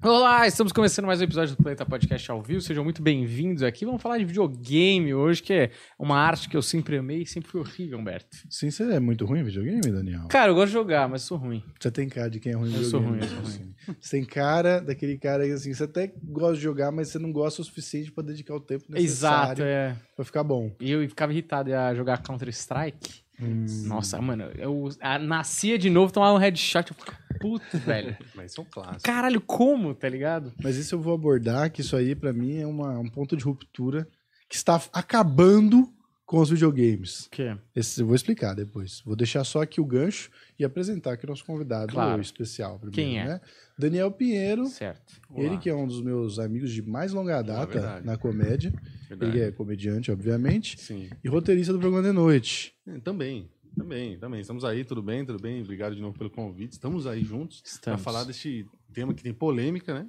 Olá, estamos começando mais um episódio do Planeta Podcast ao vivo. Sejam muito bem-vindos aqui. Vamos falar de videogame hoje, que é uma arte que eu sempre amei e sempre foi horrível, Humberto. Sim, você é muito ruim em videogame, Daniel? Cara, eu gosto de jogar, mas sou ruim. Você tem cara de quem é ruim em Eu sou videogame. ruim, eu sou assim. Você tem cara daquele cara que assim, você até gosta de jogar, mas você não gosta o suficiente pra dedicar o tempo Exato, necessário é. pra ficar bom. E eu ficava irritado a jogar Counter-Strike. Hum. Nossa, mano, eu a- nascia de novo, tomava um headshot. Eu puto, velho. Mas isso é um clássico. Caralho, como, tá ligado? Mas isso eu vou abordar, que isso aí pra mim é uma- um ponto de ruptura que está acabando com os videogames. O quê? Esse, eu vou explicar depois. Vou deixar só aqui o gancho e apresentar aqui o nosso convidado Claro. especial. Primeiro, Quem é? Né? Daniel Pinheiro. Certo. Olá. Ele que é um dos meus amigos de mais longa data verdade. na comédia. Verdade. Ele é comediante, obviamente. Sim. E roteirista do programa de noite. É, Também, também, também. Estamos aí, tudo bem, tudo bem. Obrigado de novo pelo convite. Estamos aí juntos para falar deste tema que tem polêmica, né?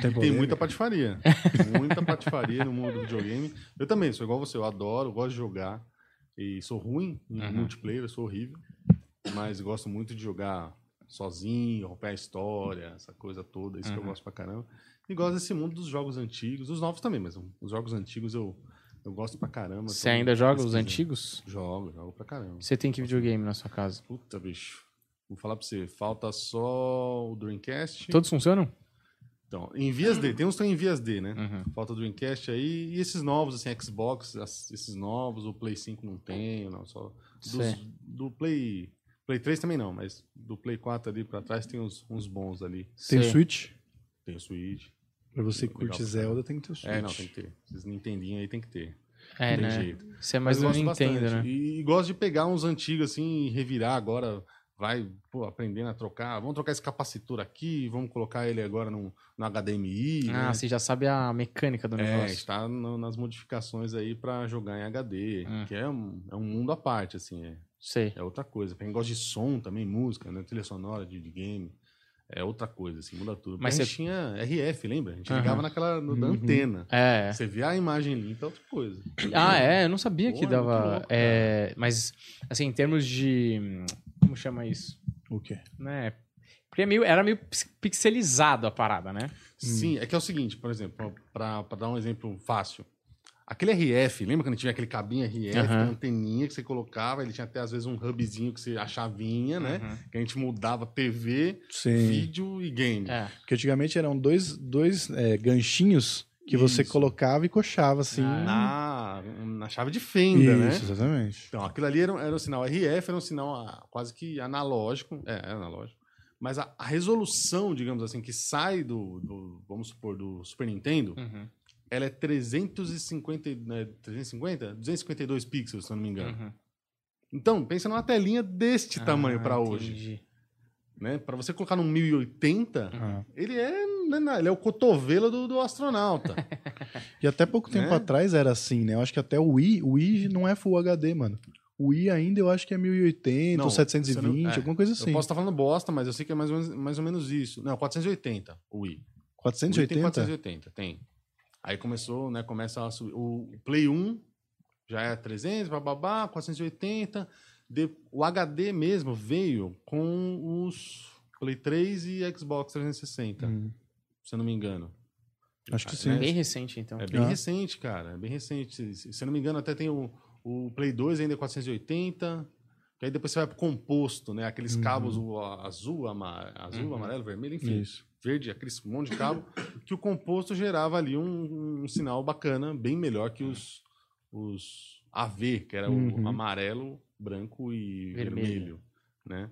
Tem, Tem muita patifaria. muita patifaria no mundo do videogame. Eu também sou igual você, eu adoro, gosto de jogar. E sou ruim em Uhum. multiplayer, sou horrível. Mas gosto muito de jogar sozinho, romper a história, essa coisa toda, isso que eu Uhum. gosto pra caramba. E gosto desse mundo dos jogos antigos, os novos também, mas os jogos antigos eu, eu gosto pra caramba. Você ainda joga os pesquisando. antigos? Jogo, jogo pra caramba. Você tem que videogame na sua casa? Puta, bicho. Vou falar pra você, falta só o Dreamcast. Todos funcionam? Então, em vias D, tem uns que estão em vias D, né? Uhum. Falta Dreamcast aí, e esses novos, assim, Xbox, esses novos, o Play 5 não tem, não, só... Dos, do Play... Play 3 também não, mas do Play 4 ali pra trás tem uns, uns bons ali. Tem o. Switch. Tem o Switch. Pra você que curte Zelda, tem que ter o Switch. É, não, tem que ter. Esses Nintendinho aí tem que ter. É, tem né? jeito. Você é mais do Nintendo, bastante. né? E, e gosto de pegar uns antigos assim e revirar agora. Vai pô, aprendendo a trocar. Vamos trocar esse capacitor aqui, vamos colocar ele agora no, no HDMI. Ah, né? você já sabe a mecânica do É, negócio. está no- nas modificações aí pra jogar em HD, Hum. que é um, é um mundo à parte, assim, é, Sei. é outra coisa. Pra quem gosta de som também, música, né, trilha sonora de, de game, é outra coisa, assim, muda tudo. Mas você- gente tinha RF, lembra? A gente Aham. ligava naquela, no, da Uhum. antena. É. Você vê a imagem limpa, é outra coisa. Ah, é? Eu não sabia Pô, que é dava. louco, é, mas, assim, em termos de. Como chama isso? O quê? Né? Porque é meio- era meio pix- pixelizado a parada, né? Sim, é que é o seguinte, por exemplo, pra dar um exemplo fácil. Aquele RF, lembra quando tinha aquele cabinho RF, com anteninha que você colocava, ele tinha até às vezes um hubzinho que você a chavinha, né? Uhum. Que a gente mudava TV, Sim. vídeo e game. É. Porque antigamente eram dois, dois é, ganchinhos que você Isso. colocava e coxava assim. Ah. Na, na chave de fenda, né? Isso, exatamente. Então, aquilo ali era, um- era um sinal RF, era um sinal ah, quase que analógico. É, era analógico. Mas a, a resolução, digamos assim, que sai do, do, vamos supor, do Super Nintendo, Uhum. ela é 350, né, 350? 252 pixels, se eu não me engano. Uhum. Então, pensa numa telinha deste tamanho Ah, pra hoje. entendi. Né? Para você colocar num 1080, Ah. ele é, né, ele é o cotovelo do, do astronauta. E até pouco tempo Né? atrás era assim, né? Eu acho que até o Wii, o Wii não é Full HD, mano. O Wii ainda eu acho que é 1080 Não, ou você 720, não- é, alguma coisa Eu assim. posso estar falando bosta, mas eu sei que é mais ou menos, mais ou menos isso. Não, 480, o Wii. O Wii tem 480? 480, tem. Aí começou, né, começa a subir. O Play 1 já é 300, bababá, 480. De, o HD mesmo veio com os Play 3 e Xbox 360, Hum, se eu não me engano. acho que É, sim. né? Bem recente, então. É bem Ah. recente, cara. É bem recente. Se, eu não me engano, até tem o, o Play 2 ainda é 480. Que aí depois você vai pro composto, né? Aqueles Uhum. cabos o, azul, ama- azul Uhum. amarelo, vermelho, enfim. Isso. Verde, aqueles monte de cabo. que o composto gerava ali um, um sinal bacana, bem melhor que os, os AV, que era o Uhum. amarelo, branco e Vermelho. vermelho, né?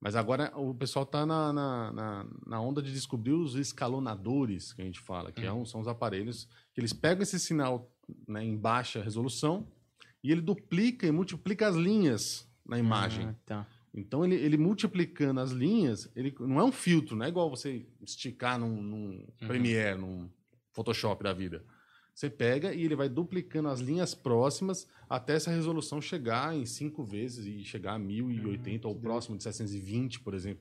Mas agora o pessoal tá na, na, na, na onda de descobrir os escalonadores, que a gente fala, que é um- são os aparelhos que eles pegam esse sinal né, em baixa resolução e ele duplica e multiplica as linhas na imagem. Ah, tá. Então, ele, ele multiplicando as linhas, ele não é um filtro, não é igual você esticar num, num Premiere, num Photoshop da vida. Você pega e ele vai duplicando as linhas próximas até essa resolução chegar em cinco vezes e chegar a 1080 ou próximo de 720, por exemplo.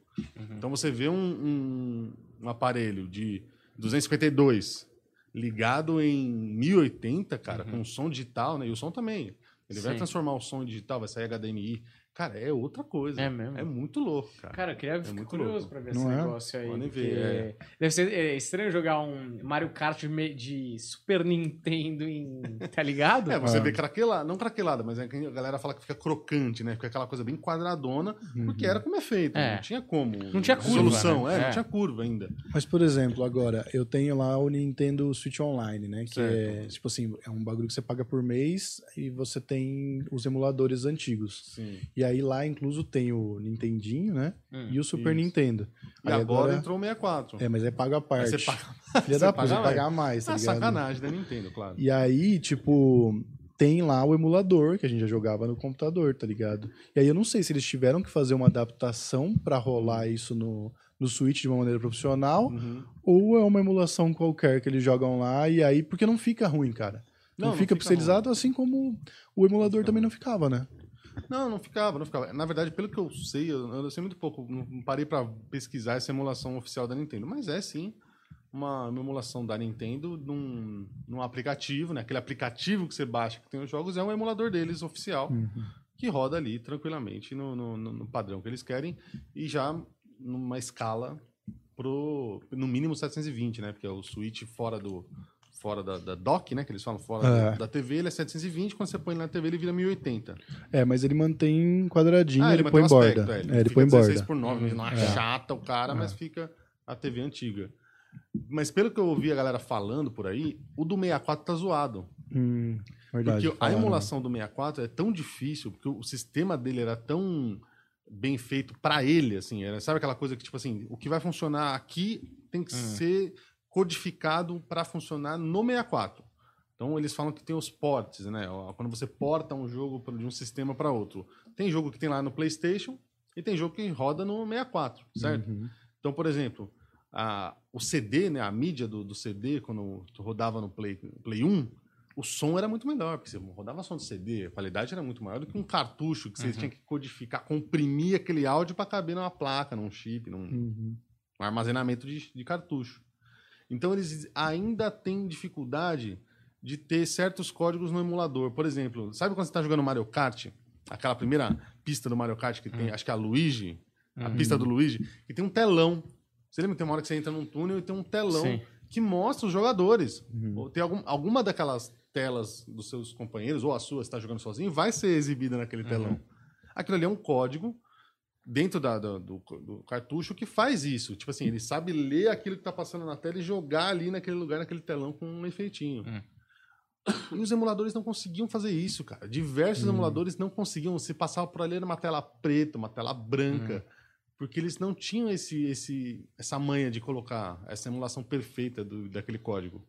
Então você vê um, um, um aparelho de 252 ligado em 1080, cara, com som digital, né? E o som também. Ele vai Sim. transformar o som em digital, vai sair HDMI. Cara, é outra coisa. É mesmo? É muito louco, cara. Cara, eu queria ficar muito curioso louco. pra ver Não esse é? negócio aí. Podem ver, é. Deve ser é, estranho jogar um Mario Kart de Super Nintendo em. Tá ligado? É, você Ah. vê craquelada, não craquelada, mas é que a galera fala que fica crocante, né? Fica aquela coisa bem quadradona, porque era como é feito. É. Não tinha como. Não tinha curva, Resolução, né? é, É. não tinha curva ainda. Mas, por exemplo, agora, eu tenho lá o Nintendo Switch Online, né? Que Certo. é, tipo assim, é um bagulho que você paga por mês e você tem os emuladores antigos. Sim. E aí lá, incluso, tem o Nintendinho, né? Hum, e o Super isso. Nintendo. E Aí agora, entrou o 64. É, mas é pago a Aí parte. você paga Filha você da paga puta, mais. pagar mais, tá Ah, ligado? sacanagem da Nintendo, claro. E aí, tipo, tem lá o emulador que a gente já jogava no computador, tá ligado? E aí eu não sei se eles tiveram que fazer uma adaptação pra rolar isso no, no Switch de uma maneira profissional Uhum. ou é uma emulação qualquer que eles jogam lá e aí porque não fica ruim, cara. Não, Não, não fica fica pixelizado assim como o emulador também não ficava, né? Não, não ficava, não ficava. Na verdade, pelo que eu sei, eu, eu sei muito pouco, não parei pra pesquisar essa emulação oficial da Nintendo, mas é sim uma, uma emulação da Nintendo num, num aplicativo, né? Aquele aplicativo que você baixa que tem os jogos é um emulador deles oficial, que roda ali tranquilamente no, no, no- no padrão que eles querem e já numa escala pro no mínimo 720, né? Porque é o Switch fora do fora da, da dock, né? Que eles falam fora É. da, da TV, ele é 720, quando você põe ele na TV ele vira 1080. É, mas ele mantém quadradinho, Ah, ele, mantém põe um borda. aspecto, é, ele ele fica põe 16 borda. por 9, não é É. chata o cara, mas fica a TV antiga. Mas pelo que eu ouvi a galera falando por aí, o do 64 tá zoado. Hum, verdade. porque a emulação do 64 é tão difícil, porque o sistema dele era tão bem feito pra ele, assim, era, sabe aquela coisa que, tipo assim, o que vai funcionar aqui tem que Hum. ser codificado pra funcionar no 64. Então eles falam que tem os ports, né? Quando você porta um jogo de um sistema para outro. Tem jogo que tem lá no PlayStation e tem jogo que roda no 64, certo? Uhum. Então, por exemplo, a, o CD, né, a mídia do, do CD, quando tu rodava no Play, Play 1, o som era muito melhor, porque você rodava som do CD, a qualidade era muito maior do que um cartucho que você Uhum. tinha que codificar, comprimir aquele áudio para caber numa placa, num chip, num, Uhum. um armazenamento de, de cartucho. Então eles ainda têm dificuldade de ter certos códigos no emulador. Por exemplo, sabe quando você está jogando Mario Kart? Aquela primeira pista do Mario Kart que Hum. tem, acho que é a Luigi, a Uhum. pista do Luigi, que tem um telão. Você lembra que tem uma hora que você entra num túnel e tem um telão Sim. que mostra os jogadores. Uhum. Ou tem algum, alguma daquelas telas dos seus companheiros, ou a sua, se está jogando sozinho, vai ser exibida naquele Uhum. telão. Aquilo ali é um código dentro da- da- do, do cartucho que faz isso. Tipo assim, ele sabe ler aquilo que está passando na tela e jogar ali naquele lugar, naquele telão com um efeitinho. Hum. E os emuladores não conseguiam fazer isso, cara. Diversos Hum. emuladores não conseguiam. Se passava por ali era uma tela preta, uma tela branca. Hum. Porque eles não tinham esse, esse, essa manha de colocar essa emulação perfeita do, daquele código.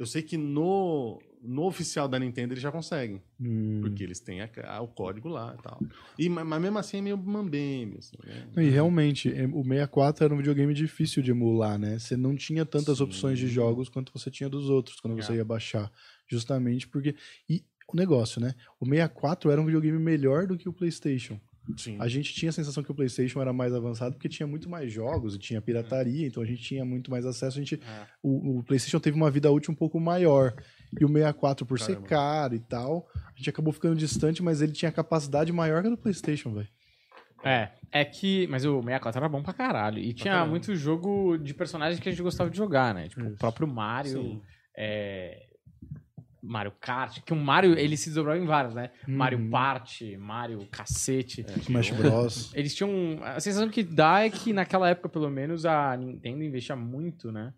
Eu sei que no, no oficial da Nintendo eles já conseguem. Hum. Porque eles têm a- a- o código lá e tal. E, ma- mas mesmo assim é meio mambembe. Assim, né? E realmente, é, o 64 era um videogame difícil de emular, né? Você não tinha tantas Sim. opções de jogos quanto você tinha dos outros quando você É. ia baixar. Justamente porque. E o negócio, né? O 64 era um videogame melhor do que o PlayStation. Sim. A gente tinha a sensação que o PlayStation era mais avançado porque tinha muito mais jogos e tinha pirataria, então a gente tinha muito mais acesso. A gente, É. o, o PlayStation teve uma vida útil um pouco maior. E o 64, por ser Caramba. caro e tal, a gente acabou ficando distante, mas ele tinha capacidade maior que a do PlayStation, velho. É, é que. Mas o 64 era bom pra caralho. E tinha caralho. muito jogo de personagens que a gente gostava de jogar, né? Tipo, o Isso. próprio Mario. É, Mario Kart. Que o Mario, ele se desdobrava em vários, né? Mario Uhum. Party, Mario Cacete. Smash Bros. Eles tinham. A sensação que dá é que naquela época, pelo menos, a Nintendo investia muito, né?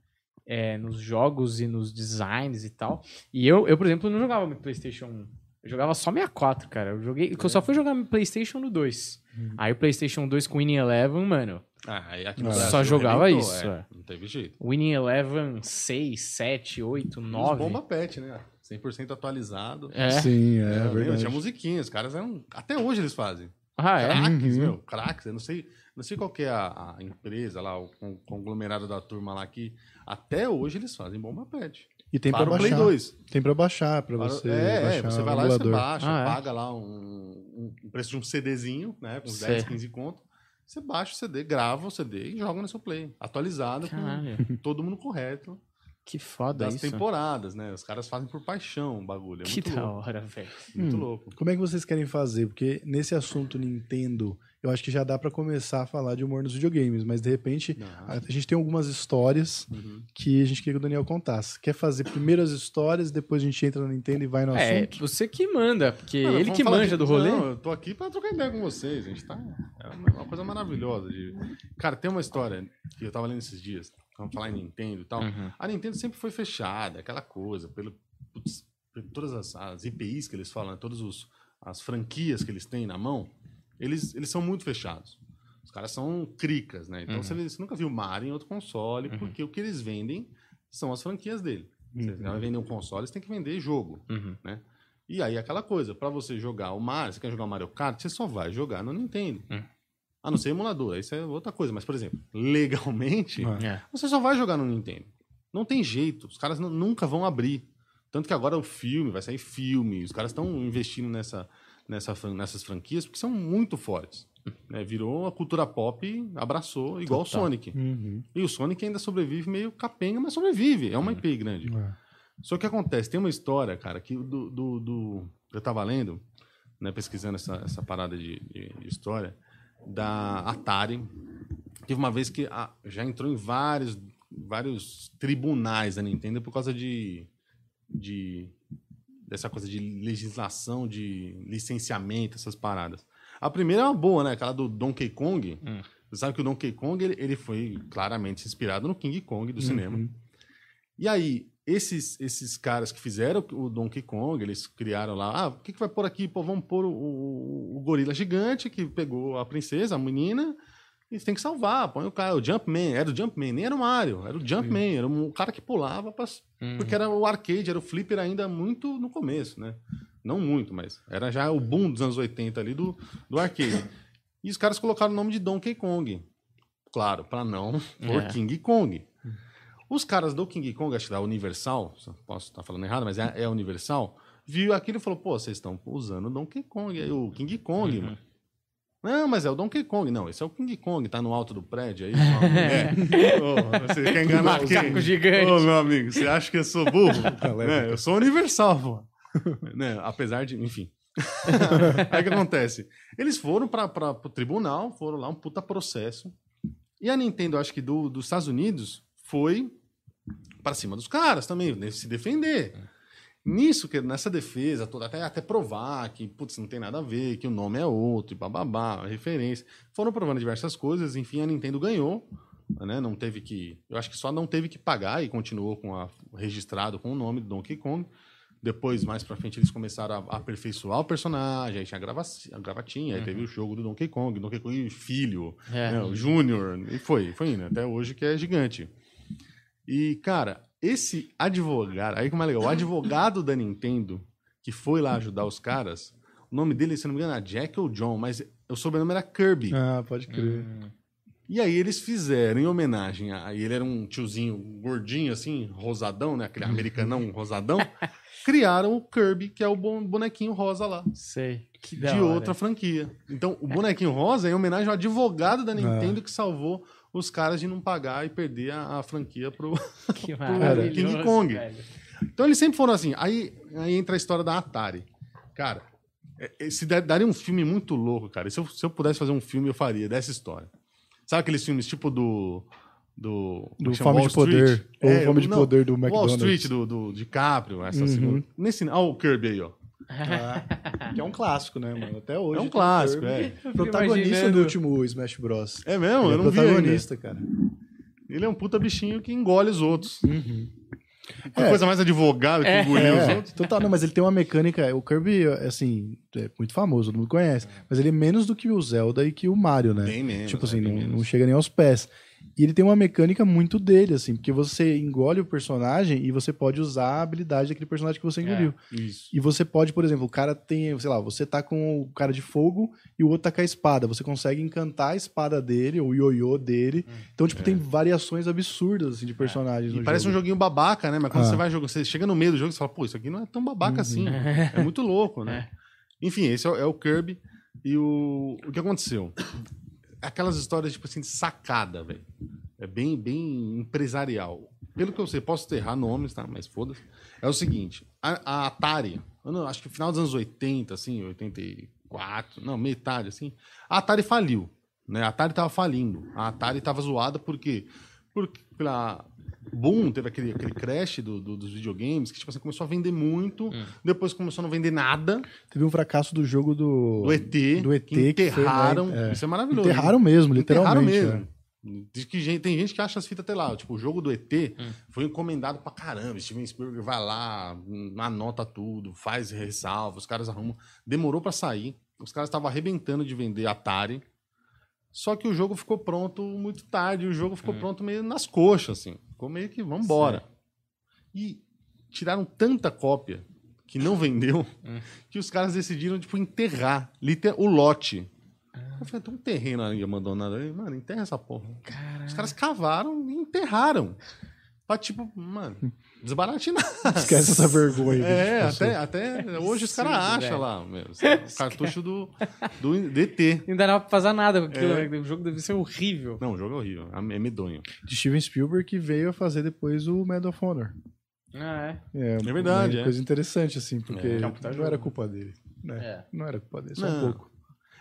É, nos jogos e nos designs e tal. E eu, eu, por exemplo, não jogava muito PlayStation 1. Eu jogava só 64, cara. Eu joguei. Eu só fui jogar PlayStation no 2. Aí o PlayStation 2 com Winning Eleven, mano. Ah, aí aqui no Só jogava arrebentou, isso, é. é. Não teve jeito. Winning Eleven 6, 7, 8, Os 9. bomba pet, né? 100% atualizado. É. Sim, é, É, lembro, verdade. tinha musiquinha, os caras eram. Até hoje eles fazem. Ah, é? Craques, Uhum. meu, craques. Eu não sei, não sei qual que é a, a empresa lá, o con- conglomerado da turma lá que até hoje eles fazem bomba pet. E tem pra Para o Play baixar. 2. Tem pra baixar, pra Para- você é, é, baixar você vai lá e baixa, Ah, é? paga lá um, um preço de um CDzinho, né? Com uns Sei. 10, 15 conto. Você baixa o CD, grava o CD e joga no seu play. Atualizado, com todo mundo correto. Que foda das isso. temporadas, né? Os caras fazem por paixão o bagulho. É Que muito da louco. hora, velho. Muito Hum. louco. Como é que vocês querem fazer? Porque nesse assunto Nintendo, eu acho que já dá pra começar a falar de humor nos videogames, mas de repente a a gente tem algumas histórias Uhum. que a gente queria que o Daniel contasse. Quer fazer primeiro as histórias, depois a gente entra no Nintendo e vai no É, assunto? você que manda, porque Mano, ele que manja de- do rolê. Não, eu tô aqui pra trocar ideia com vocês. A gente tá. É uma uma coisa maravilhosa. De... Cara, tem uma história que eu tava lendo esses dias. Vamos falar em Nintendo e tal. Uhum. A Nintendo sempre foi fechada, aquela coisa, pelo, putz, por todas as, as IPIs que eles falam, né, todas os, as franquias que eles têm na mão, eles, eles são muito fechados. Os caras são cricas, né? Então Uhum. você, você nunca viu Mario em outro console, Uhum. porque o que eles vendem são as franquias dele. Você Uhum. vai vender um console, você tem que vender jogo. Uhum. E aí aquela coisa, pra você jogar o Mario, você quer jogar o Mario Kart, você só vai jogar no Nintendo. A não ser emulador, isso é outra coisa. Mas, por exemplo, legalmente. É. você só vai jogar no Nintendo. Não tem jeito, os caras nu- nunca vão abrir. Tanto que agora o filme, vai sair filme, os caras estão investindo nessa, nessa, nessas franquias porque são muito fortes. né? Virou a cultura pop, abraçou, igual o Sonic. Uhum. E o Sonic ainda sobrevive meio capenga, mas sobrevive. É uma IP grande. É. Só que acontece, tem uma história, cara, que do, do, do- eu tava lendo, né, pesquisando essa, essa parada de, de- de história, da Atari. Teve uma vez que a- já entrou em vários, vários tribunais da Nintendo por causa de, de dessa coisa de legislação, de licenciamento, essas paradas. A primeira é uma boa, né? Aquela do Donkey Kong. Hum. Você sabe que o Donkey Kong ele, ele foi claramente inspirado no King Kong do cinema. Uhum. E aí, esses, esses caras que fizeram o Donkey Kong, eles criaram lá, ah, o que, que vai pôr aqui? Pô, vamos pôr o, o, o gorila gigante que pegou a princesa, a menina, e tem que salvar, põe o cara, o Jumpman, era o Jumpman, nem era o Mario, era o Jumpman, era um cara que pulava, pra, Uhum. porque era o arcade, era o flipper ainda muito no começo, né? Não muito, mas era já o boom dos anos 80 ali do, do arcade. E os caras colocaram o nome de Donkey Kong. Claro, para não pôr É. King Kong. Os caras do King Kong, acho que da Universal, posso estar falando errado, mas é, é a Universal, viu aquilo e falou: pô, vocês estão usando o Donkey Kong, aí o King Kong, Uhum. mano. Não, mas é o Donkey Kong. Não, esse é o King Kong, tá no alto do prédio aí. É. Ô, você quer enganar Macaco quem? gigante. Ô, meu amigo, você acha que eu sou burro? leva, né? Eu sou universal, pô. né? Apesar de, enfim. Aí o que acontece? Eles foram para o tribunal, foram lá, um puta processo. E a Nintendo, acho que do, dos Estados Unidos, foi para cima dos caras também, né, se defender. Nisso, que nessa defesa toda, até, até provar que, putz, não tem nada a ver, que o nome é outro, e bababá, referência. Foram provando diversas coisas, enfim, a Nintendo ganhou, né? Não teve que. Eu acho que só não teve que pagar e continuou com a, registrado com o nome do Donkey Kong. Depois, mais pra frente, eles começaram a aperfeiçoar o personagem, aí tinha a, grava a gravatinha, aí teve o jogo do Donkey Kong, Donkey Kong Filho, É. né, o Júnior, e foi, foi indo, até hoje que é gigante. E, cara, esse advogado, aí como é legal, o advogado da Nintendo, que foi lá ajudar os caras, o nome dele, se não me engano, era Jack ou John, mas o sobrenome era Kirby. Ah, pode crer. Hum. E aí eles fizeram, em homenagem a. Ele era um tiozinho gordinho, assim, rosadão, né? Aquele americanão rosadão. criaram o Kirby, que é o bon- bonequinho rosa lá. Sei. Que de outra franquia. Então, o bonequinho rosa é em homenagem ao advogado da Nintendo que salvou os caras de não pagar e perder a, a franquia pro. Que maravilhoso, King Kong. velho. Então eles sempre foram assim. Aí, aí entra a história da Atari. Cara, é- esse da- daria um filme muito louco, cara. E Se eu, se eu pudesse fazer um filme, eu faria dessa história. Sabe aqueles filmes tipo do. Do, Do chama? Fome Wall de Poder. Street? Ou É, Fome de não, Poder do Wall McDonald's. Street do, do DiCaprio, essa Uhum. segunda. Nesse, ah, o Kirby aí, ó. Ah, que é um clássico, né, mano? Até hoje. É um clássico, é. Protagonista imaginando- do último Smash Bros. É mesmo? Ele eu é não vi ainda. protagonista, cara. Ele é um puta bichinho que engole os outros. Uhum. É. coisa mais advogado que É. engolir os É, outros. total, não, mas ele tem uma mecânica. O Kirby, assim, é muito famoso, todo mundo conhece. Mas ele é menos do que o Zelda e que o Mario, né? Bem menos. tipo é, assim, bem não, menos. não chega nem aos pés. E ele tem uma mecânica muito dele, assim, porque você engole o personagem e você pode usar a habilidade daquele personagem que você engoliu. Isso. E você pode, por exemplo, o cara tem, sei lá, você tá com o cara de fogo e o outro tá com a espada. Você consegue encantar a espada dele, ou o ioiô dele. Então, tipo, tem variações absurdas, assim, de personagens É. E no parece um jogo. joguinho babaca, né? Mas quando Ah. você vai jogar, você chega no meio do jogo e você fala, pô, isso aqui não é tão babaca Uhum. assim. É muito louco, né? Enfim, esse é o, é o Kirby. E o, o que aconteceu? Aquelas histórias, tipo assim, de sacada, velho. É bem, bem empresarial. pelo que eu sei, posso errar nomes, tá? Mas foda-se. É o seguinte: a, a Atari, não- acho que no final dos anos 80, assim, 84, não, metade, assim, a Atari faliu. Né? A Atari tava falindo. A Atari tava zoada porque, porque pela boom, teve aquele, aquele crash do, do- dos videogames que tipo assim, começou a vender muito, depois começou a não vender nada Teve um fracasso do jogo do. do ET, do ET que que foi, enterraram. né? É. Isso é maravilhoso. Enterraram mesmo, literalmente. Enterraram né? mesmo. Diz que gente- tem gente que acha as fitas até lá. Tipo, o jogo do ET Hum. foi encomendado pra caramba. Steven Spielberg vai lá, hum, anota tudo, faz ressalva, os caras arrumam. Demorou pra sair. Os caras estavam arrebentando de vender Atari. Só que o jogo ficou pronto muito tarde. O jogo Hum. ficou pronto meio nas coxas, assim. Ficou meio que vambora. E tiraram tanta cópia que não vendeu Hum. que os caras decidiram, tipo, enterrar liter- o lote. Eu falei, tem um terreno ali abandonado aí. Mano, enterra essa porra. Os caras cavaram e enterraram. Pra, tipo, mano, desbaratinar. Esquece essa vergonha. É, até, até hoje os caras acham lá, meu, o cartucho do, do DT. Não dá pra fazer nada com aquilo, É. né? O jogo deve ser horrível. Não, o jogo é horrível, é medonho. De Steven Spielberg que veio a fazer depois o Medal of Honor. Ah, é. É, É verdade, uma é. Coisa interessante, assim, porque É. Que é não era culpa dele. Né? É. Não era culpa dele, só Não. um pouco.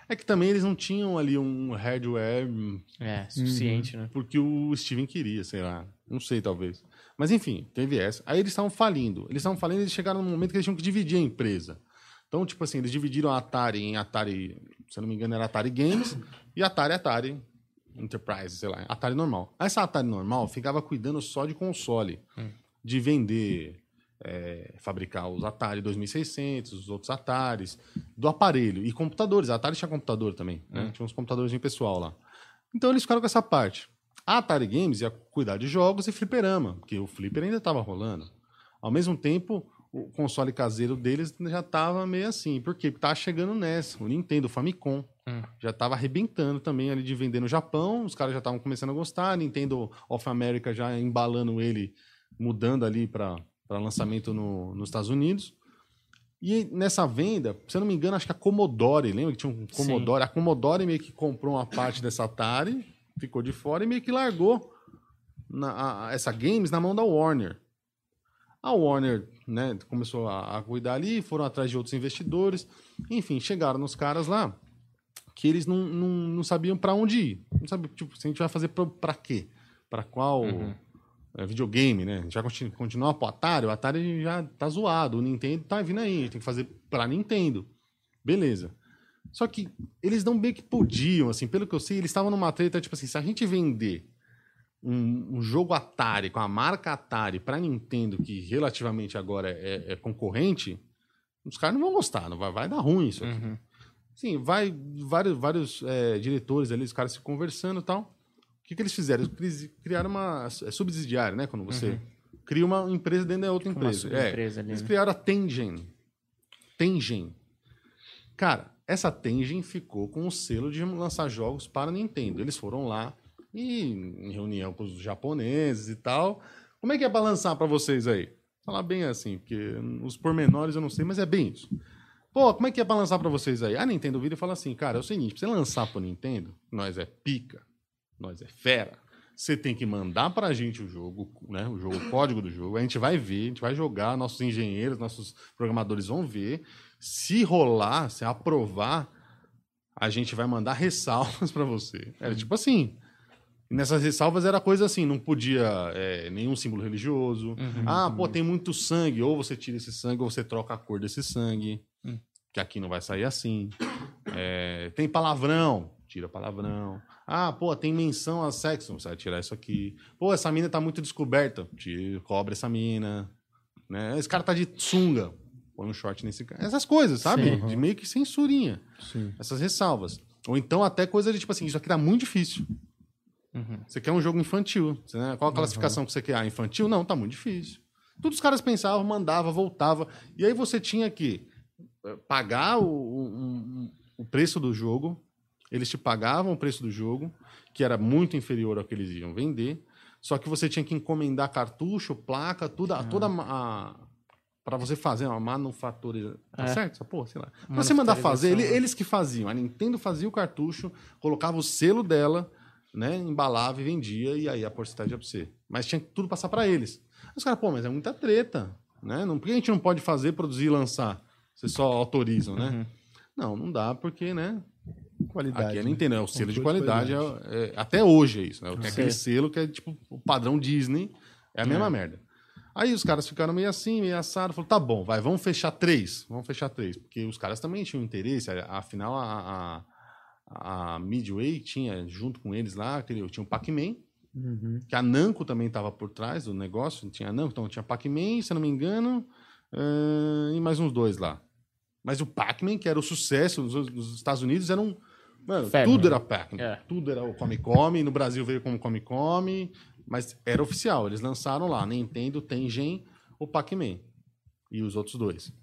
É que também eles não tinham ali um hardware hum, É, suficiente, né? porque o Steven queria, sei lá. Não sei, talvez. Mas enfim, teve essa. Aí eles estavam falindo. Eles estavam falindo e eles chegaram num momento que eles tinham que dividir a empresa. Então, tipo assim, eles dividiram a Atari em Atari, se eu não me engano, era Atari Games e Atari Atari Enterprise, sei lá, Atari normal. Essa Atari normal ficava cuidando só de console, de vender, é, fabricar os Atari 2600, os outros Ataris, do aparelho e computadores. A Atari tinha computador também, né? Tinha uns computadores pessoal lá. Então eles ficaram com essa parte. A Atari Games ia cuidar de jogos e fliperama, porque o flipper ainda estava rolando. Ao mesmo tempo, o console caseiro deles já estava meio assim. Por quê? Porque tava chegando nessa. O Nintendo, o Famicom, Hum. já estava arrebentando também ali de vender no Japão. Os caras já estavam começando a gostar. A Nintendo of America já embalando ele, mudando ali para lançamento no- nos Estados Unidos. E nessa venda, se eu não me engano, acho que a Commodore, lembra que tinha um Commodore? A Commodore meio que comprou uma parte dessa Atari, ficou de fora e meio que largou na- a- a- essa games na mão da Warner. A Warner né, começou a, a cuidar ali, foram atrás de outros investidores. Enfim, chegaram nos caras lá que eles não, não, não sabiam para onde ir. Não sabiam, tipo, se a gente vai fazer pra- pra quê? Para qual é, videogame, né? Já continu, continuar pro Atari, o Atari já tá zoado, o Nintendo tá vindo aí, a gente tem que fazer pra Nintendo. Beleza. Só que eles não bem que podiam, assim, pelo que eu sei, eles estavam numa treta, tipo assim, se a gente vender um, um jogo Atari com a marca Atari pra Nintendo, que relativamente agora é, é concorrente, os caras não vão gostar, não vai, vai dar ruim isso aqui. Uhum. Sim, vai vários, vários é, diretores ali, os caras se conversando e tal. O que, que eles fizeram? Eles criaram uma é subsidiária, né? Quando você cria uma empresa dentro da outra Uma empresa. É, ali, eles né? criaram a Tengen. Tengen. Cara, essa Tengen ficou com o selo de lançar jogos para Nintendo. Eles foram lá e em reunião com os japoneses e tal. Como é que é para lançar para vocês aí? Falar bem assim, porque os pormenores eu não sei, mas é bem isso. Pô, como é que é pra lançar pra vocês aí? A Nintendo vira e fala assim, cara, é o seguinte, pra você lançar pro Nintendo, nós é pica, nós é fera. Você tem que mandar pra gente o jogo, né? O jogo, o código do jogo. A gente vai ver, a gente vai jogar, nossos engenheiros, nossos programadores vão ver. Se rolar, se aprovar, a gente vai mandar ressalvas pra você. Era tipo assim. Nessas ressalvas era coisa assim, não podia é, nenhum símbolo religioso. ah, pô, tem muito sangue. Ou você tira esse sangue, ou você troca a cor desse sangue. Que aqui não vai sair assim. É, tem palavrão, tira palavrão. Ah, pô, tem menção a sexo, você vai tirar isso aqui. Pô, essa mina tá muito descoberta, tira, cobre essa mina. Né? Esse cara tá de sunga, põe um short nesse cara. Essas coisas, sabe? Sim. De meio que censurinha. Sim. Essas ressalvas. Ou então até coisa de tipo assim, isso aqui tá muito difícil. Uhum. Você quer um jogo infantil. né? Qual a classificação que você quer? Ah, infantil? Não, tá muito difícil. Tudo os caras pensavam, mandava, voltava. E aí você tinha que eh, pagar o, o, o preço do jogo. Eles te pagavam o preço do jogo, que era muito inferior ao que eles iam vender. Só que você tinha que encomendar cartucho, placa, tudo, Ah. toda a. Para você fazer uma manufatura. Tá É. certo? Essa porra, sei lá. Pra você mandar fazer, ele- né? eles que faziam. A Nintendo fazia o cartucho, colocava o selo dela né, embalava e vendia, e aí a porcentagem ia pra você. Mas tinha que tudo passar para eles. Os caras, pô, mas é muita treta, né? Não, por que a gente não pode fazer, produzir e lançar? Vocês só autorizam, né? Uhum. Não, não dá, porque, né? Qualidade. Aqui é né? Nintendo, é o selo de Controle de qualidade. é- é- até hoje é isso, né? Tem aquele selo que é tipo o padrão Disney, é a mesma É. merda. Aí os caras ficaram meio assim, meio assado, falou, tá bom, vai, vamos fechar três, vamos fechar três, porque os caras também tinham interesse, afinal a, a, a Midway tinha junto com eles lá, aquele, tinha o Pac-Man, Uhum. que a Namco também estava por trás do negócio, tinha a Namco, então tinha Pac-Man, se não me engano, eh, e mais uns dois lá. Mas o Pac-Man, que era o sucesso nos, nos Estados Unidos, era um... Mano, tudo era Pac-Man. É. Tudo era o Come Come, no Brasil veio como Come Come, mas era oficial. Eles lançaram lá, Nintendo, Tengen, o Pac-Man. E os outros dois.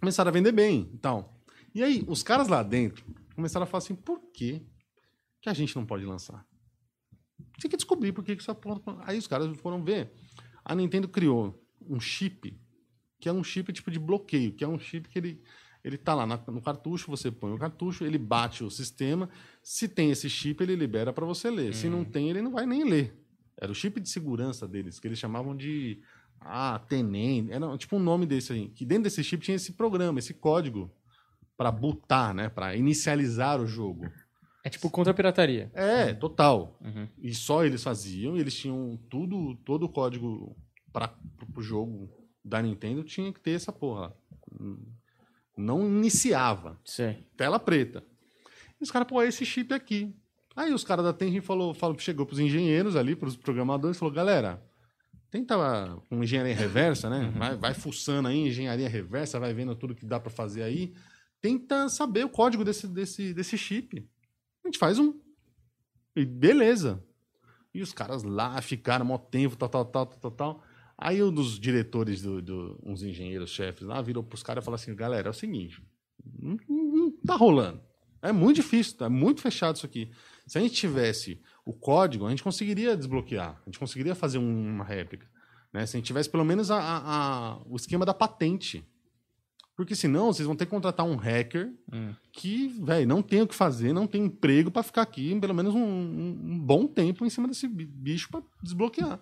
Começaram a vender bem, então. E aí, os caras lá dentro começaram a falar assim, por que que a gente não pode lançar? Tinha que descobrir por que que essa porra... Aí os caras foram ver. A Nintendo criou um chip, que é um chip tipo de bloqueio, que é um chip que ele... Ele tá lá no cartucho, você põe o cartucho, ele bate o sistema. Se tem esse chip, ele libera para você ler. Se não tem, ele não vai nem ler. Era o chip de segurança deles, que eles chamavam de ah, Tenem. Era tipo um nome desse aí. Que dentro desse chip tinha esse programa, esse código para botar, né, para inicializar o jogo. É tipo contra a pirataria. É, total. Uhum. E só eles faziam, e eles tinham tudo, todo o código para o jogo da Nintendo tinha que ter essa porra. Não iniciava Sei. tela preta. E os caras, pô, é esse chip aqui. Aí os caras da Tengen falou, falou, chegou pros engenheiros ali, pros programadores, falou, galera, tenta com engenharia reversa, né? Vai, vai fuçando aí, engenharia reversa, vai vendo tudo que dá pra fazer aí. Tenta saber o código desse, desse, desse chip. A gente faz um. E beleza. E os caras lá ficaram mó tempo, tal, tal, tal, tal, tal. Aí um dos diretores, do, do- uns engenheiros chefes lá, virou pros caras e falou assim, galera, é o seguinte, não, não- não tá rolando. É muito difícil, tá muito fechado isso aqui. Se a gente tivesse o código, a gente conseguiria desbloquear, a gente conseguiria fazer um- uma réplica. Né? Se a gente tivesse pelo menos a- a- o esquema da patente. Porque senão vocês vão ter que contratar um hacker Hum. que, velho, não tem o que fazer, não tem emprego pra ficar aqui pelo menos um, um- um bom tempo em cima desse bi- bicho pra desbloquear.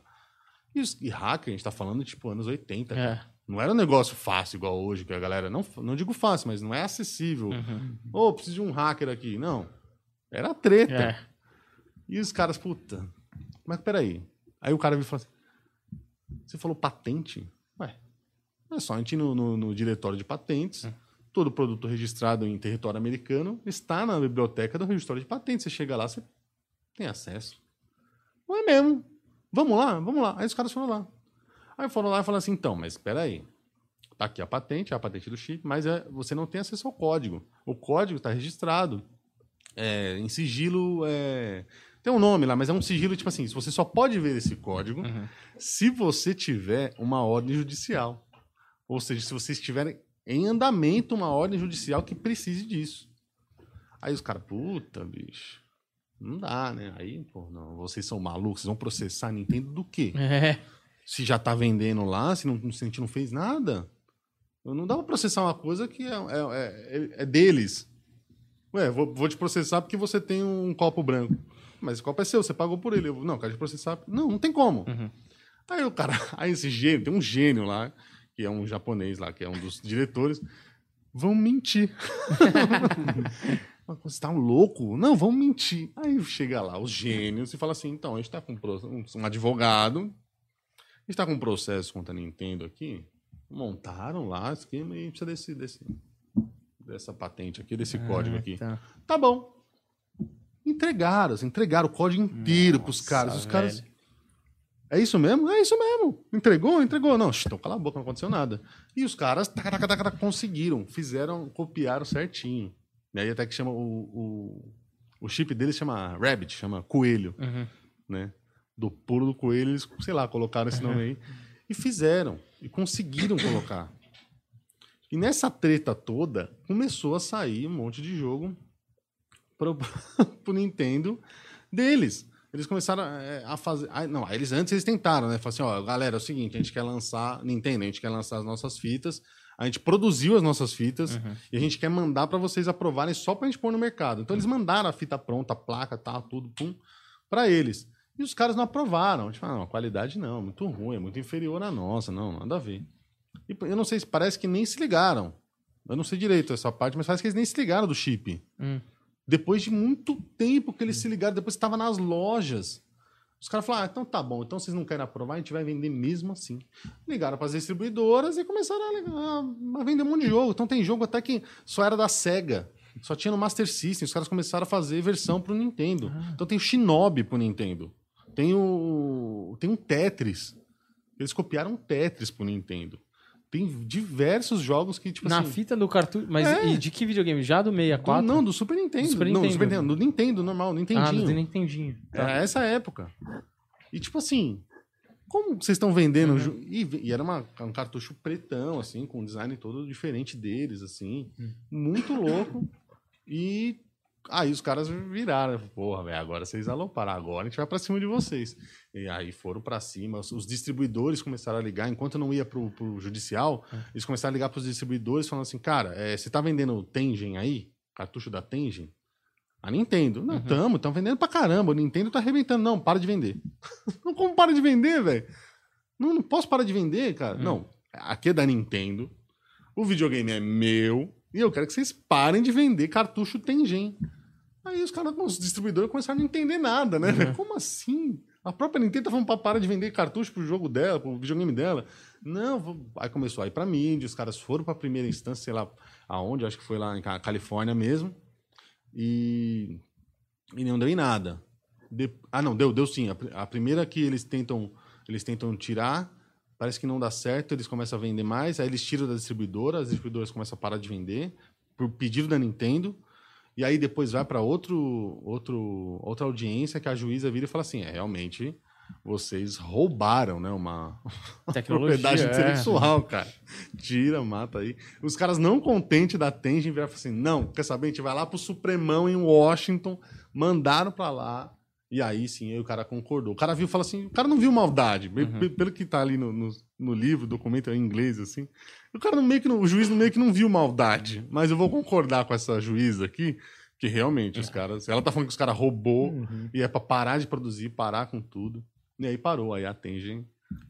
E, os- e hacker, a gente tá falando tipo anos 80. cara. É. Não era um negócio fácil igual hoje, que a galera. Não, não digo fácil, mas não é acessível. Uhum. Ô, preciso de um hacker aqui. Não. Era treta. É. E os caras, puta. Mas peraí. Aí o cara me falou assim: Você falou patente? Ué. É só a gente ir no, no, no diretório de patentes. Todo produto registrado em território americano está na biblioteca do registro de patentes. Você chega lá, você tem acesso. Não é mesmo. Vamos lá, vamos lá. Aí os caras foram lá. Aí foram lá e falaram assim: então, mas espera aí. Tá aqui a patente, é a patente do chip, mas é, você não tem acesso ao código. O código está registrado é, em sigilo. é, tem um nome lá, mas é um sigilo tipo assim: você só pode ver esse código Uhum. se você tiver uma ordem judicial. Ou seja, se você estiver em andamento uma ordem judicial que precise disso. Aí os caras, puta, bicho. Não dá, né? Aí, pô, não, vocês são malucos, vocês vão processar a Nintendo do quê? É. se já tá vendendo lá, se, não, se a gente não fez nada. Não dá pra processar uma coisa que é, é, é- é deles. Ué, vou, vou te processar porque você tem um copo branco. Mas esse copo é seu, você pagou por ele. Eu, não, quero te processar. Não, não tem como. Uhum. Aí o cara, aí esse gênio, tem um gênio lá, que é um japonês lá, que é um dos diretores. Vão mentir. Você tá louco? Não, vão mentir. Aí chega lá os gênios e fala assim: então, a gente tá com um um, um advogado, a gente tá com um processo contra a Nintendo aqui. Montaram lá o esquema e precisa desse, desse, dessa patente aqui, desse código aqui. Tá. Tá bom. Entregaram, assim, entregaram o código inteiro pros Nossa, caras. Os caras. velho. É isso mesmo? É isso mesmo. Entregou? Entregou. Não, então cala a boca, não aconteceu nada. E os caras taca, taca, taca, conseguiram, fizeram, copiaram certinho. E aí até que chama o, o, o chip deles chama Rabbit, chama coelho, Uhum. né? Do pulo do coelho, eles, sei lá, colocaram esse nome aí. E fizeram. E conseguiram colocar. E nessa treta toda, começou a sair um monte de jogo pro, pro Nintendo deles. Eles começaram é, a fazer. não, eles antes eles tentaram, né? Falaram assim: ó, galera, é o seguinte, a gente quer lançar. Nintendo, a gente quer lançar as nossas fitas. A gente produziu as nossas fitas Uhum. e a gente quer mandar para vocês aprovarem só pra gente pôr no mercado. Então eles mandaram a fita pronta, a placa, tal, tudo, pum, pra eles. E os caras não aprovaram. Tipo, ah, não, a qualidade não, muito ruim, é muito inferior à nossa, não, nada a ver. E eu não sei se parece que nem se ligaram. Eu não sei direito essa parte, mas parece que eles nem se ligaram do chip. Hum. Depois de muito tempo que eles se ligaram, depois estava nas lojas. Os caras falaram, ah, então tá bom, então vocês não querem aprovar, a gente vai vender mesmo assim. Ligaram para as distribuidoras e começaram a, a- vender um monte de jogo. Então tem jogo até que só era da SEGA. Só tinha no Master System. Os caras começaram a fazer versão pro Nintendo. Então tem o Shinobi pro Nintendo. Tem o. Tem um Tetris. Eles copiaram um Tetris pro Nintendo. Tem diversos jogos que, tipo Na assim. fita do cartucho. Mas É. e de que videogame? Já do do- 64? não, do Super Nintendo. Do Super Não, do Nintendo. Super Nintendo. Do Nintendo, normal, ah, Nintendinho. do Nintendinho. Tá. Era essa época. E tipo assim, como vocês estão vendendo? ju- E, e era uma- um cartucho pretão, assim, com um design todo diferente deles, assim. Muito louco. E aí os caras viraram. Porra, velho, agora vocês aloparam. Agora a gente vai pra cima de vocês. E aí foram pra cima. Os, distribuidores começaram a ligar. Enquanto eu não ia pro, pro judicial, eles começaram a ligar pros distribuidores falando assim, cara, é, você tá vendendo Tengen aí? Cartucho da Tengen? A Nintendo. Não, tamo, tamo vendendo pra caramba. O Nintendo tá arrebentando. Não, para de vender. não, como para de vender, velho? Não, não posso parar de vender, cara. Não, aqui é da Nintendo. O videogame é meu. E eu quero que vocês parem de vender cartucho Tengen. Aí os caras, os distribuidores começaram a não entender nada, né? velho? Como assim? A própria Nintendo tá falando pra parar de vender cartucho pro jogo dela, pro videogame dela. Não, vou- aí começou a ir pra mídia, os caras foram pra primeira instância, sei lá aonde, acho que foi lá em Ca- Califórnia mesmo. E, e não deu em nada. De- ah, não, deu, deu sim. A, a primeira que eles tentam, eles tentam tirar, parece que não dá certo, eles começam a vender mais, aí eles tiram da distribuidora, as distribuidoras começam a parar de vender, por pedido da Nintendo. E aí depois vai para outro, outro, outra audiência que a juíza vira e fala assim: é, realmente vocês roubaram, né? Uma propriedade é. intelectual, cara. Tira, mata aí. Os caras não contentes da Tengen viraram e falaram assim: não, quer saber? A gente vai lá pro Supremão em Washington, mandaram pra lá. E aí sim, aí o cara concordou. O cara viu e falou assim: o cara não viu maldade. Pe- Pelo que tá ali no, no, no livro, documento é em inglês, assim. O cara meio que não- o juiz meio que não viu maldade. Mas eu vou concordar com essa juíza aqui, que realmente os caras. Ela tá falando que os caras roubou Uhum. e é pra parar de produzir, parar com tudo. E aí parou, aí a Tengen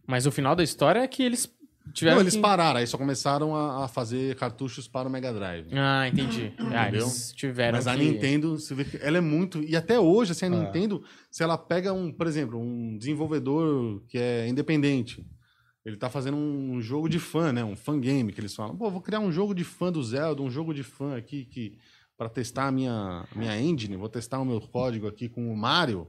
Mas o final da história é que eles tiveram. não, eles que... pararam, aí só começaram a, a fazer cartuchos para o Mega Drive. Ah, entendi. Ah, Entendeu? eles tiveram. Mas a que- Nintendo, você vê que ela é muito. E até hoje, assim, a Ah. Nintendo, se ela pega um, por exemplo, um desenvolvedor que é independente, ele tá fazendo um jogo de fã, né? Um fan game, que eles falam, pô, vou criar um jogo de fã do Zelda, um jogo de fã aqui que. para testar a minha, minha engine, vou testar o meu código aqui com o Mario.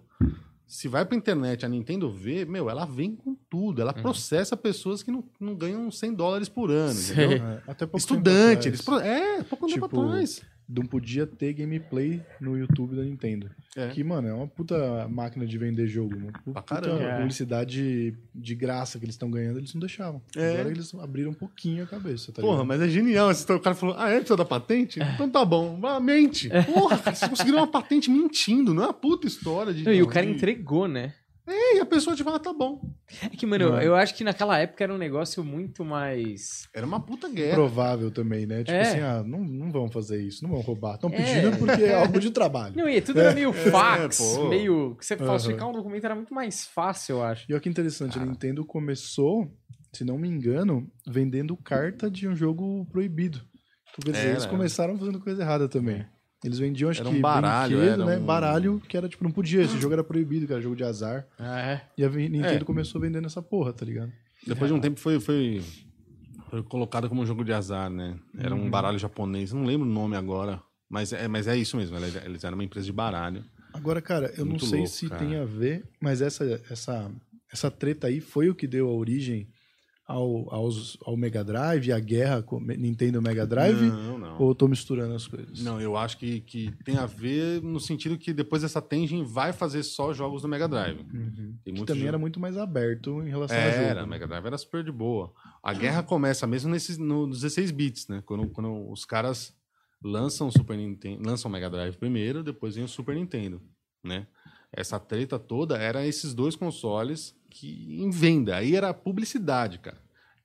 Se vai pra internet a Nintendo vê, meu, ela vem com tudo. Uhum. Ela processa pessoas que não, não ganham 100 dólares por ano, entendeu? É, até pouco tempo Estudante, atrás, eles. Pro... É, pouco tempo Tipo, atrás. Não podia ter gameplay no YouTube da Nintendo. É. Que, mano, é uma puta máquina de vender jogo. Uma puta caramba. É. publicidade de graça que eles estão ganhando, eles não deixavam. É. Agora eles abriram um pouquinho a cabeça, tá Porra, ligado? mas é genial. esse- O cara falou, ah, é? Precisa da patente? Então tá bom. Ah, mente. Porra, cara, vocês conseguiram uma patente mentindo. Não é uma puta história de... Não, e o cara de- entregou, né? É, e a pessoa tipo, ah, tá bom. É que, mano, é. eu acho que naquela época era um negócio muito mais. Era uma puta guerra. Provável também, né? Tipo É. assim, ah, não, não vão fazer isso, não vão roubar. Estão É. pedindo porque é algo de trabalho. Não, e tudo era meio fax, meio. Que você falsificar um documento era muito mais fácil, eu acho. E olha que interessante, a Nintendo começou, se não me engano, vendendo carta de um jogo proibido. Então, quer dizer, eles era. começaram fazendo coisa errada também. Eles vendiam, acho Era que, um baralho, brinquedo, era né? um- Baralho que era, tipo, não podia. Esse jogo era proibido, que era jogo de azar. Ah, é. E a Nintendo É. começou vendendo essa porra, tá ligado? Depois de um tempo foi, foi, foi colocado como um jogo de azar, né? Era Uhum. um baralho japonês. Não lembro o nome agora. Mas é, mas é isso mesmo. Eles eles eram uma empresa de baralho. Agora, cara, eu Muito não sei louco, se cara. tem a ver, mas essa, essa, essa treta aí foi o que deu a origem ao, aos, ao Mega Drive, a guerra com Nintendo Mega Drive? Não, não. Ou tô misturando as coisas? Não, eu acho que, que tem a ver no sentido que depois essa Tengen vai fazer só jogos do Mega Drive. Uhum. Que também jo- era muito mais aberto em relação a Era, jogo. o Mega Drive era super de boa. A guerra começa mesmo nesses, no, nos 16 bits, né? Quando, quando os caras lançam o Super Nintendo, lançam o Mega Drive primeiro, depois vem o Super Nintendo, né? Essa treta toda era esses dois consoles que em venda. Aí era publicidade, cara.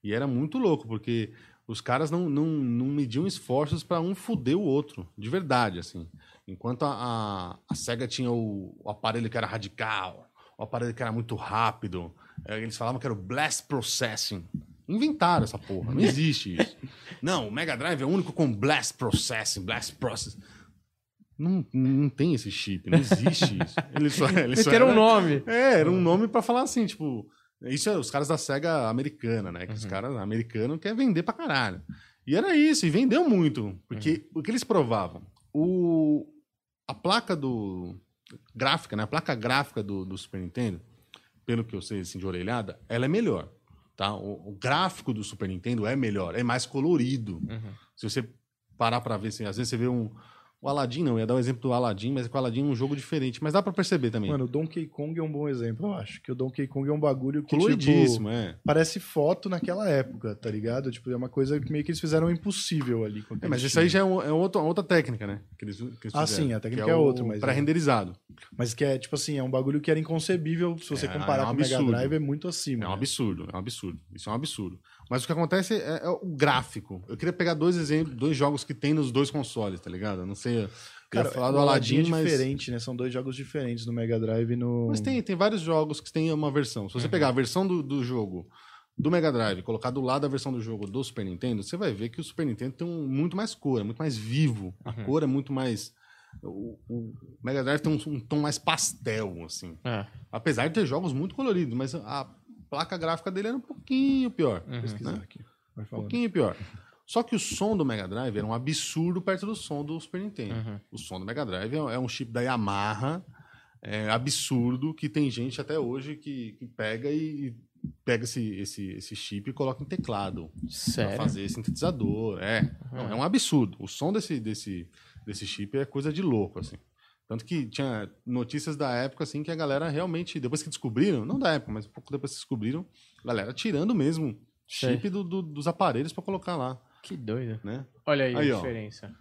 E era muito louco, porque os caras não, não, não mediam esforços para um fuder o outro, de verdade, assim. Enquanto a, a, a SEGA tinha o, o aparelho que era radical, o aparelho que era muito rápido, eh, eles falavam que era o Blast Processing. Inventaram essa porra, não existe isso. Não, o Mega Drive é o único com Blast Processing, Blast Process. Não, não tem esse chip, não existe isso. Eles só, Eles só deram um era- nome. é, era um nome pra falar assim, tipo. Isso é os caras da SEGA americana, né? Que Uhum. os caras americanos querem vender pra caralho. E era isso, e vendeu muito. Porque Uhum. o que eles provavam? O, a placa do. Gráfica, né? A placa gráfica do, do Super Nintendo, pelo que eu sei assim, de orelhada, ela é melhor. Tá? O, o gráfico do Super Nintendo é melhor, é mais colorido. Uhum. Se você parar pra ver, assim, às vezes você vê um. O Aladdin, não, eu ia dar o exemplo do Aladdin, mas com o Aladdin é um jogo diferente. Mas dá pra perceber também. Mano, o Donkey Kong é um bom exemplo, eu acho. Que o Donkey Kong é um bagulho que, tipo, é. parece foto naquela época, tá ligado? Tipo, é uma coisa que meio que eles fizeram impossível ali. É, mas isso aí já é, um- é outra, outra técnica, né? Que eles, que eles Ah, fizeram, sim, a técnica é o outra, mas é. Pré-renderizado. Mas que é, tipo assim, é um bagulho que era inconcebível se você É, comparar é um com o Mega. Drive, é muito acima. É um né? absurdo, é um absurdo. Isso é um absurdo. Mas o que acontece é, é o gráfico. Eu queria pegar dois exemplos, dois jogos que tem nos dois consoles, tá ligado? Eu não sei. Cara, ia falar do Aladdin, é mas. diferente, né? São dois jogos diferentes no Mega Drive e no. Mas tem, tem vários jogos que tem uma versão. Se você Uhum. pegar a versão do, do jogo do Mega Drive e colocar do lado a versão do jogo do Super Nintendo, você vai ver que o Super Nintendo tem um, muito mais cor, é muito mais vivo. A Uhum. cor é muito mais. O, o Mega Drive tem um, um tom mais pastel, assim. É. Apesar de ter jogos muito coloridos, mas a placa gráfica dele era um pouquinho pior. Uhum. pesquisar né? aqui. Vai Um pouquinho pior. Só que o som do Mega Drive era um absurdo perto do som do Super Nintendo. Uhum. O som do Mega Drive é é um chip da Yamaha, é absurdo, que tem gente até hoje que, que pega e, pega esse, esse, esse chip e coloca em teclado Sério? fazer sintetizador. É, Não, é um absurdo. O som desse, desse, desse chip é coisa de louco, assim. Tanto que tinha notícias da época, assim, que a galera realmente, depois que descobriram, não da época, mas um pouco depois que descobriram, a galera tirando mesmo chip do- do- dos aparelhos para colocar lá, Que doido. né? Olha aí, Aí, a ó. diferença.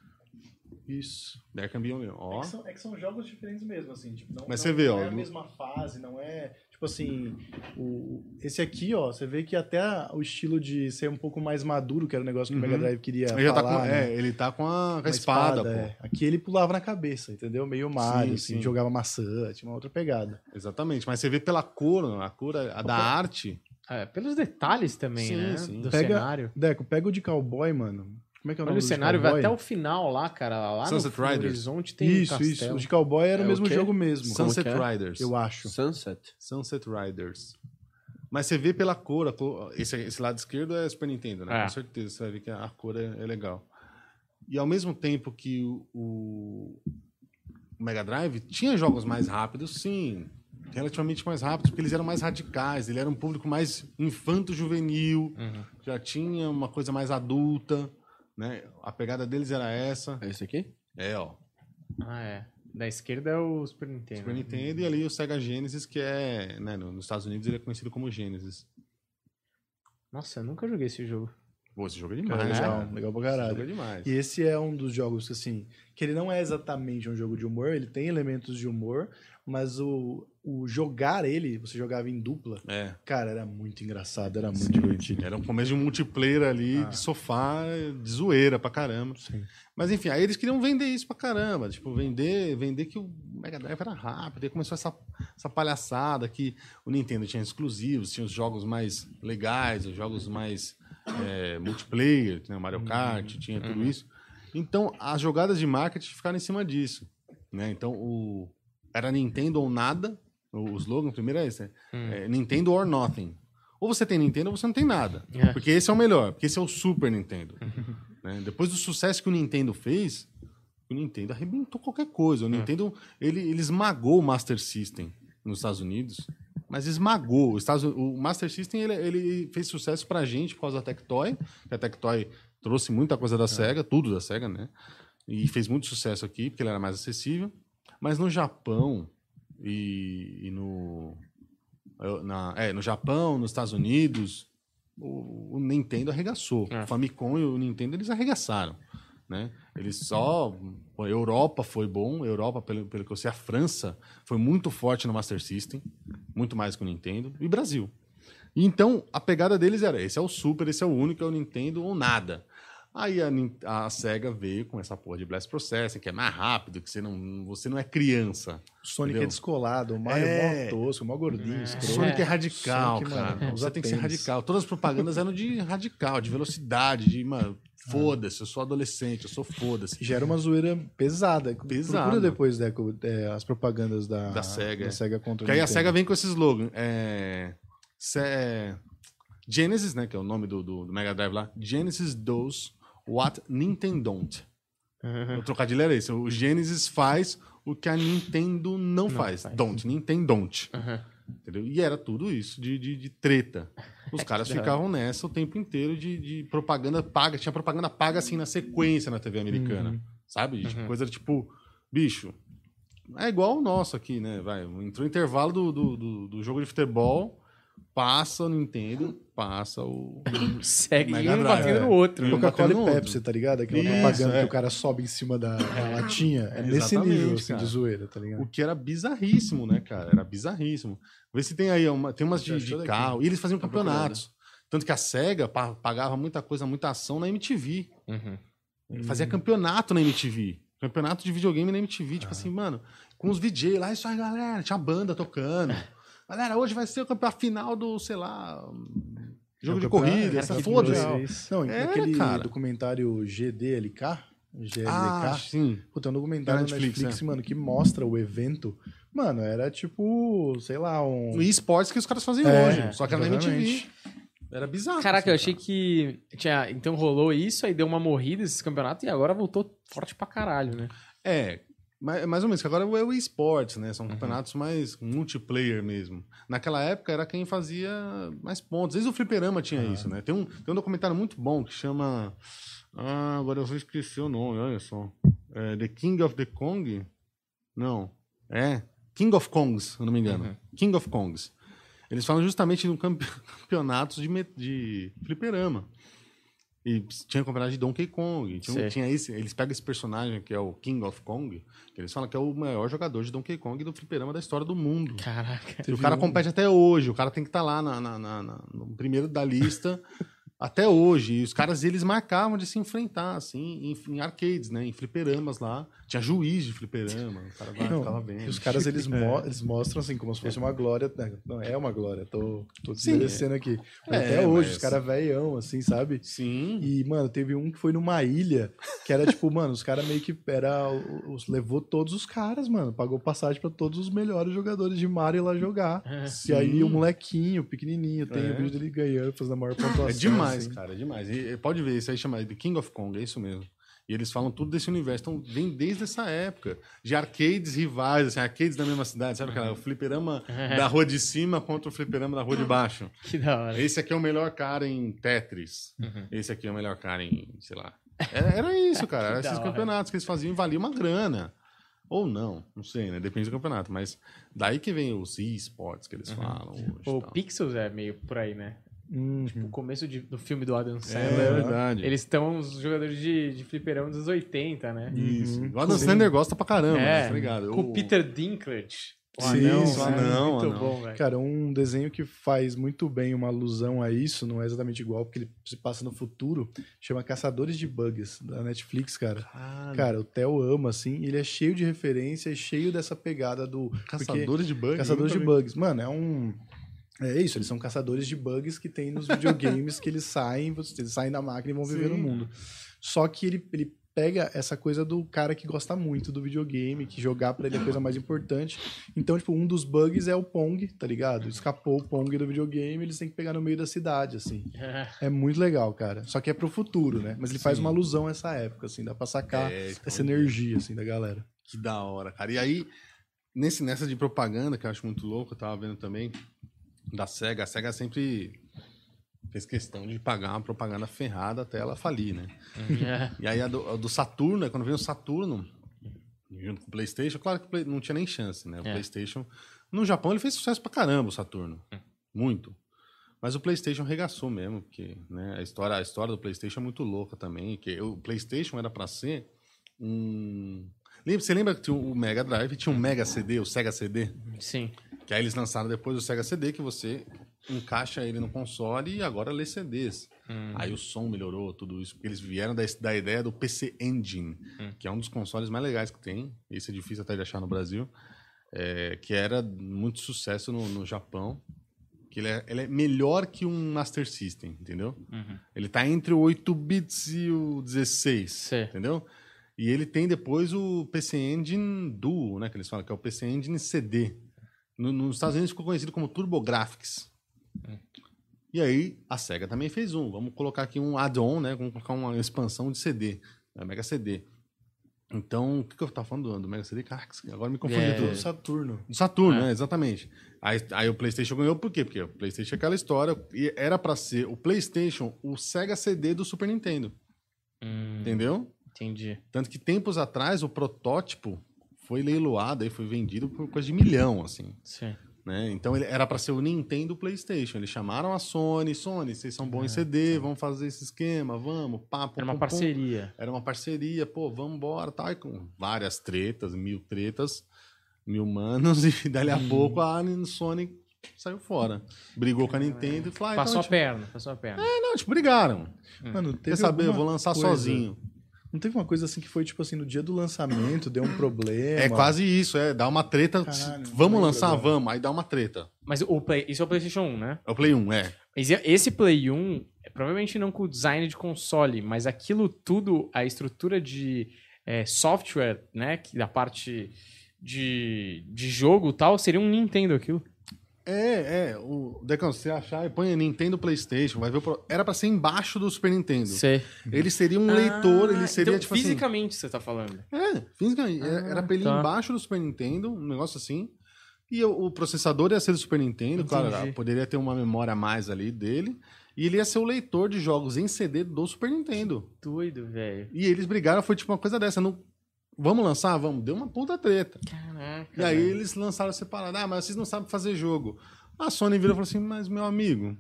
Isso. There can be only- É Ó, que, são, é que são jogos diferentes mesmo, assim. Tipo, não, Mas não- você vê, não ó, é a mesma fase, não é. Tipo assim, o, esse aqui, ó, você vê que até o estilo de ser um pouco mais maduro, que era o negócio que o Uhum. Mega Drive queria ele, tá falar, com, né? é, ele tá com a, com a espada, pô. é. Aqui ele pulava na cabeça, entendeu? Meio Mario, Sim, assim, sim. jogava maçã, tinha uma outra pegada. Exatamente. Mas você vê pela cor, a cor a da arte. É, pelos detalhes também, Sim, né? sim. Do Pega- cenário. Deco, pega o de cowboy, mano. Como é que é o Olha nome o cenário, vai até o final lá, cara. Lá Sunset no, Riders. horizonte tem um Isso, castelo. isso. O de cowboy era É o mesmo quê? jogo mesmo. Como Sunset é? Riders. Eu acho. Sunset. Sunset Riders. Mas você vê pela cor, a cor- esse, esse lado esquerdo é Super Nintendo, né? É. Com certeza, você vai ver que a cor é, é legal. E ao mesmo tempo que o, o Mega Drive tinha jogos mais rápidos, sim. Relativamente mais rápidos, porque eles eram mais radicais, ele era um público mais infanto-juvenil, Uhum. já tinha uma coisa mais adulta, né? A pegada deles era essa. É esse aqui? É, ó. Ah, é. Da esquerda é o Super Nintendo. Super Nintendo e ali o Sega Genesis, que é, né, no- nos Estados Unidos ele é conhecido como Genesis. Nossa, eu nunca joguei esse jogo. Pô, esse jogo é É demais, legal, né? legal pra Esse caralho. jogo é demais. E esse é um dos jogos, assim, que ele não é exatamente um jogo de humor, ele tem elementos de humor, mas o, o jogar ele, você jogava em dupla, É. cara, era muito engraçado, era muito divertido. Era um começo de um multiplayer ali, Ah. de sofá, de zoeira pra caramba. Sim. Mas enfim, aí eles queriam vender isso pra caramba. Tipo, vender, vender que o Mega Drive era rápido. Aí começou essa, essa palhaçada que o Nintendo tinha exclusivos, tinha os jogos mais legais, os jogos mais é, multiplayer, tinha Mario Kart, tinha tudo isso. Então, as jogadas de marketing ficaram em cima disso. Né? Então, o, era Nintendo ou nada. O slogan primeiro é esse, né? Hum. É, Nintendo or nothing. Ou você tem Nintendo ou você não tem nada. É. Porque esse é o melhor, porque esse é o Super Nintendo. né? Depois do sucesso que o Nintendo fez, o Nintendo arrebentou qualquer coisa. O Nintendo, ele, ele esmagou o Master System nos Estados Unidos, mas esmagou. Os Estados, o Master System, ele, ele fez sucesso pra gente por causa da Tectoy, que a Tectoy trouxe muita coisa da SEGA, tudo da SEGA, né? E fez muito sucesso aqui, porque ele era mais acessível. Mas no Japão e, e no... Na, é, no Japão, nos Estados Unidos, o, o Nintendo arregaçou. É. O Famicom e o Nintendo, eles arregaçaram. Né? Eles só. A Europa foi bom, a Europa, pelo, pelo que eu sei, a França foi muito forte no Master System, muito mais que o Nintendo, e Brasil. Então, a pegada deles era: esse é o Super, esse é o único, é o Nintendo ou nada. Aí a, a SEGA veio com essa porra de Blast Processing, que é mais rápido, que você não, você não é criança. O Sonic Entendeu? é descolado, o Mario É. é mó tosco, mó gordinho, É. Sonic é radical, Sonic, cara. mano, Você tem que ser radical. Todas as propagandas eram de radical, de velocidade, de, mano, foda-se, eu sou adolescente, eu sou foda-se. Gera uma zoeira pesada. Pesada. Procura depois, Deco, é, as propagandas da, Da SEGA, Da é. SEGA contra Porque aí a. SEGA vem com esse slogan. É, Se- é, Genesis, né, que é o nome do, do, do Mega Drive lá. Genesis does what Nintendo don't. O trocadilho era esse. O Genesis faz o que a Nintendo não, faz. faz. Don't. Nintendo don't. Entendeu? E era tudo isso, de, de, de treta. Os caras ficavam nessa o tempo inteiro de, de propaganda paga. Tinha propaganda paga assim na sequência na TV americana. Sabe? De Uhum. Coisa tipo, bicho. É igual o nosso aqui, né? Vai, entrou o intervalo do, do, do, do jogo de futebol, passa o Nintendo, passa o. Segue Mega um Drive, batendo é. no outro. Coca-Cola e Pepsi, tá ligado? Aquela Isso, propaganda é. que o cara sobe em cima da, da latinha. É nesse Exatamente, nível assim, cara. de zoeira, tá ligado? O que era bizarríssimo, né, cara? Era bizarríssimo. Vê se tem aí, uma, tem umas de, de carro. E eles faziam Tá campeonatos. Tanto que a SEGA pa- pagava muita coisa, muita ação na MTV. Uhum. Fazia Hum. campeonato na MTV. Campeonato de videogame na MTV. Tipo assim, mano, com os VJ lá, isso aí, galera. Tinha banda tocando. Galera, hoje vai ser o campeonato final do, sei lá. Jogo É de campeonato- corrida, é, essa que foda-se. mundial. Não, Era, naquele cara. documentário GDLK, GLK, Ah, sim. Puta, é um documentário Da na Netflix, Netflix, é. mano, que mostra o evento. Mano, era tipo, sei lá, um. O esportes que os caras faziam É, hoje. Só que era na MTV. Era bizarro. Caraca, eu assim, achei que. Tinha, então rolou isso, aí deu uma morrida esses campeonatos e agora voltou forte pra caralho, né? É, mais, mais ou menos, que agora é o esportes, né? Uhum. São campeonatos mais multiplayer mesmo. Naquela época era quem fazia mais pontos. Desde o Fliperama tinha Ah. isso, né? Tem um, tem um documentário muito bom que chama. Ah, agora eu vou esquecer o nome, olha só. É, the King of the Kong? Não. É. King of Kongs, se eu não me engano. Uhum. King of Kongs. Eles falam justamente de um campe- campeonatos de, de fliperama. E tinha campeonato de Donkey Kong. Tinha, tinha esse, eles pegam esse personagem que é o King of Kong, que eles falam que é o maior jogador de Donkey Kong do fliperama da história do mundo. Caraca. E o cara compete até hoje, o cara tem que estar lá na, na- na- na- no primeiro da lista até hoje. E os caras, eles marcavam de se enfrentar, assim, em, em arcades, né? Em fliperamas lá. Tinha juiz de fliperama, o cara vai, Não, ficava bem. e os caras, eles, mo- eles mostram assim, como se fosse uma glória. né? Não, é uma glória, tô, tô desmerecendo aqui. É, até hoje, mas- os caras velhão, assim, sabe? Sim. E, mano, teve um que foi numa ilha, que era tipo, mano, os caras meio que era. Os, levou todos os caras, mano. Pagou passagem pra todos os melhores jogadores de Mario lá jogar. E aí Sim. o molequinho, pequenininho, tem É. o vídeo dele ganhando, fazendo a maior pontuação. É demais, assim. cara, é demais. E, e pode ver, isso aí chama The King of Kong, é isso mesmo. E eles falam tudo desse universo. Então, vem desde essa época. De arcades rivais, assim, arcades da mesma cidade, sabe aquela? O fliperama da rua de cima contra o fliperama da rua de baixo. Que da hora. Esse aqui é o melhor cara em Tetris. Uhum. Esse aqui é o melhor cara em, sei lá. Era, era isso, cara. Era esses campeonatos que eles faziam valia uma grana. Ou não, não sei, né? Depende do campeonato. Mas daí que vem os esportes que eles falam hoje. O tal. Pixels é meio por aí, né? Uhum. O começo de- do filme do Adam É, Sandler. verdade. Eles estão os jogadores de, de fliperama dos anos 80, né? Isso. Uhum. O Adam. Sandler gosta pra caramba, É, né? Tá ligado? Com o Peter Dinklage. O Sim, anão, sim. né? Anão, Muito anão. bom, velho. Cara, um desenho que faz muito bem uma alusão a isso, não é exatamente igual, porque ele se passa no futuro, chama Caçadores de Bugs, da Netflix, cara. Cara, Cara, o Theo ama, assim, ele é cheio de referência, cheio dessa pegada do... porque- caçadores de bugs. Caçadores de bugs. Mano, é um. É isso, eles são caçadores de bugs que tem nos videogames que eles saem, eles saem da máquina e vão viver no Sim. mundo. Só que ele, ele pega essa coisa do cara que gosta muito do videogame, que jogar pra ele é a coisa mais importante. Então, tipo, um dos bugs é o Pong, tá ligado? Escapou o Pong do videogame, eles têm que pegar no meio da cidade, assim. É muito legal, cara. Só que é pro futuro, né? Mas ele faz Sim. uma alusão a essa época, assim, dá pra sacar É, então, essa energia, assim, da galera. Que da hora, cara. E aí, nesse, nessa de propaganda, que eu acho muito louco, eu tava vendo também, da SEGA, a SEGA sempre fez questão de pagar uma propaganda ferrada até ela falir, né? É. E aí a do, a do Saturno, né, quando veio o Saturno, junto com o PlayStation, claro que Play- não tinha nem chance, né? O É. PlayStation. No Japão ele fez sucesso pra caramba, o Saturno. Muito. Mas o PlayStation regaçou mesmo, porque né, a, história, a história do PlayStation é muito louca também. Que o PlayStation era pra ser um. Lembra, você lembra que o Mega Drive, tinha um Mega CD, o Sega CD? Sim. Que aí eles lançaram depois o Sega CD, que você encaixa ele no console e agora lê CDs. Hum. Aí o som melhorou, tudo isso. Porque eles vieram da, da ideia do PC Engine, Hum. que é um dos consoles mais legais que tem. Esse é difícil até de achar no Brasil. é, que era muito sucesso no, no Japão. Que ele é, ele é melhor que um Master System, entendeu? Uhum. Ele tá entre o 8 bits e o 16, Sei. entendeu? E ele tem depois o PC Engine Duo, né? Que eles falam que é o PC Engine CD. No- nos Estados Unidos ficou conhecido como TurboGrafx. E aí a Sega também fez um. Vamos colocar aqui um add-on, né? Vamos colocar uma expansão de CD, né? Mega CD. Então, o que, que eu tava falando do, Mega CD? Caraca, agora me confundi É. tudo. Do Saturno. Do Saturno, É. né? Exatamente. Aí, aí o PlayStation ganhou por quê? Porque o PlayStation é aquela história. E era pra ser o PlayStation o Sega CD do Super Nintendo. Hum, Entendeu? Entendi. Tanto que tempos atrás o protótipo foi leiloado e foi vendido por coisa de milhão, assim. Sim. Né? Então ele era pra ser o Nintendo PlayStation. Eles chamaram a Sony, Sony, vocês são bons em CD, vamos fazer esse esquema, vamos, papo. Era uma parceria. Era uma parceria, pô, vamos embora, tá? E com várias tretas, mil tretas, mil manos, e dali a Hum. pouco a Sony saiu fora. Brigou com a Nintendo e falou, ah, então, Passou a tipo, perna, passou a perna. não, tipo, brigaram. Mano, Quer saber? Eu vou lançar coisa- sozinho. Não teve uma coisa assim que foi, tipo assim, no dia do lançamento, deu um problema. É quase isso, é. Dá uma treta. Caralho, vamos lançar? agora. Vamos. Aí dá uma treta. Mas o Play, isso é o PlayStation 1, né? É o Play 1, é. Mas esse Play 1, é, provavelmente não com o design de console, mas aquilo tudo, a estrutura de é, software, né? Que da parte de, de jogo e tal, seria um Nintendo aquilo. É, é. O Decão, se você achar, põe Nintendo PlayStation, vai ver o. pro- Era pra ser embaixo do Super Nintendo. Sei. Ele seria um leitor, ele seria então, tipo assim. fisicamente você tá falando. É, fisicamente. É, Ah, era pra ele tá. embaixo do Super Nintendo, um negócio assim. E o, o processador ia ser do Super Nintendo, claro, Entendi. poderia ter uma memória a mais ali dele. E ele ia ser o leitor de jogos em CD do Super Nintendo. Doido, velho. E eles brigaram, foi tipo uma coisa dessa. Não... Vamos lançar? Vamos. Deu uma puta treta. Caraca. E aí velho. eles lançaram separado. Ah, mas vocês não sabem fazer jogo. A Sony virou e falou assim: Mas meu amigo,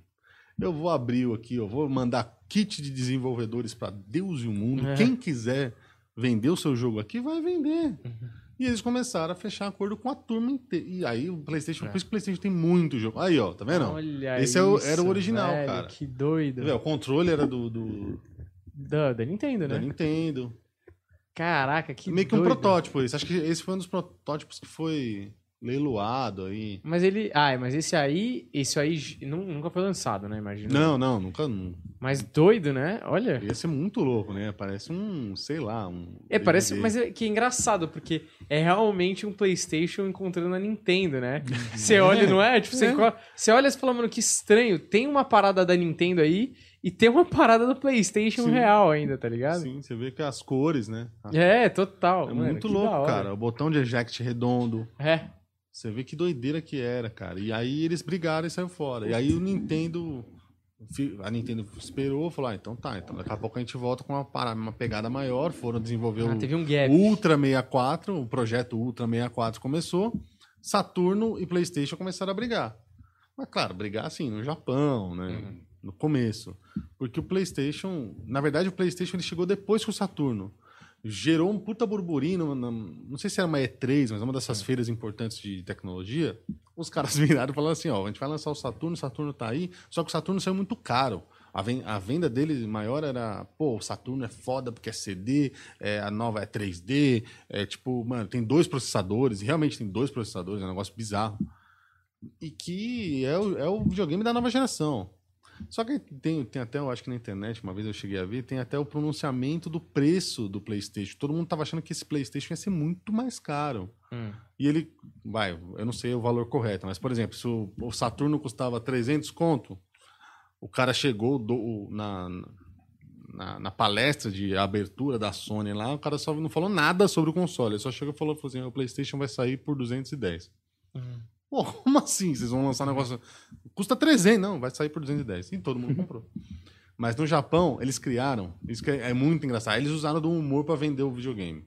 eu vou abrir aqui, eu vou mandar kit de desenvolvedores pra Deus e o mundo. É. Quem quiser vender o seu jogo aqui, vai vender. Uhum. E eles começaram a fechar acordo com a turma inteira. E aí o PlayStation, É. por isso que o PlayStation tem muito jogo. Aí, ó, tá vendo? Olha Esse é o- isso, era o original, velho, cara. Que doido. O controle era do, do- Da, da Nintendo, da né? Nintendo. Caraca, que Meio que um doido. protótipo esse. Acho que esse foi um dos protótipos que foi leiloado aí. Mas ele. Ah, mas esse aí. Esse aí nu- nunca foi lançado, né? Imagina. Não, não, nunca. Não. Mas doido, né? Olha. Ia ser muito louco, né? Parece um, sei lá, um. É, parece. DVD. Mas é que é engraçado, porque é realmente um PlayStation encontrando a Nintendo, né? Você olha, não é? Tipo, você, É. você olha e fala, mano, que estranho. Tem uma parada da Nintendo aí e tem uma parada do PlayStation Sim. real ainda, tá ligado? Sim, você vê que as cores, né? É, total. É mano, muito louco, cara. O botão de eject redondo. É. Você vê que doideira que era, cara. E aí eles brigaram e saiu fora. E aí o Nintendo. A Nintendo esperou, falou: ah, então tá, então daqui a pouco a gente volta com uma, parada, uma pegada maior. Foram desenvolver Ah, o teve um gap. Ultra 64, o projeto Ultra 64 começou. Saturno e PlayStation começaram a brigar. Mas claro, brigar assim, no Japão, né? Uhum. No começo. Porque o PlayStation, na verdade, o PlayStation ele chegou depois que o Saturno. Gerou um puta burburinho, na- não sei se era uma E3, mas uma dessas feiras importantes de tecnologia. Os caras viraram e falaram assim: ó, a gente vai lançar o Saturno, o Saturno tá aí, só que o Saturno saiu muito caro. A ven- a venda dele maior era, pô, o Saturno é foda porque é CD, é, a nova é 3D, é tipo, mano, tem dois processadores, realmente tem dois processadores, é um negócio bizarro. E que é o, é o videogame da nova geração. Só que tem, tem até, eu acho que na internet, uma vez eu cheguei a ver, tem até o pronunciamento do preço do PlayStation. Todo mundo tava achando que esse PlayStation ia ser muito mais caro. Hum. E ele, vai, eu não sei o valor correto, mas, por exemplo, se o, o Saturno custava 300 conto, o cara chegou do- na, na, na palestra de abertura da Sony lá, o cara só não falou nada sobre o console. Ele só chegou e falou, falou assim, o PlayStation vai sair por 210. Uhum. Pô, como assim? Vocês vão lançar um negócio... Custa 300, não, vai sair por 210. E todo mundo comprou. Mas no Japão, eles criaram, isso que é é muito engraçado, eles usaram do humor pra vender o videogame.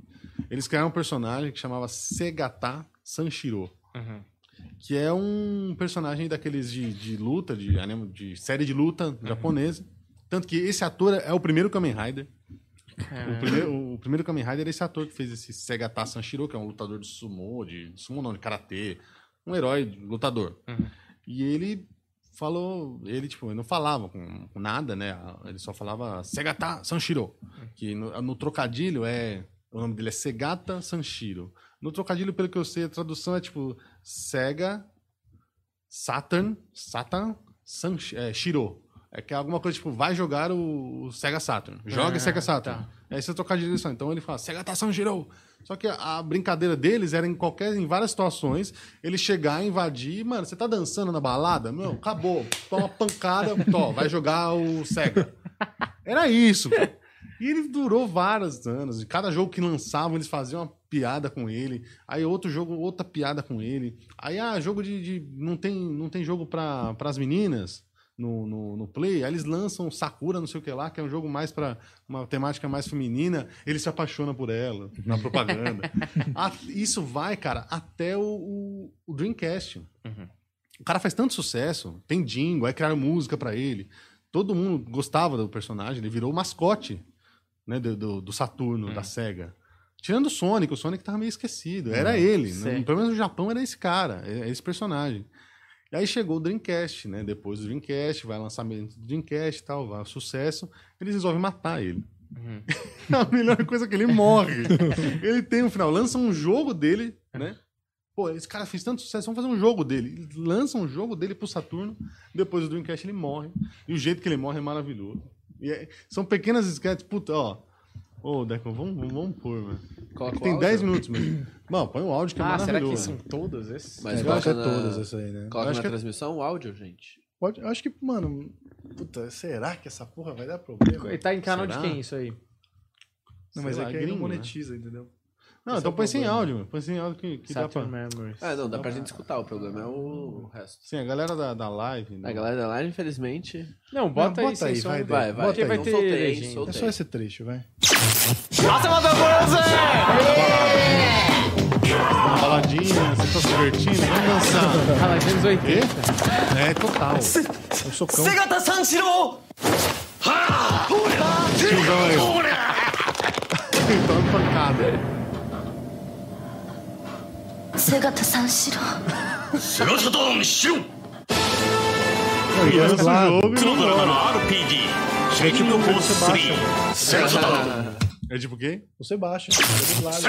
Eles criaram um personagem que chamava Segata Sanshiro, Uhum. que é um personagem daqueles de, de luta, de, de série de luta japonesa. Tanto que esse ator é o primeiro Kamen Rider. O primeiro, o primeiro Kamen Rider é esse ator que fez esse Segata Sanshiro, que é um lutador de sumo, de sumo não, de karatê, um herói lutador. Uhum. E ele falou, ele, tipo, ele não falava com, com nada, né? Ele só falava Segata Sanshiro. Que no, no trocadilho é. O nome dele é Segata Sanshiro. No trocadilho, pelo que eu sei, a tradução é tipo Sega Saturn, Satan Sansh, é, Shiro. É que é alguma coisa tipo, vai jogar o, o Sega Saturn. Joga Ah, Sega Saturn. tá. Aí você trocar de direção. Então ele fala, Sega tá Sanshiro. Só que a, brincadeira deles era em qualquer, em várias situações, ele chegar, invadir, mano, você tá dançando na balada? Meu, acabou. Toma uma pancada, tó, vai jogar o Sega. Era isso. pô. E ele durou vários anos. E cada jogo que lançavam, eles faziam uma piada com ele. Aí outro jogo, outra piada com ele. Aí, ah, jogo de. de- não, tem, não tem jogo para as meninas no, no, no Play. Aí eles lançam Sakura, não sei o que lá, que é um jogo mais para uma temática mais feminina. Ele se apaixona por ela na propaganda. Ah, isso vai, cara, até o, o, o Dreamcast. Uhum. O cara faz tanto sucesso, tem jingle, aí criaram música pra ele. Todo mundo gostava do personagem, ele virou o mascote né, do, do, do Saturno, Hum. da SEGA. Tirando o Sonic, o Sonic tava meio esquecido. Era ele. sei. No, pelo menos no Japão era esse cara, é esse personagem. E aí chegou o Dreamcast, né? Depois do Dreamcast, vai lançamento do Dreamcast e tal, vai sucesso. Eles resolvem matar ele. Uhum. A melhor coisa é que ele morre. ele tem um final. Lança um jogo dele, né? Pô, esse cara fez tanto sucesso, vamos fazer um jogo dele. Ele lança um jogo dele pro Saturno, depois do Dreamcast ele morre. E o jeito que ele morre é maravilhoso. E é- são pequenas sketches, puta, ó. Ô, Deco, vamos, vamos, vamos pôr, mano. Coloca É o tem áudio? 10 minutos. Mano, põe o áudio que é Ah, será que maravilhoso. são todos esses? Mas eu acho que é coloca na- todas essa aí, né? Coloca Acho na que é- transmissão o áudio, gente. Pode, eu acho que, mano. Puta, será que essa porra vai dar problema? E tá em canal Será? de quem isso aí? Não, mas Sei é lá, que aí não gringo, né? monetiza, entendeu? Não, é então é põe sem áudio, põe sem áudio que, que dá pra. Memories. É, não, dá pra gente escutar, o problema é o, o resto. Sim, a galera da, da live. Né? A galera da live, infelizmente. Não, bota, não, bota aí, aí vai, vai, vai. Bota vai ter soltei, soltei. É só esse trecho, vai. Nossa, Mata Uma baladinha, você tá se divertindo, vamos dançar. Baladinha dos 80. É, total. Eu sou cão. Segata Sanchiro! Ha! Tiozão aí. Então, pancada. Segata San Shiro. Segata Sanshiro! Criança jogo RPG. É tipo quem? O Sebastião.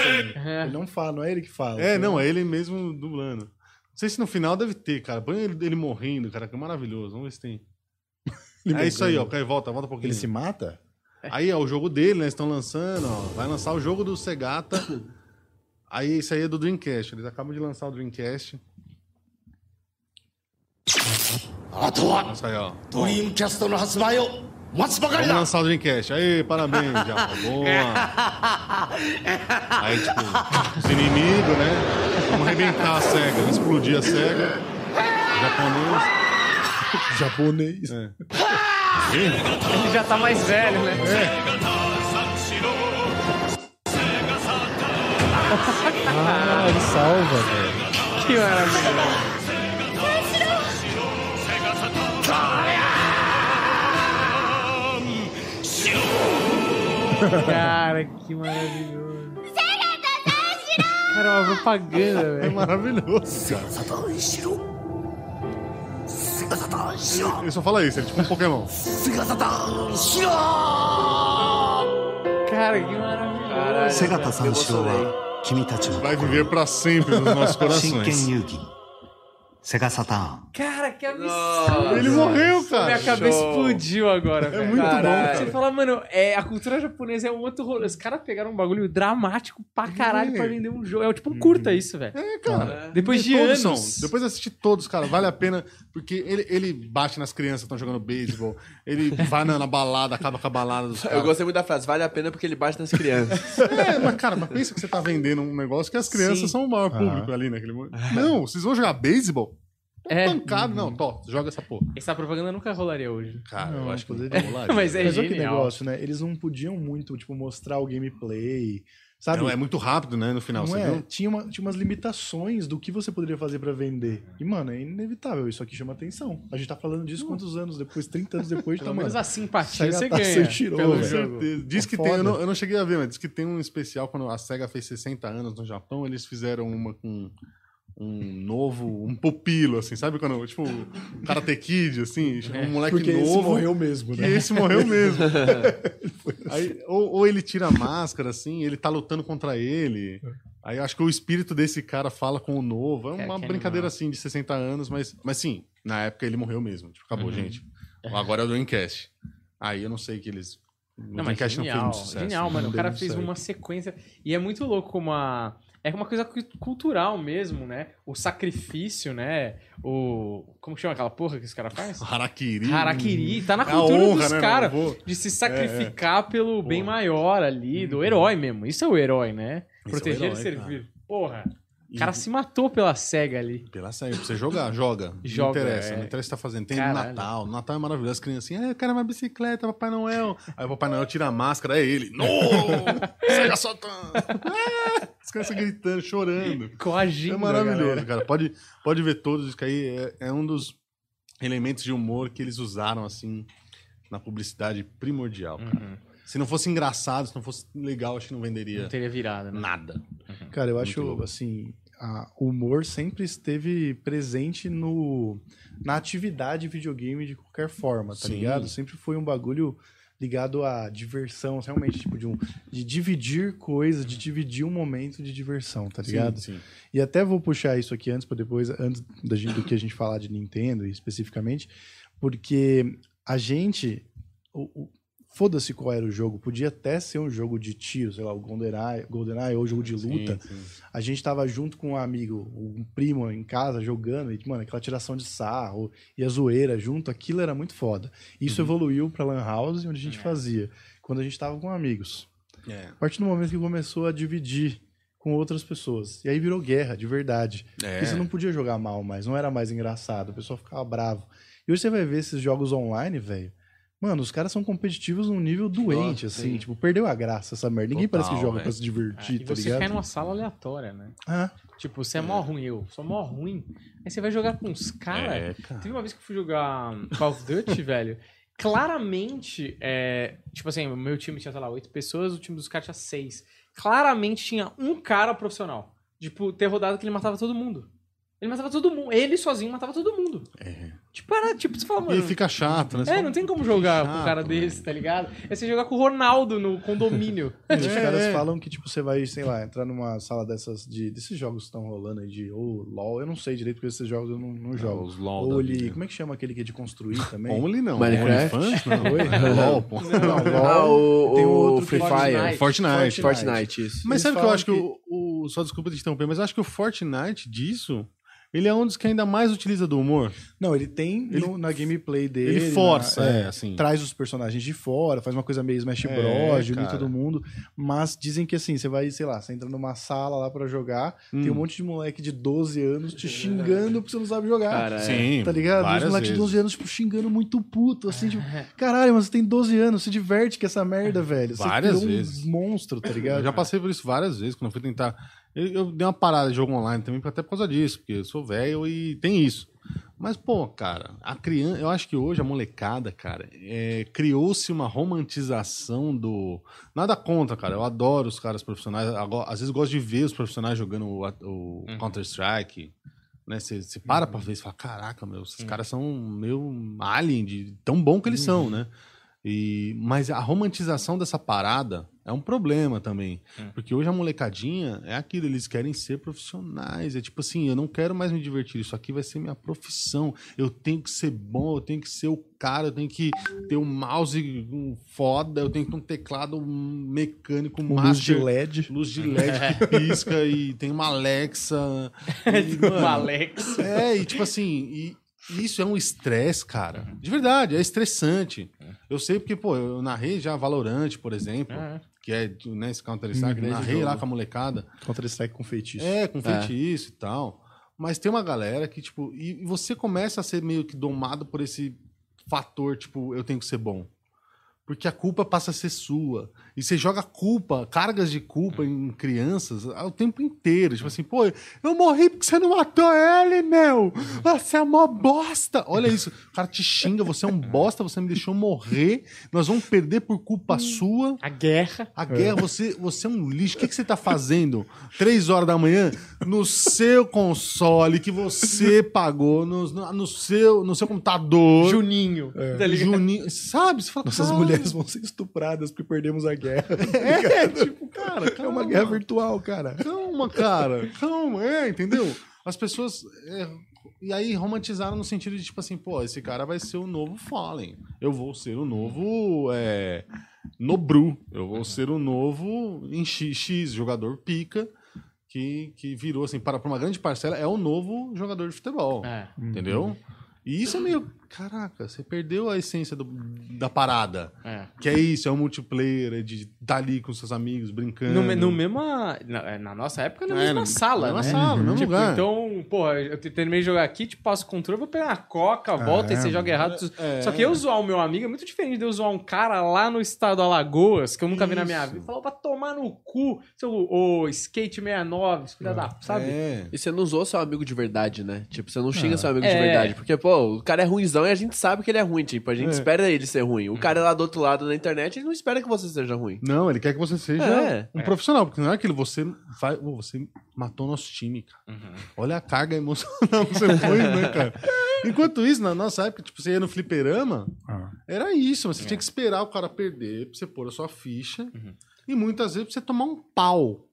Ele, é, é né? não fala, não é ele que fala. É, né? não, é ele mesmo dublando. Não sei se no final deve ter, cara. Põe ele, ele morrendo, cara, que é maravilhoso. Vamos ver se tem. é isso aí, ó. Caio, volta, volta um pouquinho. Ele se mata? Aí, ó, o jogo dele, né? Estão lançando, ó. Vai lançar o jogo do Segata Aí isso aí é do Dreamcast. Eles acabam de lançar o Dreamcast. Nossa, aí, Vamos lançar o Dreamcast. Aí, parabéns. Tá Boa. Aí, tipo, os inimigos, né? Vamos arrebentar a SEGA. Vamos explodir a SEGA. Japonês. Japonês. É. Ele já tá mais velho, né? É. Ah, ele salva, velho. Que maravilha. Cara, que maravilhoso. Cara, é uma propaganda, é velho. É maravilhoso. Ele só fala isso, ele é tipo um Pokémon. Cara, que maravilhoso. Segata-san Shiro vai viver para sempre nos nossos corações. Sega Saturn. Cara, que absurdo. Ele morreu, cara. Minha cabeça Show. explodiu agora. É muito Caralho. bom. Você fala, mano, é, a cultura japonesa é um outro rolê. Os caras pegaram um bagulho dramático pra é. caralho é. pra vender um jogo. É tipo um curta uhum. isso, velho. É, cara. É. Depois de anos. São. Depois assisti todos, cara. Vale a pena, porque ele, ele bate nas crianças que estão jogando beisebol. Ele vai na, na, balada, acaba com a balada dos caras. Eu gostei muito da frase, vale a pena porque ele bate nas crianças. é, mas cara, mas pensa que você tá vendendo um negócio que as crianças Sim. são o maior ah. público ah. ali naquele momento. Não, vocês vão jogar beisebol? É. Pancado, não, tó, joga essa porra. Essa propaganda nunca rolaria hoje. Cara, Não, eu acho que poderia. não rolaria. Mas é Mas olha que genial. negócio, né? Eles não podiam muito, tipo, mostrar o gameplay. Sabe? Não, é muito rápido, né, no final, Não você é? viu? Tinha, uma- tinha umas limitações do que você poderia fazer pra vender. E, mano, é inevitável. Isso aqui chama atenção. A gente tá falando disso quantos anos depois? 30 anos depois, tá, Pelo mano. menos a simpatia você tá ganha. tirou, pelo jogo. Certeza. Diz É que tem, eu não, eu não cheguei a ver, mas diz que tem um especial quando a SEGA fez 60 anos no Japão, eles fizeram uma com um novo, um pupilo, assim, sabe quando, tipo, Karate Kid, assim, um moleque Porque esse novo. morreu mesmo, né? esse morreu mesmo. Aí, ou, ou ele tira a máscara, assim, ele tá lutando contra ele. Aí eu acho que o espírito desse cara fala com o novo. É É, uma que brincadeira, animal. assim, de 60 anos, mas, mas sim, na época ele morreu mesmo. Tipo, acabou, Uhum. gente. Agora é o Dreamcast. Aí eu não sei que eles... O Não, mas genial, não fez muito sucesso. genial, mano. O cara fez uma sequência. E é muito louco como a. É uma coisa cu- cultural mesmo, né? O sacrifício, né? O. Como chama aquela porra que esse cara faz? Harakiri. Harakiri. Tá na É cultura honra, dos né, caras. De se sacrificar pelo bem maior ali, do herói mesmo. Isso é o herói, né? Esse é o Proteger herói, e servir. Porra. O cara E- se matou pela SEGA ali. Pela série, pra você jogar, joga. Joga, Não interessa, é. não interessa o que tá fazendo. Tem Caralho. Natal, Natal é maravilhoso. As crianças assim, ah, eu quero uma bicicleta, Papai Noel. Aí o Papai Noel tira a máscara, é ele. No! Sega Satã! Ah! As crianças gritando, chorando. Coagindo. É maravilhoso, galera. cara. Pode, pode ver todos, isso que aí é, é um dos elementos de humor que eles usaram, assim, na publicidade primordial, cara. Uhum. Se não fosse engraçado, se não fosse legal, acho que não venderia Não teria virado, né? nada. Cara, eu acho, assim, o humor sempre esteve presente no, na atividade videogame de qualquer forma, tá Sim. ligado? Sempre foi um bagulho ligado à diversão, realmente, tipo, de, um, de dividir coisas, de dividir um momento de diversão, tá ligado? Sim, sim. E até vou puxar isso aqui antes, para depois, antes da gente, do que a gente falar de Nintendo especificamente, porque a gente. o- o- Foda-se qual era o jogo, podia até ser um jogo de tiro, sei lá, o GoldenEye, GoldenEye ou jogo de luta. Sim, sim. A gente tava junto com um amigo, um primo em casa, jogando, e, mano, aquela tiração de sarro e a zoeira junto, aquilo era muito foda. Isso Uhum. evoluiu pra Lan House, onde a É. gente fazia, quando a gente tava com amigos. É. A partir do momento que começou a dividir com outras pessoas. E aí virou guerra, de verdade. É. Porque você não podia jogar mal mais, não era mais engraçado, o pessoal ficava bravo. E hoje você vai ver esses jogos online, velho. Mano, os caras são competitivos num nível doente, Nossa, assim. sim. Tipo, perdeu a graça essa merda. Ninguém Total, parece que joga velho. pra se Ah, divertir, e tá você ligado? cai numa sala aleatória, né? Ah, Tipo, você é mó ruim, eu sou mó ruim. Aí você vai jogar com uns caras. É, cara. Teve uma vez que eu fui jogar Call of Duty, velho. Claramente, é, tipo assim, o meu time tinha, sei lá, oito pessoas, o time dos caras tinha seis. Claramente tinha um cara profissional. Tipo, ter rodado que ele matava todo mundo. Ele matava todo mundo. Ele sozinho matava todo mundo. É. Tipo, era, tipo, você fala, E mano. aí fica chato, né? Você É, fala, não tem como "Que jogar com um chato, cara velho." desse, tá ligado? É você jogar com o Ronaldo no condomínio. E os É, caras é. falam que, tipo, você vai, sei lá, entrar numa sala dessas de. desses jogos que estão rolando aí de ou LOL, eu não sei direito, porque esses jogos eu não, não jogo. os LOL ou ele. Como é que chama aquele que é de construir também? Only não. Minecraft? OnlyFans? Não. Oi? LOL, pô. Não, LOL. Ah, o, Tem um o outro Free que- Fire. Fortnite. Fortnite, isso. Mas Eles sabe o que eu acho que, o, o- Só desculpa te interromper, mas eu acho que o Fortnite disso. Ele é um dos que ainda mais utiliza do humor. Não, ele tem Ele- no- na gameplay dele. Ele força, na- é, assim. Traz os personagens de fora, faz uma coisa meio Smash É, Bros, unir cara. todo mundo. Mas dizem que assim, você vai, sei lá, você entra numa sala lá pra jogar, tem um Hum. monte de moleque de 12 anos te xingando porque você não sabe jogar. Cara, é. Sim. Tá ligado? Os moleques de vezes. 12 anos, tipo, xingando muito puto, assim, tipo, caralho, mas você tem 12 anos, se diverte com essa merda, velho. Você Várias vezes. um monstro, tá ligado? Eu já passei por isso várias vezes quando eu fui tentar. Eu, eu dei uma parada de jogo online também, até por causa disso, porque eu sou velho e tem isso. Mas, pô, cara, a criança. Eu acho que hoje a molecada, cara, é, criou-se uma romantização do. Nada contra, cara. Eu adoro os caras profissionais. Agora, às vezes gosto de ver os profissionais jogando o, o Uhum. Counter-Strike. Né? Você você para pra ver e fala: caraca, meu, esses caras são meio alien, de tão bom que eles são, né? E, mas a romantização dessa parada é um problema também. Porque hoje a molecadinha é aquilo, eles querem ser profissionais. É tipo assim, eu não quero mais me divertir, isso aqui vai ser minha profissão. Eu tenho que ser bom, eu tenho que ser o cara, eu tenho que ter um mouse um foda, eu tenho que ter um teclado mecânico Com luz de master. LED. Luz de LED que pisca e tem uma Alexa. E, mano, Alex. é, e tipo assim, e isso é um estresse, cara. De verdade, é estressante. Eu sei porque, pô, eu narrei já Valorant, por exemplo, É. que é né, esse Counter-Strike, Uhum. narrei lá com a molecada. Contra-Strike com feitiço. É, com feitiço e tal. Mas tem uma galera que, tipo, e e você começa a ser meio que domado por esse fator, tipo, eu tenho que ser bom. Porque a culpa passa a ser sua. E você joga culpa, cargas de culpa em crianças o tempo inteiro. Tipo assim, pô, eu morri porque você não matou ele, meu! Você é uma bosta! Olha isso. O cara te xinga, você é um bosta, você me deixou morrer. Nós vamos perder por culpa sua. A guerra. A guerra, você, você é um lixo. O que, que você tá fazendo? Três horas da manhã no seu console que você pagou, no, no, seu, no seu computador. Juninho. Tá ligado? Juninho. Sabe? Você fala, Nossas cara, mulheres vão ser estupradas porque perdemos a guerra. É, tipo, cara, É calma. uma guerra virtual, cara. Calma, cara. Calma, é, entendeu? As pessoas. é, e aí romantizaram no sentido de, tipo assim, pô, esse cara vai ser o novo Fallen. Eu vou ser o novo. É, Nobru. Eu vou ser o novo em X, X, jogador pica. Que, que virou, assim, para, para uma grande parcela, é o novo jogador de futebol. É. Entendeu? E isso é meio. Caraca, você perdeu a essência do- da parada. É. Que é isso, é o multiplayer, é de estar ali com seus amigos, brincando. No, no mesma. Na, na nossa época, na É, mesma na- sala, na né? mesma sala, no mesmo tipo, lugar. Então, porra, eu te- terminei de jogar aqui, te passo o controle, vou pegar uma coca, volta e você joga errado. É. Só que eu zoar o meu amigo é muito diferente de eu zoar um cara lá no estado Alagoas, que eu nunca vi na minha Isso. vida. Falou pra tomar no cu, seu ô, Skate 69, filha da. Sabe? É. E você não usou seu amigo de verdade, né? Tipo, você não xinga seu amigo É. de verdade. Porque, pô, o cara é ruimzão e a gente sabe que ele é ruim. Tipo, a gente espera ele ser ruim. O cara lá do outro lado na internet, ele não espera que você seja ruim. Não, ele quer que você seja É. um profissional, porque não é aquilo, você vai, você matou nosso time, cara. Olha a carga emocional que você foi, né, cara? Enquanto isso, na nossa época, tipo, você ia no fliperama, Ah. era isso, mas você tinha que esperar o cara perder pra você pôr a sua ficha. E muitas vezes pra você tomar um pau.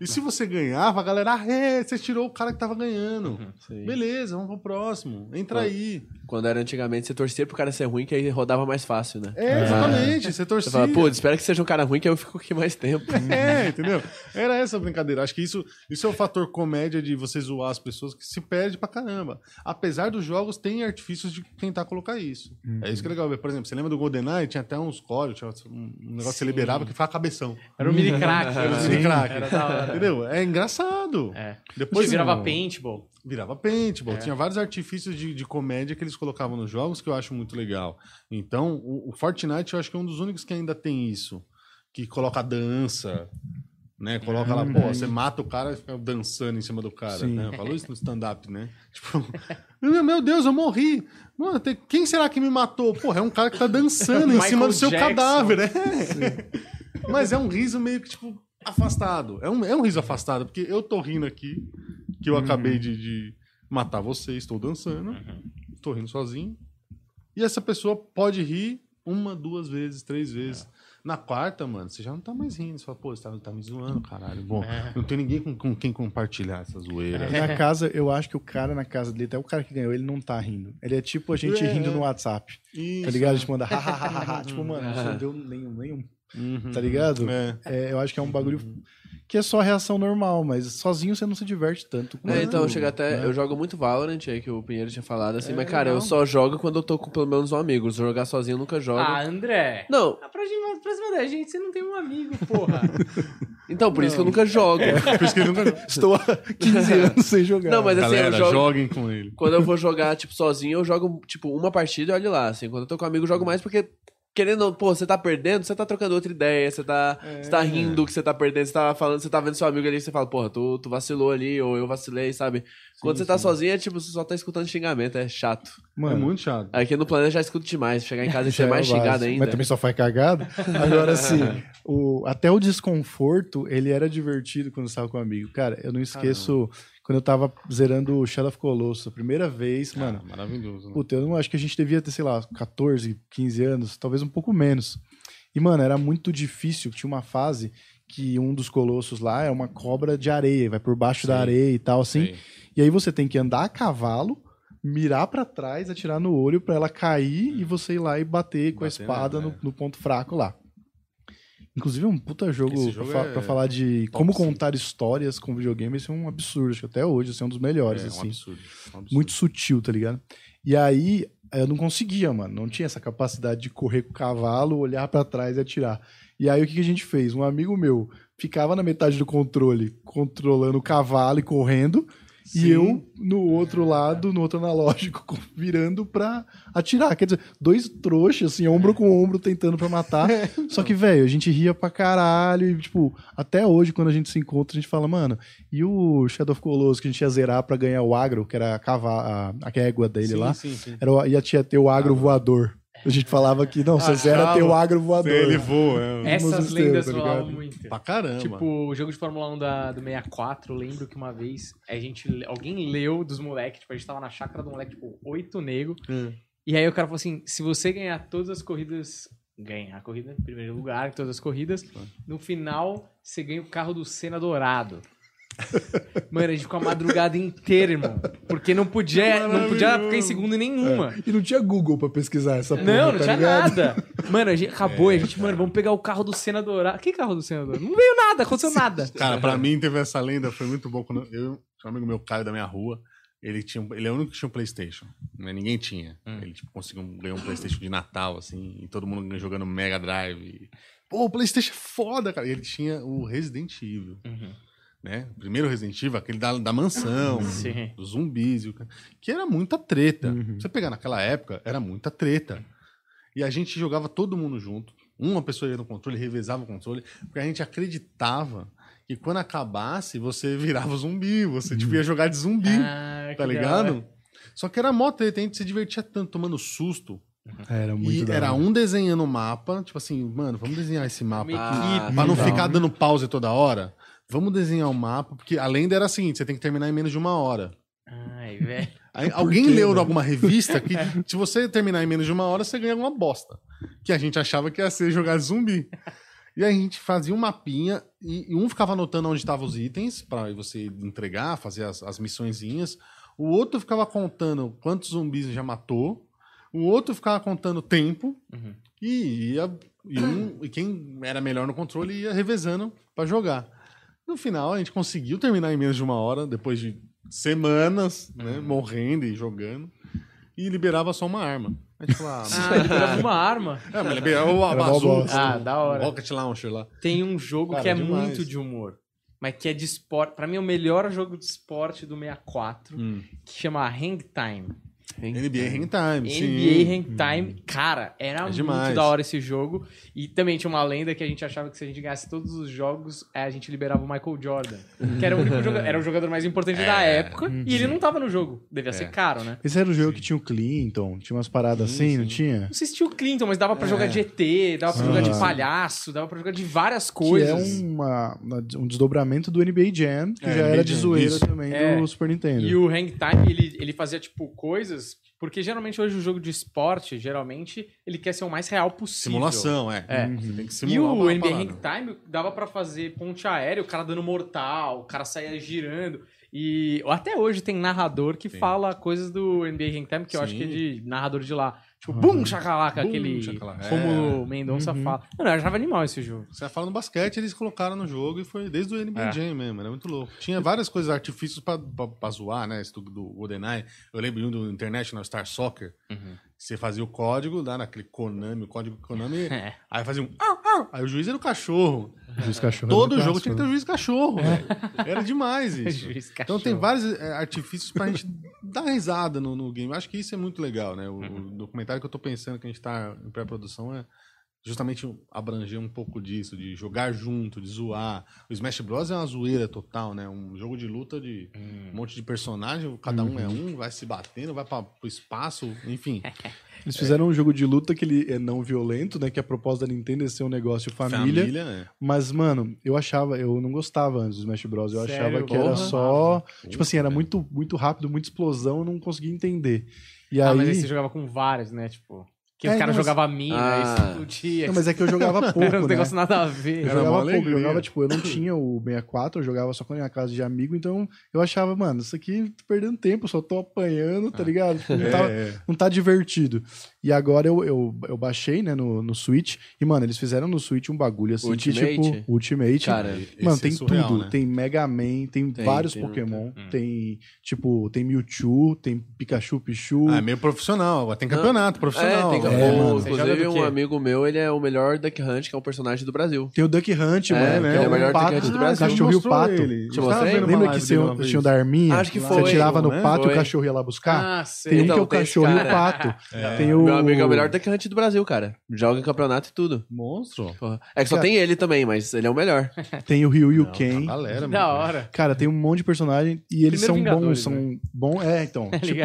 E se você ganhava, a galera, ah, é, você tirou o cara que tava ganhando. Sim. Beleza, vamos pro próximo. Entra aí. Quando era antigamente, você torcia pro cara ser ruim, que aí rodava mais fácil, né? É, exatamente. Você Você torcia. fala, pô, espero que seja um cara ruim, que aí eu fico aqui mais tempo. É, entendeu? Era essa a brincadeira. Acho que isso, isso é o fator comédia de você zoar as pessoas que se perde pra caramba. Apesar dos jogos, tem artifícios de tentar colocar isso. É isso que é legal ver. Por exemplo, você lembra do GoldenEye? Tinha até uns códigos, tinha um negócio que você liberava que ficava cabeção. Era o mini crack. Era o Sim, mini crack. Era da hora. Entendeu? É engraçado. É. Depois virava paintball. Virava paintball. Tinha vários artifícios de, de comédia que eles colocavam nos jogos que eu acho muito legal. Então, o, o Fortnite eu acho que é um dos únicos que ainda tem isso. Que coloca dança, né? Coloca lá, pô, você mata o cara e fica dançando em cima do cara, né? Eu falo isso no stand-up, né? Tipo, meu Deus, eu morri. Mano, tem- quem será que me matou? Porra, é um cara que tá dançando em cima do seu Jackson. cadáver, né? Mas é um riso meio que, tipo, afastado. É um, é um riso afastado, porque eu tô rindo aqui, que eu acabei de, de matar você, estou dançando, estou rindo sozinho. E essa pessoa pode rir uma, duas vezes, três vezes. Na quarta, mano, você já não tá mais rindo. Você fala, pô, você tá, tá me zoando, caralho. Bom, não tem ninguém com, com quem compartilhar essa zoeira. Na casa, eu acho que o cara na casa dele, até o cara que ganhou, ele não tá rindo. Ele é tipo a gente É, rindo é. no WhatsApp. Isso. Tá ligado? A gente manda hahaha. tipo, mano, você não deu nenhum, nenhum. Uhum. Tá ligado? É. É, eu acho que é um bagulho que é só reação normal, mas sozinho você não se diverte tanto. É, então, chega até. né? Eu jogo muito Valorant aí, que o Pinheiro tinha falado assim, É, mas, cara, eu legal. só jogo quando eu tô com pelo menos um amigo. Se eu jogar sozinho, eu nunca jogo. Ah, André. Não, Pra cima, pra cima da gente, você não tem um amigo, porra. então, por isso que eu nunca jogo. Por isso que ele nunca. Estou há 15 anos sem jogar. Não, mas assim, Galera, eu jogo. joguem com ele. Quando eu vou jogar, tipo, sozinho, eu jogo, tipo, uma partida e olho lá. Assim, quando eu tô com um amigo, eu jogo mais porque. Querendo, pô, você tá perdendo, você tá trocando outra ideia, você tá, você tá rindo que você tá perdendo, você tá falando, você tá vendo seu amigo ali, você fala, porra, tu, tu vacilou ali, ou eu vacilei, sabe? Quando você tá sozinho, é tipo, você só tá escutando xingamento, é chato. é muito chato. Aqui no plano eu já escuto demais, chegar em casa e ser mais é o xingado básico. ainda. Mas também só faz cagada. Agora, assim, o, até o desconforto, ele era divertido quando estava com um amigo. Cara, eu não esqueço quando eu tava zerando o Shadow of Colossus, a primeira vez, mano. Ah, maravilhoso. Né? Puta, eu não acho que a gente devia ter, sei lá, 14, 15 anos, talvez um pouco menos. E, mano, era muito difícil. Tinha uma fase que um dos colossos lá é uma cobra de areia, vai por baixo da Sim. areia e tal, assim. Sei. E aí você tem que andar a cavalo, mirar pra trás, atirar no olho pra ela cair e você ir lá e bater com a Bater espada nela, no, é. no ponto fraco lá. Inclusive é um puta jogo, pra, jogo fa- é pra falar de como sim. contar histórias com videogame, esse é um absurdo. Acho que até hoje esse é um dos melhores, É um assim absurdo. um absurdo. muito sutil, tá ligado? E aí eu não conseguia, mano. Não tinha essa capacidade de correr com o cavalo, olhar pra trás e atirar. E aí o que, que a gente fez? Um amigo meu ficava na metade do controle, controlando o cavalo e correndo. E eu no outro lado, no outro analógico, virando pra atirar. Quer dizer, dois trouxas, assim, ombro com ombro, tentando pra matar. Só que, velho, a gente ria pra caralho. E, tipo, até hoje, quando a gente se encontra, a gente fala, mano, e o Shadow of Colossus que a gente ia zerar pra ganhar o agro, que era a, cava, a, a égua dele Sim, lá, sim, sim. era, o- ia ter o agro voador. A gente falava que, não, você zera ter o agro voador. Ele voa, é. Essas lendas tá rolavam ligado? muito. Pra caramba. Tipo, o jogo de Fórmula 1 da, do 64, eu lembro que uma vez a gente, alguém leu dos moleques, tipo, a gente tava na chácara do moleque, tipo, oito nego. Hum. E aí o cara falou assim: se você ganhar todas as corridas, ganhar a corrida em primeiro lugar em todas as corridas, no final você ganha o carro do Senna dourado. Mano, a gente ficou a madrugada inteira, irmão. Porque não podia, não podia ficar em segundo nenhuma. E não tinha Google pra pesquisar essa porra, Não, não tá tinha ligado? nada. Mano, a gente acabou e a gente, mano, vamos pegar o carro do Senna Dourado. Que carro do Senna Dourado? Não veio nada, aconteceu nada. Cara, pra mim teve essa lenda, foi muito bom quando eu, tinha um amigo meu, Caio da minha rua, ele tinha, um- ele é o único que tinha um PlayStation, né? Ninguém tinha. Ele tipo conseguiu um- ganhar um PlayStation de Natal assim, e todo mundo jogando Mega Drive. Pô, o PlayStation é foda, cara. E ele tinha o Resident Evil, né? O primeiro Resident Evil, aquele da, da mansão, Sim. dos zumbis, que era muita treta. Você pegar naquela época, era muita treta. E a gente jogava todo mundo junto. Uma pessoa ia no controle, revezava o controle, porque a gente acreditava que quando acabasse, você virava zumbi, você tipo, ia jogar de zumbi, Ah, tá ligado? Só que era mó treta, a gente se divertia tanto tomando susto. Era muito e era um desenhando o mapa, tipo assim, mano, vamos desenhar esse mapa Uma aqui. Pra não legal. ficar dando pause toda hora. Vamos desenhar o mapa, porque a lenda era a seguinte: você tem que terminar em menos de uma hora. Ai, velho. Aí, alguém quê, leu né? em alguma revista que se você terminar em menos de uma hora, você ganha alguma bosta. Que a gente achava que ia ser jogar zumbi. E a gente fazia um mapinha e, e um ficava anotando onde estavam os itens para você entregar, fazer as, as missõezinhas. O outro ficava contando quantos zumbis já matou. O outro ficava contando tempo. Uhum. E, ia, e, um- e quem era melhor no controle ia revezando para jogar. No final, a gente conseguiu terminar em menos de uma hora, depois de semanas, né, morrendo e jogando, e liberava só uma arma. A gente falava, ah, pegava uma arma. é, mas liberava o Era mó bazuca, bosta. Ah, da hora. Rocket Launcher lá. Tem um jogo Cara, que é demais. muito de humor. Mas que é de esporte. Pra mim, é o melhor jogo de esporte do 64. Hum. Que chama Hang Time. NBA Hang Time, sim. NBA Hang Time. Cara, era É muito demais. da hora esse jogo. E também tinha uma lenda que a gente achava que se a gente ganhasse todos os jogos, eh, a gente liberava o Michael Jordan. Que era o único jogador, era o jogador mais importante da época. E ele não tava no jogo. Devia ser caro, né? Esse era o jogo que tinha o Clinton, tinha umas paradas assim, não tinha? Não sei se tinha o Clinton, mas dava pra jogar de ET, dava pra jogar de palhaço, dava pra jogar de várias coisas. Que é uma, uma- um desdobramento do NBA Jam, que É, já NBA era de Jam, zoeira isso. também É. do Super Nintendo. E o Hang Time, ele, ele fazia, tipo, coisas... Porque geralmente hoje o jogo de esporte, geralmente, ele quer ser o mais real possível. Simulação, é. É. Você tem que E simular o uma NBA. Hang Time dava pra fazer ponte aérea, o cara dando mortal, o cara saía girando. E até hoje tem narrador que fala coisas do NBA Hang Time, que eu acho Sim. que é de narrador de lá. Tipo, bum, chacalaca, aquele chacalaca, Rômulo Mendonça fala. Mano, eu achava animal esse jogo. Você fala no basquete, eles colocaram no jogo e foi desde o NBA É. Jam mesmo, era muito louco. Tinha várias coisas, artifícios pra, pra, pra zoar, né? Esse do, do GoldenEye. Eu lembro de um do International Star Soccer. Você fazia o código lá naquele Konami, o código Konami. É. Aí fazia um. "Au, au", Aí o juiz era o cachorro. Juiz cachorro Todo jogo tinha que ter né? um juiz cachorro, velho. Era demais isso. Juiz Então tem cachorro. vários é, artifícios pra gente dar risada no, no game. Eu acho que isso é muito legal, né? O, o documentário que eu tô pensando que a gente tá em pré-produção é justamente abranger um pouco disso, de jogar junto, de zoar. O Smash Bros. é uma zoeira total, né? Um jogo de luta de um monte de personagem, cada um é um, vai se batendo, vai pra, pro espaço, enfim. Eles fizeram um jogo de luta que ele é não violento, né? Que a proposta da Nintendo é ser um negócio família. é. Mas, mano, eu achava, eu não gostava antes do Smash Bros. Eu Sério? achava que era Porra. só. Tipo assim, era muito, muito rápido, muita explosão, eu não conseguia entender. E Ah, aí. mas aí você jogava com vários, né? Tipo, que É, os caras não, mas- jogavam mina, Ah. aí explodia. Não, mas é que eu jogava pouco, Era uns né? negócios nada a ver. Eu Era jogava pouco, eu alegria. jogava, tipo, eu não tinha o 64, eu jogava só quando ia na casa de amigo, então eu achava, mano, isso aqui tô perdendo tempo, só tô apanhando, tá ligado? Tipo, Não, tá, É, não tá divertido. E agora eu, eu, eu baixei, né, no, no Switch, e, mano, eles fizeram no Switch um bagulho assim, que, Ultimate? tipo, Ultimate. Cara, Mano, tem é surreal, tudo. né? Tem Mega Man, tem, Tem, vários tem Pokémon. Hum. Tem, tipo, tem Mewtwo, tem Pikachu, Pichu. Ah, é meio profissional, agora tem campeonato profissional. É, tem agora. Então, É, o- mano. Você joga inclusive, um amigo meu, ele é o melhor Duck Hunt, que é um personagem do Brasil. Tem o Duck Hunt, É, mano, ele é o melhor pato, atacante do Brasil. cachorro e o Mostrou pato. ele. Te Eu tava mostrei? vendo uma Lembra que tinha, o da arminha? Acho que Você foi, tirava no né? pato e o cachorro ia lá buscar? Ah, sei. tem um Então, que é o tem esse cachorro e o pato. Tem o... Meu amigo é o melhor Duck Hunt do Brasil, cara. Joga em campeonato e tudo. Monstro. É que só tem ele também, mas ele é o melhor. Tem o Ryu e o Não, Ken. a galera, Da hora. Cara, tem um monte de personagem e eles são bons, né? são bons, é, então, Tá tipo,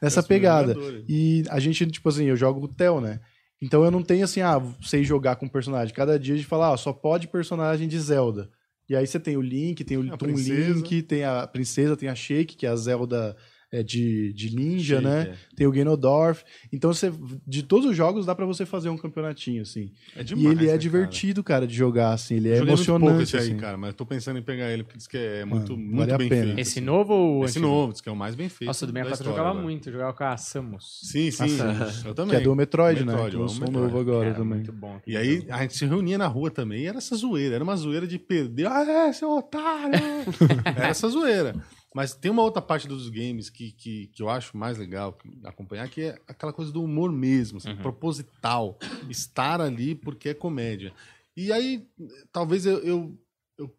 nessa pegada. E a gente, tipo assim, eu jogo o Theo, né? Então eu não tenho assim, ah, sei jogar com personagem. Cada dia a gente fala, ah, só pode personagem de Zelda. E aí você tem o Link, tem o Toon. Link, tem a princesa, tem a Shake, que é a Zelda é, de, de ninja, Shake, né? Tem o Ganondorf. Então você, de todos os jogos dá pra você fazer um campeonatinho, assim. É e demais, ele é né, divertido, cara, de jogar, assim. Ele Cara? é Joguei muito pouco emocionante, esse aí, assim. cara, mas tô pensando em pegar ele, porque diz que é muito, Mano, muito vale a bem pena. feito. Esse assim. novo ou Esse antigo? novo, diz que é o mais bem feito. Nossa, do da 64 eu jogava velho. muito. Eu jogava com a Samus. Sim, sim, eu também. Que é do Metroid, né? Metroid, Que eu lançou um novo agora Cara, também. muito bom. E aí a gente se reunia na rua também e era essa zoeira. Era uma zoeira de perder. Ah, é, seu otário! era essa zoeira. Mas tem uma outra parte dos games que, que, que eu acho mais legal acompanhar, que é aquela coisa do humor mesmo, assim, proposital. Estar ali porque é comédia. E aí, talvez eu, eu, eu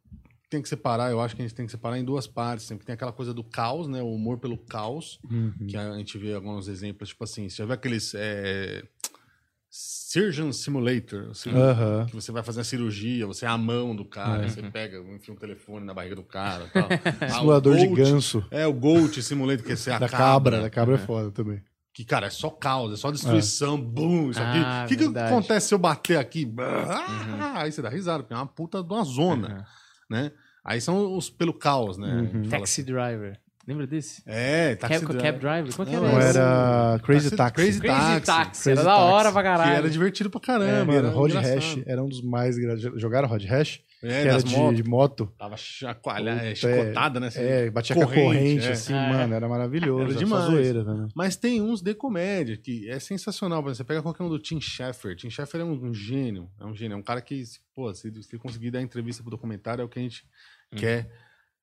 tenha que separar, eu acho que a gente tem que separar em duas partes. Sempre tem aquela coisa do caos, né? O humor pelo caos, Uhum. que a gente vê alguns exemplos, tipo assim, você já viu aqueles. É, Surgeon Simulator, assim, que você vai fazer a cirurgia, você é a mão do cara, É. você pega, enfia um telefone na barriga do cara tal. Ah, o Simulador de ganso. É, o Goat Simulator, que é a Da cabra. Da cabra é foda também. Que, cara, é só caos, é só destruição, bum, isso aqui. Ah, O que, que acontece se eu bater aqui? Ah, Aí você dá risada, porque é uma puta de uma zona, né? Aí são os pelo caos, né? Uhum. Taxi Driver. Lembra desse? assim, É, Cab, Taxi Cab Driver. Driver? Como que Não, era Não esse? era Crazy Taxi. Crazy Crazy Taxi. Taxi. Crazy Era da hora Taxi. pra Que caralho. era divertido pra É, caramba. mano, era Road engraçado. Rash era um dos mais. Jogaram Road Rash? É, que era de motos. de moto. Tava chacoalhada, é, chicotada, né? É, batia com a Corrente, corrente, é. assim, Ah, é. mano, era maravilhoso. Era Era demais. zoeira, né? Mas tem uns de comédia que é sensacional. Por exemplo, Você pega qualquer um do Tim Schafer. Tim Schafer é um, um gênio. É um gênio. É um cara que, se- pô, se, se ele conseguir dar entrevista pro documentário, é o que a gente quer.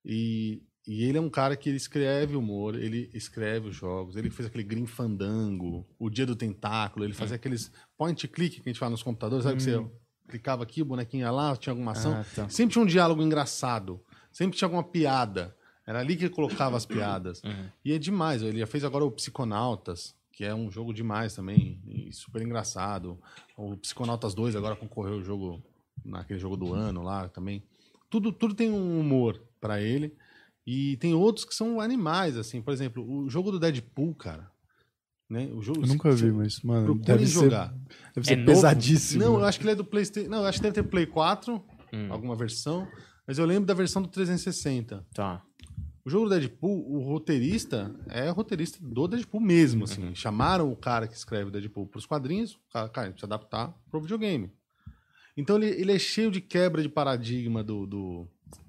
E, e ele é um cara que ele escreve humor, ele escreve os jogos. Ele fez aquele Green Fandango, o Dia do Tentáculo. Ele fazia aqueles point click que a gente fala nos computadores. Sabe que você clicava aqui, o bonequinho ia lá, tinha alguma ação. Ah, tá. Sempre tinha um diálogo engraçado. Sempre tinha alguma piada. Era ali que ele colocava as piadas. Uhum. E é demais. Ele já fez agora o Psiconautas, que é um jogo demais também. E super engraçado. O Psiconautas 2 agora concorreu o jogo naquele jogo do ano lá também. Tudo, tudo tem um humor pra ele. E tem outros que são animais, assim. Por exemplo, o jogo do Deadpool, cara. Né? O jogo, Eu nunca vi, mas, mano, deve jogar. ser, deve ser É novo? pesadíssimo. Não, eu acho que ele é do PlayStation. Não, eu acho que deve ter Play 4, Hum. alguma versão. Mas eu lembro da versão do 360. Tá. O jogo do Deadpool, o roteirista é o roteirista do Deadpool mesmo, assim. Chamaram o cara que escreve o Deadpool pros quadrinhos, o cara, cara, precisa adaptar pro videogame. Então ele, ele é cheio de quebra de paradigma do, do,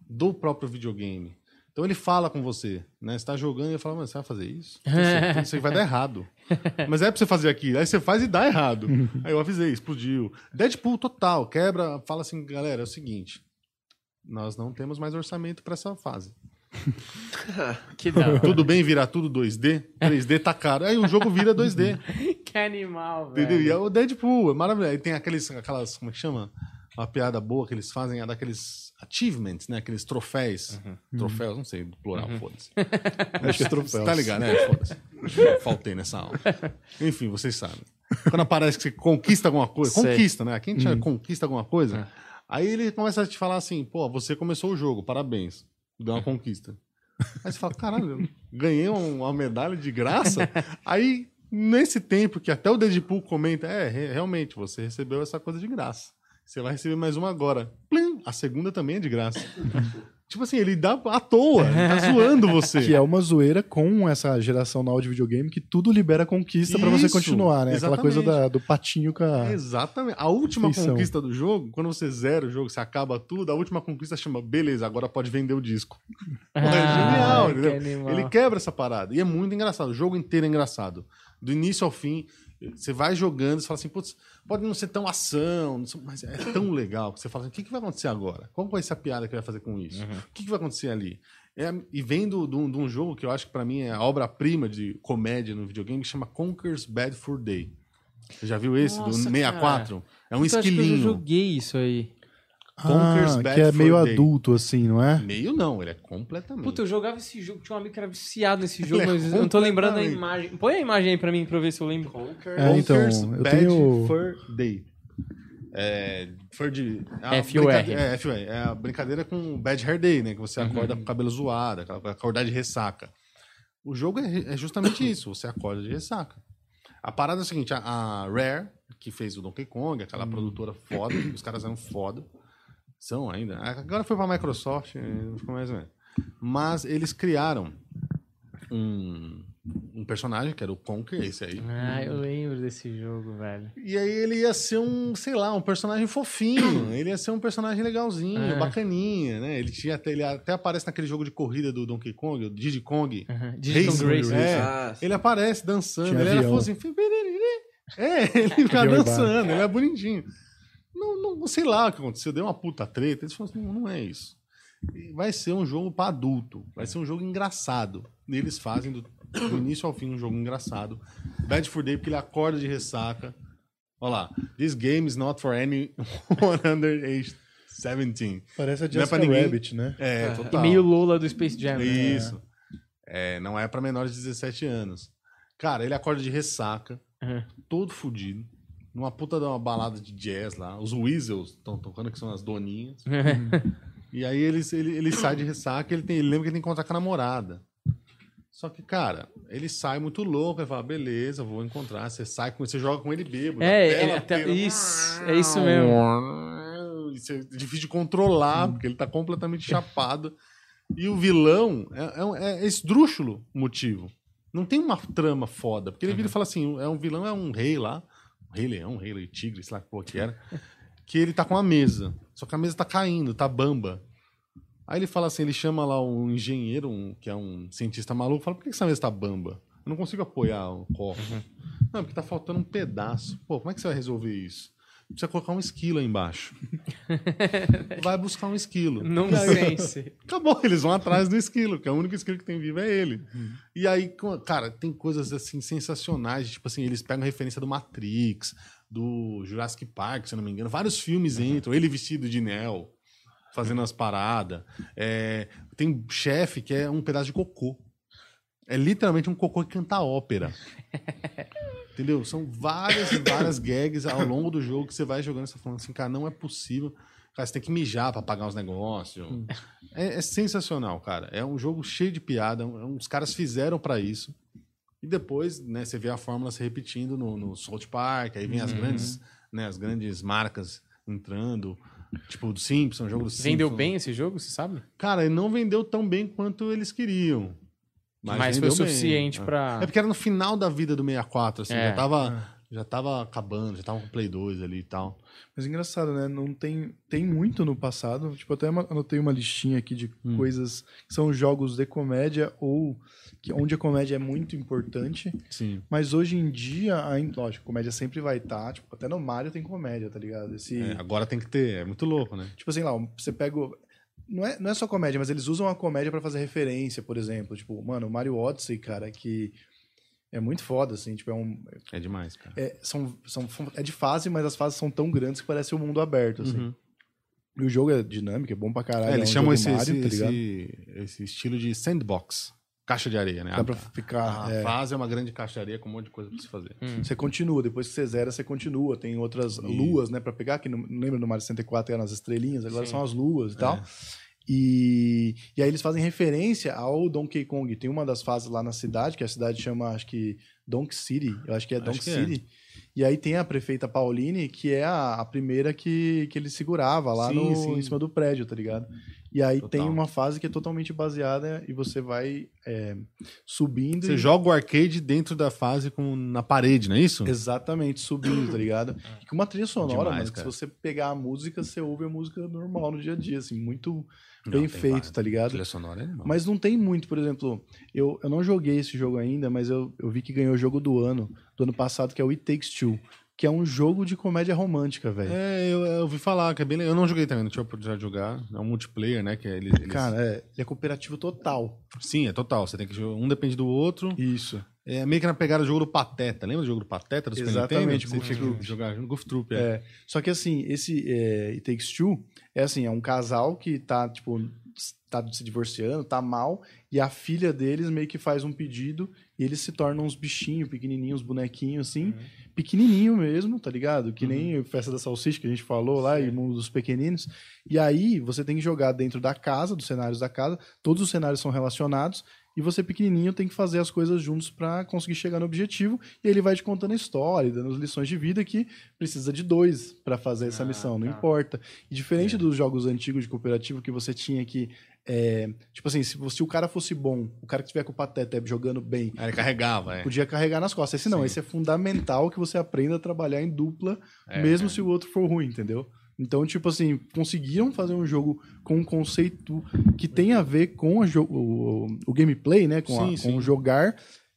do próprio videogame. Então ele fala com você, né? Você tá jogando e ele fala, mano, você vai fazer isso? Isso, aí vai dar errado. Mas é pra você fazer aquilo. Aí você faz e dá errado. Aí eu avisei, explodiu. Deadpool total, quebra, fala assim, galera, é o seguinte. Nós não temos mais orçamento pra essa fase. Que da. Tudo bem virar tudo 2D? 3D tá caro. Aí o jogo vira 2D. que animal, Entendeu? E é velho. o Deadpool, é maravilhoso. Aí tem aqueles, aquelas, como é que chama? Uma piada boa que eles fazem é daqueles achievements, né? Aqueles troféus. Troféus, não sei, do plural, foda-se. Acho que é troféus. Tá ligado, né? Foda-se. Faltei nessa aula. Enfim, vocês sabem. Quando aparece que você conquista alguma coisa, Sei. conquista, né? Aqui a gente conquista alguma coisa. Aí ele começa a te falar assim, pô, você começou o jogo, parabéns. Deu uma conquista. Aí você fala, caralho, ganhei um- uma medalha de graça. Aí, nesse tempo que até o Deadpool comenta, é, re- realmente, você recebeu essa coisa de graça. Você vai receber mais uma agora. Plim! A segunda também é de graça. tipo assim, ele dá à toa, ele tá zoando você. Que é uma zoeira com essa geração nova de videogame que tudo libera conquista pra você continuar, né? Aquela coisa exatamente. da- do patinho com a... Exatamente. A última Feição. conquista do jogo, quando você zera o jogo, você acaba tudo, a última conquista chama, beleza, agora pode vender o disco. Pô, é genial, Ah, que entendeu? animal. Ele quebra essa parada. E é muito engraçado. O jogo inteiro é engraçado. Do início ao fim, você vai jogando, você fala assim, putz, pode não ser tão ação, mas é tão legal que você fala assim, o que, que vai acontecer agora? Qual vai ser a piada que vai fazer com isso? Uhum. O que, que vai acontecer ali? É, e vem do- do- de um jogo que eu acho que pra mim é a obra-prima de comédia no videogame, que chama Conker's Bad Fur Day. Você já viu esse? Nossa, do 64? É um acho que eu esquilinho. joguei isso aí. Conker's Ah, Bad que é for meio Day. adulto, assim, não é? Meio não, ele é completamente. Puta, eu jogava esse jogo, tinha um amigo que era viciado nesse jogo, é mas eu não tô lembrando a imagem. Põe a imagem aí pra mim pra ver se eu lembro. É, então, Conker's eu Bad tenho- Fur Day. É, Fur de... é a F.U.R.. brincadeira- É, F.U.R.. É a brincadeira com Bad Hair Day, né? Que você Uhum. acorda com o cabelo zoado, acordar de ressaca. O jogo é, é justamente isso, você acorda de ressaca. A parada é a seguinte, a, a Rare, que fez o Donkey Kong, aquela produtora foda, os caras eram foda, são ainda. Agora foi pra Microsoft, eh, não ficou mais ou menos. Mas eles criaram um, um personagem, que era o Conker, esse aí. Ah, eu lembro desse jogo, velho. E aí ele ia ser um, sei lá, um personagem fofinho. ele ia ser um personagem legalzinho, É. bacaninha, né? Ele, tinha até, ele até aparece naquele jogo de corrida do Donkey Kong, o Diddy Kong. Uhum. Digital Racing, Grace. é. Ah, Ele aparece dançando, Tinha ele era avião. assim, é, ele ficava dançando, ele é bonitinho. Não, não sei lá o que aconteceu, deu uma puta treta. Eles falaram assim, não, não é isso. E Vai ser um jogo pra adulto, vai ser um jogo engraçado. E eles fazem do, do início ao fim um jogo engraçado. Bad for Day, porque ele acorda de ressaca. Olha lá, this game is not for any under age 17. Parece a Não é pra Jessica ninguém. Rabbit, né? É, E total. meio Lola do Space Jam. né? Isso. É, não é pra menores de 17 anos. Cara, ele acorda de ressaca, Uhum. todo fudido, numa puta de uma balada de jazz lá. Os Weasels estão tocando, que são as doninhas. E aí ele, ele, ele sai de ressaca, ele, tem, ele lembra que ele tem que encontrar com a namorada. Só que, cara, ele sai muito louco, ele fala, beleza, vou encontrar. Você sai com você joga com ele bêbado. É, até- inteira. isso, é isso mesmo. Isso é difícil de controlar, porque ele tá completamente chapado. E o vilão é, é, é esdrúxulo o motivo. Não tem uma trama foda. Porque ele vira e fala assim: é um vilão, é um rei lá. Rei leão, rei tigre, sei lá que porra que era. Que ele tá com a mesa. Só que a mesa tá caindo, tá bamba. Aí ele fala assim: ele chama lá um engenheiro, um, que é um cientista maluco, fala: por que essa mesa tá bamba? Eu não consigo apoiar o copo. Não, porque tá faltando um pedaço. Pô, como é que você vai resolver isso? Precisa colocar um esquilo aí embaixo. Vai buscar um esquilo. Nonsense. Acabou, eles vão atrás do esquilo, que é o único esquilo que tem vivo é ele. E aí, cara, tem coisas assim sensacionais, tipo assim, eles pegam referência do Matrix, do Jurassic Park, se eu não me engano, vários filmes entram, ele vestido de Neo, fazendo as paradas. É, tem um chefe que é um pedaço de cocô. É literalmente um cocô que canta ópera. Entendeu? São várias e várias gags ao longo do jogo que você vai jogando e você tá falando assim, cara, não é possível. Cara, você tem que mijar pra pagar os negócios. É, é sensacional, cara. É um jogo cheio de piada. um- Os caras fizeram pra isso. E depois, né, você vê a fórmula se repetindo no, no South Park, aí vem as grandes, né, as grandes marcas entrando, tipo do Simpson, jogo do Simpson. Vendeu bem esse jogo, você sabe? Cara, ele não vendeu tão bem quanto eles queriam. Mas, foi vendeu o suficiente bem. pra. É porque era no final da vida do 64, assim, É. já tava já tava acabando, já tava com o Play 2 ali e tal. Mas engraçado, né? Não tem, tem muito no passado. Tipo, até anotei uma listinha aqui de Hum. coisas que são jogos de comédia ou que, onde a comédia é muito importante. Sim. Mas hoje em dia, ainda, lógico, comédia sempre vai estar. tipo, até no Mario tem comédia, tá ligado? Esse, É, agora tem que ter, é muito louco, né? Tipo assim, lá, você pega. o- Não é, não é só comédia, mas eles usam a comédia pra fazer referência, por exemplo. Tipo, mano, o Mario Odyssey, cara, que é muito foda, assim. Tipo, é um. É demais, cara. É, são, são, é de fase, mas as fases são tão grandes que parece um mundo aberto, assim. Uhum. E o jogo é dinâmico, é bom pra caralho. É, eles um chamam esse, Mario, esse, tá esse, esse estilo de sandbox. Caixa de areia, né? Dá pra A- ficar. a é, fase é uma grande caixa de areia com um monte de coisa pra se fazer. Você continua, depois que você zera, você continua. Tem outras luas, né, pra pegar, que não, lembra no Mario 64 eram as estrelinhas, agora Sim. são as luas e tal. É. E, e aí eles fazem referência ao Donkey Kong. Tem uma das fases lá na cidade, que a cidade chama, acho que, Donk City. Eu acho que é Acho Donk que é. City. E aí tem a prefeita Pauline, que é a, a primeira que, que ele segurava lá Sim, no, sim. em cima do prédio, tá ligado? E aí tem Total. uma fase que é totalmente baseada e você vai é, subindo. Você e... joga o arcade dentro da fase com, na parede, não é isso? Exatamente, subindo, tá ligado? E com uma trilha sonora, Demais, cara. se você pegar a música, você ouve a música normal no dia a dia, assim, muito Não, bem tem feito, várias. tá ligado? Trilha sonora é animal. Mas não tem muito, por exemplo, eu, eu não joguei esse jogo ainda, mas eu, eu vi que ganhou o jogo do ano, do ano passado, que é o It Takes Two, que é um jogo de comédia romântica, velho. É, eu, eu ouvi falar que é bem legal. Eu não joguei também, não tive a oportunidade de jogar. É um multiplayer, né? Que ele, eles- Cara, é, ele é cooperativo total. Sim, é total. Você tem que jogar. Um depende do outro. Isso. É meio que na pegada do jogo do Pateta. Lembra do jogo do Pateta? Do Exatamente, que Troop. jogar junto, Goof Troop, é. É. Só que assim, esse é, It Takes Two é assim, é um casal que tá, tipo, tá se divorciando, tá mal, e a filha deles meio que faz um pedido e eles se tornam uns bichinhos pequenininhos, uns bonequinhos assim, pequenininho mesmo, tá ligado? Que nem a Festa da Salsicha que a gente falou lá, e Mundo dos Pequeninos. E aí você tem que jogar dentro da casa, dos cenários da casa, todos os cenários são relacionados, e você pequenininho tem que fazer as coisas juntos pra conseguir chegar no objetivo, e ele vai te contando a história, dando as lições de vida que precisa de dois pra fazer essa Ah, missão, não tá. importa. E diferente dos jogos antigos de cooperativo que você tinha que é, tipo assim, se, se o cara fosse bom, o cara que estiver com o pateta jogando bem, Aí ele carregava, é. podia carregar nas costas. Esse não, Sim. esse é fundamental que você aprenda a trabalhar em dupla, É, mesmo é. se o outro for ruim, entendeu? Então, tipo assim, conseguiram fazer um jogo com um conceito que tem a ver com a jo- o, o gameplay, né? Com, a- Sim, com sim. o jogar,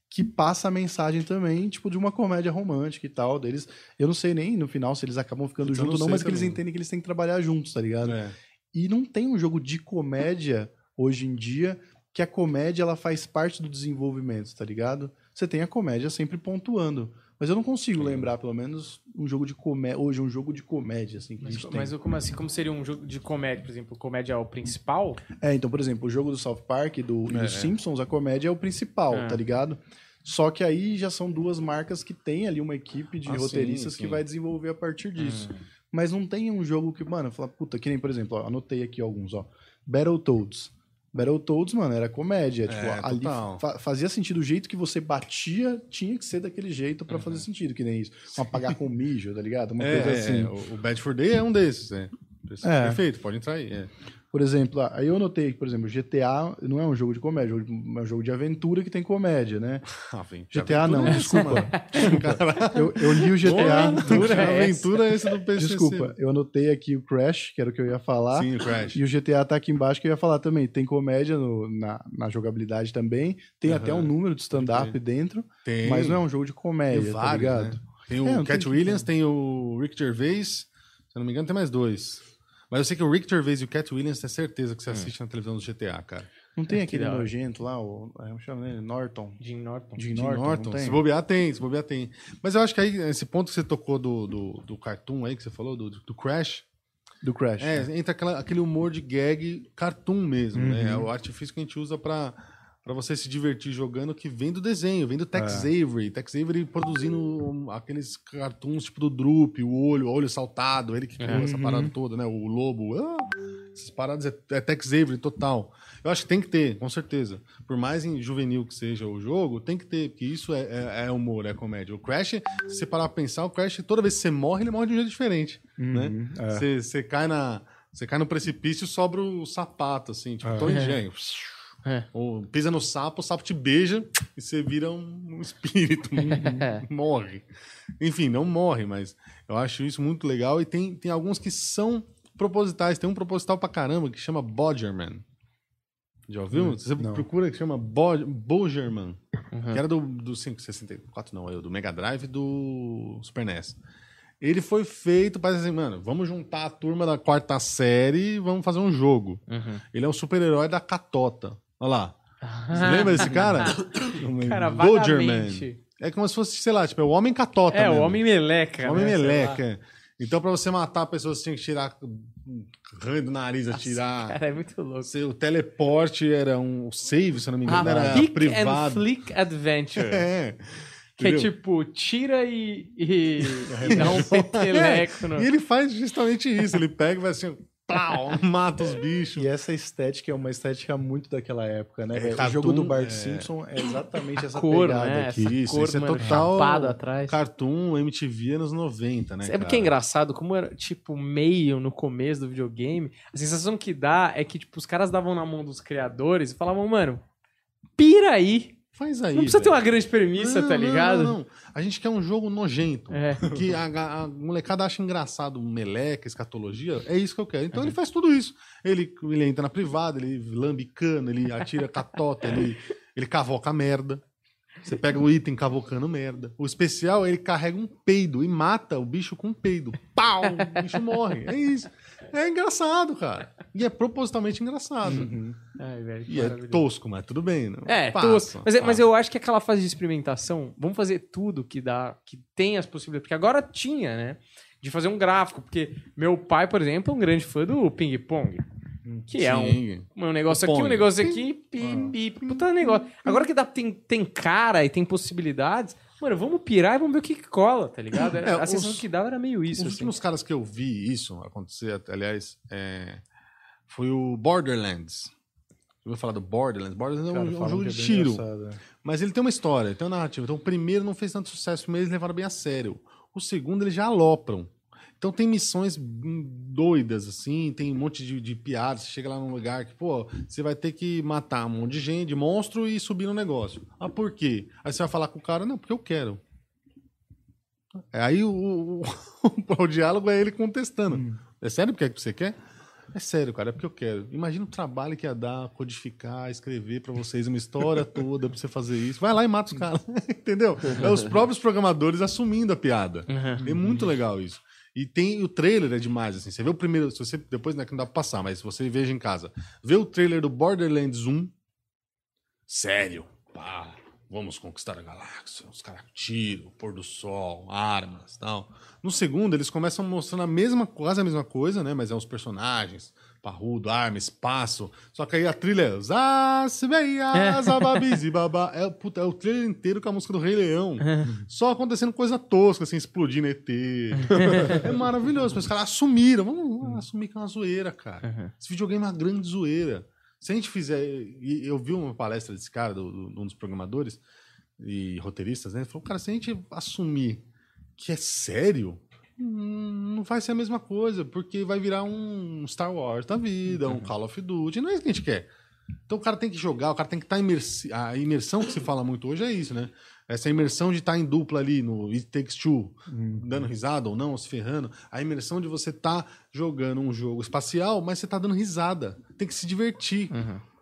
que passa a mensagem também, tipo, de uma comédia romântica e tal. Deles, eu não sei nem no final se eles acabam ficando Eu não juntos ou não, sei mas que eles entendem que eles têm que trabalhar juntos, tá ligado? É. E não tem um jogo de comédia hoje em dia que a comédia ela faz parte do desenvolvimento, tá ligado? Você tem a comédia sempre pontuando. Mas eu não consigo lembrar, pelo menos, um jogo de comédia. Hoje, um jogo de comédia, assim, que Mas, mas como assim? Como seria um jogo de comédia, por exemplo? Comédia é o principal? É, então, por exemplo, o jogo do South Park do, É, dos é. Simpsons, a comédia é o principal, É. tá ligado? Só que aí já são duas marcas que tem ali uma equipe de Ah, sim, roteiristas que sim. vai desenvolver a partir disso. Hum. Mas não tem um jogo que, mano, fala, puta, que nem, por exemplo, ó, anotei aqui alguns, ó. Battletoads. Battletoads, mano, era comédia. tipo, ali fa- fazia sentido. O jeito que você batia tinha que ser daquele jeito pra fazer sentido, que nem isso. Um apagar com mijo, tá ligado? Uma É, coisa é, assim. é. O, Bad for Day é um desses, é. É. Perfeito, pode entrar aí. É. Por exemplo, ah, aí eu notei que, por exemplo, GTA não é um jogo de comédia, é um jogo de aventura que tem comédia, né? GTA não, Aventura é desculpa. mano. Eu, eu li o GTA. Aventura, é aventura é esse do PCC. Desculpa, eu anotei aqui o Crash, que era o que eu ia falar. Sim, o Crash. E o GTA tá aqui embaixo que eu ia falar também. Tem comédia no- na, na jogabilidade também. Tem Aham. até um número de stand-up dentro, Tem. mas não é um jogo de Tem comédia, tá vários, ligado? né? Tem o É, Cat tem- Williams, tem o Rick Gervais. Se eu não me engano, tem mais dois. Mas eu sei que o Rick Gervais e o Cat Williams tem certeza que você assiste na televisão do GTA, cara. Não tem É, aquele que da hora. nojento lá, o. é, Como chama ele? Norton. Jim Norton. Jim Jim Norton. Norton. não tem? Se bobear, tem. Se bobear, tem. Mas eu acho que aí, esse ponto que você tocou do, do, do cartoon aí, que você falou, do, do Crash, Do Crash. é, né? entra aquela- aquele humor de gag cartoon mesmo, Uhum. né? É o artifício que a gente usa pra, pra você se divertir jogando, que vem do desenho, vem do Tex É. Avery. Tex Avery produzindo aqueles cartoons tipo do Droop, o olho, o olho saltado, ele que criou essa Uhum. parada toda, né? O lobo, ah, essas paradas é, é Tex Avery total. Eu acho que tem que ter, com certeza. Por mais em juvenil que seja o jogo, tem que ter, porque isso é, é- é humor, é comédia. O Crash, se você parar pra pensar, o Crash, toda vez que você morre, ele morre de um jeito diferente, né? Uhum, é. Você, você cai na. Você cai no precipício e sobra o sapato, assim, tipo, É. Tom e Jerry. É. Ou pisa no sapo, o sapo te beija e você vira um, um espírito, um- morre. Enfim, não morre, mas eu acho isso muito legal. E tem, tem alguns que são propositais. Tem um proposital pra caramba que chama Bodgerman. Já ouviu? Você não. procura que chama Bo- Bogerman. Uhum. Que era do, do 564, não, é do Mega Drive do Super NES. Ele foi feito, parece assim, mano, vamos juntar a turma da quarta série e vamos fazer um jogo. Uhum. Ele é um super-herói da Catota. Olha lá. Você lembra desse cara? Cara, Bogerman. É como se fosse, sei lá, tipo, é o Homem Catota. É, o mesmo. Homem Meleca. O Homem né? Meleca. é. Então, pra você matar a pessoa, você tinha que tirar ranho do nariz, atirar. Cara, é muito louco. O teleporte era um save, se eu não me engano, Ah, era and privado. Flick Adventure. É. Que é Entendeu? tipo, tira e, e, e dá um peteleco no... E ele faz justamente isso. Ele pega e vai assim, pau, mata os bichos. E essa estética é uma estética muito daquela época, né? É, o cartoon, jogo do Bart é. Simpson é exatamente essa cor, pegada né? aqui. Essa Isso, cor, isso é total atrás. Cartoon MTV anos 90, né? Sabe o cara? que é engraçado? Como era, tipo, meio no começo do videogame, a sensação que dá é que, tipo, os caras davam na mão dos criadores e falavam, mano, pira aí. Faz aí. Não precisa ter uma grande premissa, Não, tá ligado? Não, não. A gente quer um jogo nojento. É. Que a, a- a molecada acha engraçado meleca, escatologia. É isso que eu quero. Então Uhum. ele faz tudo isso. Ele, ele entra na privada, ele lambe cana, ele atira catota, ele, ele cavoca merda. Você pega o item cavocando merda. O especial, ele carrega um peido e mata o bicho com um peido. Pau! O bicho morre. É isso. É engraçado, cara. E é propositalmente engraçado. Ai, velho, E é tosco, mas tudo bem. Não? É, Passa, tosco. Mas, é- mas eu acho que aquela fase de experimentação, vamos fazer tudo que dá, que tem as possibilidades. Porque agora tinha, né? De fazer um gráfico. Porque meu pai, por exemplo, é um grande fã do Ping Pong. Que é um, Sim. um negócio aqui, um negócio aqui, pi, pi, puta negócio. Agora que dá, tem, tem cara e tem possibilidades, mano, vamos pirar e vamos ver o que, que cola, tá ligado? É, a os- sensação que dava era meio isso, Os assim. últimos caras que eu vi isso acontecer, aliás, é, foi o Borderlands. Eu vou falar do Borderlands. Borderlands é um, Cara, um falam jogo que de é tiro. engraçado, é. Mas ele tem uma história, tem uma narrativa. Então o primeiro não fez tanto sucesso, mas eles levaram bem a sério. O segundo eles já alopram. Então tem missões hum, doidas, assim, tem um monte de, de piadas. Você chega lá num lugar que, pô, você vai ter que matar um monte de gente, de monstro e subir no negócio. Ah, por quê? Aí você vai falar com o cara, não, porque eu quero. É, Aí o, o, o diálogo é ele contestando. É sério porque é que você quer? É sério, cara, é porque eu quero. Imagina o trabalho que ia dar, codificar, escrever pra vocês uma história toda pra você fazer isso. Vai lá e mata os caras, entendeu? É os próprios programadores assumindo a piada. É muito legal isso. E tem o trailer é demais, assim. Você vê o primeiro, se você depois não é que não dá pra passar, mas se você veja em casa, vê o trailer do Borderlands 1. Sério, pá, vamos conquistar a galáxia. Os caras tiro, pôr do sol, armas, tal. No segundo, eles começam mostrando a mesma, quase a mesma coisa, né? Mas é os personagens, parrudo, arma, espaço. Só que aí a trilha é. É, puta, é o trailer inteiro com a música do Rei Leão. Só acontecendo coisa tosca, assim, explodindo ET. é maravilhoso. Mas os caras assumiram. Vamos, vamos assumir que é uma zoeira, cara. Esse videogame é uma grande zoeira. Se a gente fizer. Eu vi uma palestra desse cara, do, do- de um dos programadores e roteiristas, né? Ele falou, cara, se a gente assumir que é sério, não vai ser a mesma coisa, porque vai virar um Star Wars da vida, um Call of Duty. Não é isso que a gente quer. Então o cara tem que jogar, o cara tem que estar imersi... A imersão que se fala muito hoje é isso, né? Essa imersão de estar em dupla ali no It Takes Two, dando risada ou não, ou se ferrando. A imersão de você estar jogando um jogo espacial, mas você tá dando risada. Tem que se divertir.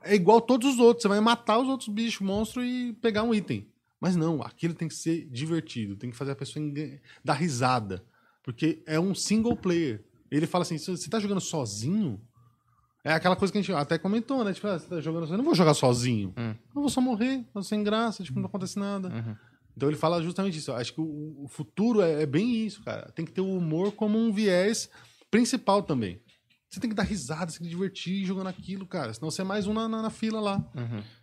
É igual todos os outros. Você vai matar os outros bichos, monstros e pegar um item. Mas não, aquilo tem que ser divertido. Tem que fazer a pessoa engan- dar risada. Porque é um single player. Ele fala assim: se você tá jogando sozinho, é aquela coisa que a gente até comentou, né? Tipo, ah, você tá jogando sozinho, eu não vou jogar sozinho. Eu vou só morrer, vou sem graça, tipo, não acontece nada. Então ele fala justamente isso. Eu Acho que o, o futuro é, é bem isso, cara. Tem que ter o humor como um viés principal também. Você tem que dar risada, você tem que divertir jogando aquilo, cara. Senão você é mais um na, na- na fila lá.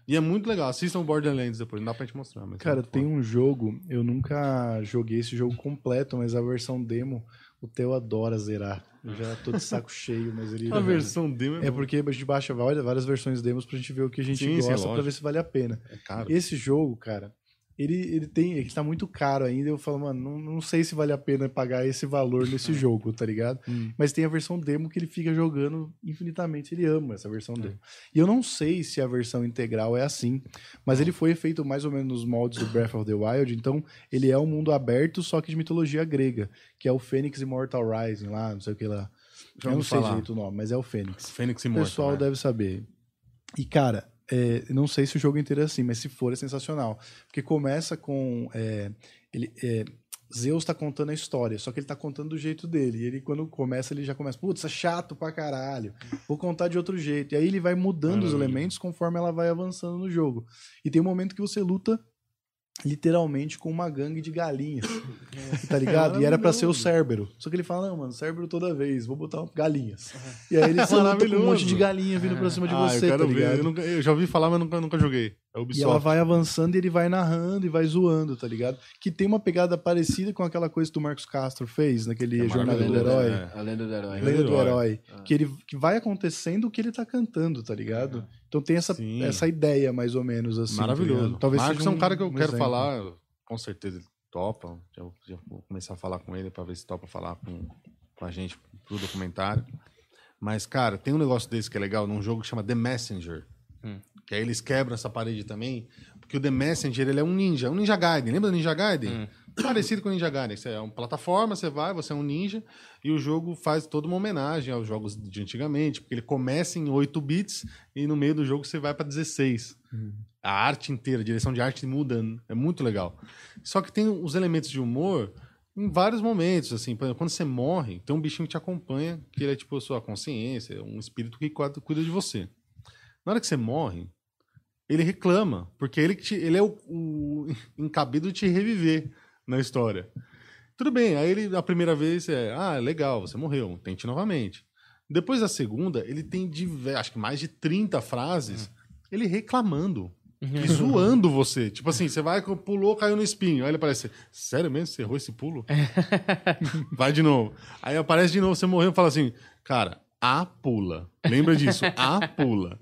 E é muito legal. Assistam o Borderlands depois, não dá pra gente mostrar. Mas é Cara, muito tem foda. um jogo, eu nunca joguei esse jogo completo, mas a versão demo, o Theo adora zerar. Eu já tô de saco cheio, mas ele. A versão demo É porque a gente baixa várias, várias versões demos pra gente ver o que a gente Sim, sim, gosta pra lógico. ver se vale a pena. é caro. Esse jogo, cara, ele, ele tem. Ele tá muito caro ainda. Eu falo, mano, não, não sei se vale a pena pagar esse valor nesse jogo, tá ligado? Mas tem a versão demo que ele fica jogando infinitamente. Ele ama essa versão demo. E eu não sei se a versão integral é assim, mas ele foi feito mais ou menos nos moldes do Breath of the Wild. Então, ele é um mundo aberto, só que de mitologia grega, que é o Fênix Immortal Rising lá, não sei o que lá. Já eu não sei falar. direito o nome, mas é o Fênix. Fênix O Immortal. pessoal né? deve saber. E, cara, é, não sei se o jogo inteiro é assim, mas se for, é sensacional. Porque começa com. é, ele, é, Zeus tá contando a história, só que ele tá contando do jeito dele. E ele, quando começa, ele já começa, putz, é chato pra caralho. Vou contar de outro jeito. E aí ele vai mudando os elementos conforme ela vai avançando no jogo. E tem um momento que você luta literalmente com uma gangue de galinhas. tá ligado? E era pra ser o Cérbero. Só que ele fala, não, mano, Cérbero toda vez, vou botar galinhas. E aí ele luta com um monte de galinha vindo pra cima de Ah, você, eu quero tá ver. ligado? Eu, nunca- eu já ouvi falar, mas nunca, nunca joguei. É E ela vai avançando e ele vai narrando e vai zoando, tá ligado? Que tem uma pegada parecida com aquela coisa que o Marcos Castro fez naquele É Jornada do Herói. é. A lenda do herói. Lenda do Herói. Que, ele, que vai acontecendo o que ele tá cantando, tá ligado? Então tem essa, Sim. essa ideia, mais ou menos, assim. tá Maravilhoso. ligado? Talvez Marcos seja é um cara que eu quero exemplo. falar, com certeza ele topa. Já, já vou começar a falar com ele pra ver se topa falar com, com a gente pro documentário. Mas, cara, tem um negócio desse que é legal num jogo que chama The Messenger. Que aí eles quebram essa parede também. Porque o The Messenger, ele é um ninja. Um Ninja Gaiden. Lembra do Ninja Gaiden? Parecido com o Ninja Gaiden. Você é uma plataforma, você vai, você é um ninja. E o jogo faz toda uma homenagem aos jogos de antigamente. Porque ele começa em 8 bits e no meio do jogo você vai pra 16. a arte inteira, a direção de arte muda, é muito legal. Só que tem os elementos de humor em vários momentos, assim, por exemplo, quando você morre, tem um bichinho que te acompanha, que ele é tipo a sua consciência, um espírito que cuida de você. Na hora que você morre, ele reclama, porque ele, te- ele é o, o encabido de te reviver na história. Tudo bem, aí ele, a primeira vez é, ah, legal, você morreu, tente novamente. Depois da segunda, ele tem, diver- acho que mais de 30 frases, ele reclamando e zoando você. Tipo assim, você vai, pulou, caiu no espinho. Aí ele aparece, sério mesmo, você errou esse pulo? vai de novo. Aí aparece de novo, você morreu e fala assim, cara, a pula. Lembra disso, a pula.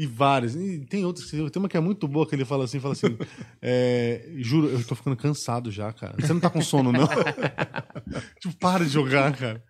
E várias. E tem outras, tem uma que é muito boa que ele fala assim, fala assim, é, juro, eu tô ficando cansado já, cara. Você não tá com sono, não? tipo, para de jogar, cara.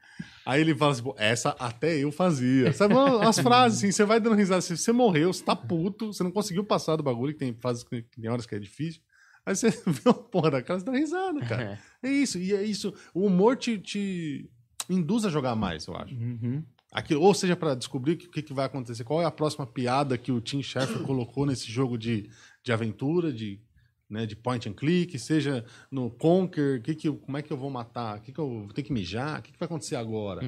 Aí ele fala assim, pô, essa até eu fazia. Sabe as frases, assim, você vai dando risada. Se você morreu, você tá puto, você não conseguiu passar do bagulho, que tem fases que que tem horas que é difícil. Aí você vê uma porra da cara, você dá risada, cara. É isso, e é isso. O humor te, te induz a jogar mais, eu acho. Uhum. Aquilo, ou seja, pra descobrir o que, que que vai acontecer, qual é a próxima piada que o Tim Schafer colocou nesse jogo de, de aventura, de, né, de point and click, seja no Conquer, que que, como é que eu vou matar, o que, que eu vou ter que mijar, o que, que vai acontecer agora.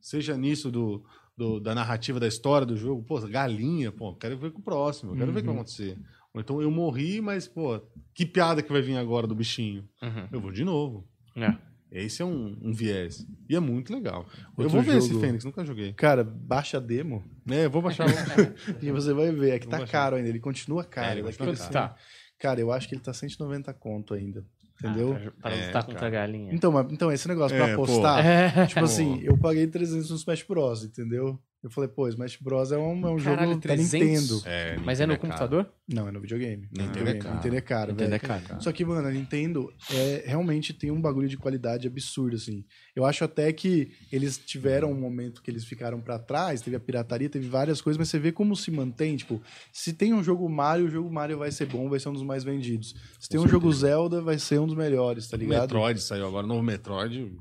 Seja nisso do, do- da narrativa da história do jogo, pô, galinha, pô, quero ver com o próximo, quero ver o que vai acontecer. Ou então eu morri, mas, pô, que piada que vai vir agora do bichinho? Uhum. Eu vou de novo. É. Esse é um, um viés. E é muito legal. eu Outro vou ver esse Fênix, nunca joguei. Cara, baixa a demo É, eu vou baixar. e você vai ver. É que Vou tá baixar. caro ainda. Ele continua caro. É, ele Daqui continua a- Quanto tá? Cara, eu acho que ele tá 190 conto ainda. Entendeu? Ah, pra- pra É, lutar contra a galinha. Então, mas- então, esse negócio É, pra apostar. É. Tipo assim, eu paguei 300 no Smash Bros, entendeu? Eu falei, pô, Smash Bros é um, é um Caralho, jogo 300? da Nintendo. É, Mas é no Nintendo caro. computador? Não, é no videogame. Nintendo videogame. é caro. Nintendo é caro, Nintendo velho. é caro. Só que, mano, a Nintendo é, realmente tem um bagulho de qualidade absurdo, assim. Eu acho até que eles tiveram um momento que eles ficaram pra trás, teve a pirataria, teve várias coisas, mas você vê como se mantém, tipo, se tem um jogo Mario, o jogo Mario vai ser bom, vai ser um dos mais vendidos. Se tem um jogo Zelda, vai ser um dos melhores, tá O ligado? Metroid saiu agora, o novo Metroid.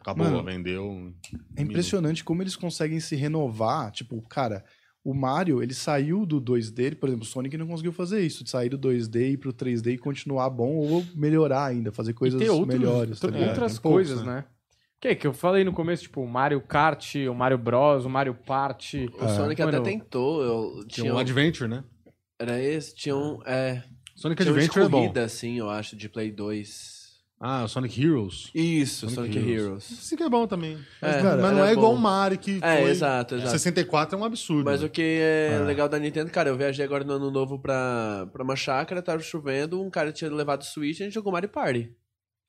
Acabou, Mano, vendeu. É impressionante como eles conseguem se renovar. Tipo, cara, o Mario, ele saiu do 2D, por exemplo, o Sonic não conseguiu fazer isso, de sair do 2D e ir pro 3D e continuar bom ou melhorar ainda, fazer coisas e outros, melhores. Tá outras Tem poucos, coisas, né? né? Que que eu falei no começo, tipo, o Mario Kart, o Mario Bros, o Mario Party. O Sonic Mano, até tentou. Eu, Tinha tinha um um, Adventure, né? era esse? Tinha um. É, Sonic tinha um de Adventure é bom. corrida, assim, eu acho, de Play 2. Ah, o Sonic Heroes. Isso, Sonic Sonic, Heroes. Heroes. Esse que é bom também. Mas, É, mas não é igual bom. o Mario que É, foi... exato, exato. 64 é um absurdo. Mas né? o que é legal da Nintendo, cara, eu viajei agora no ano novo pra, pra uma chácara, tava chovendo, um cara tinha levado o Switch e a gente jogou Mario Party.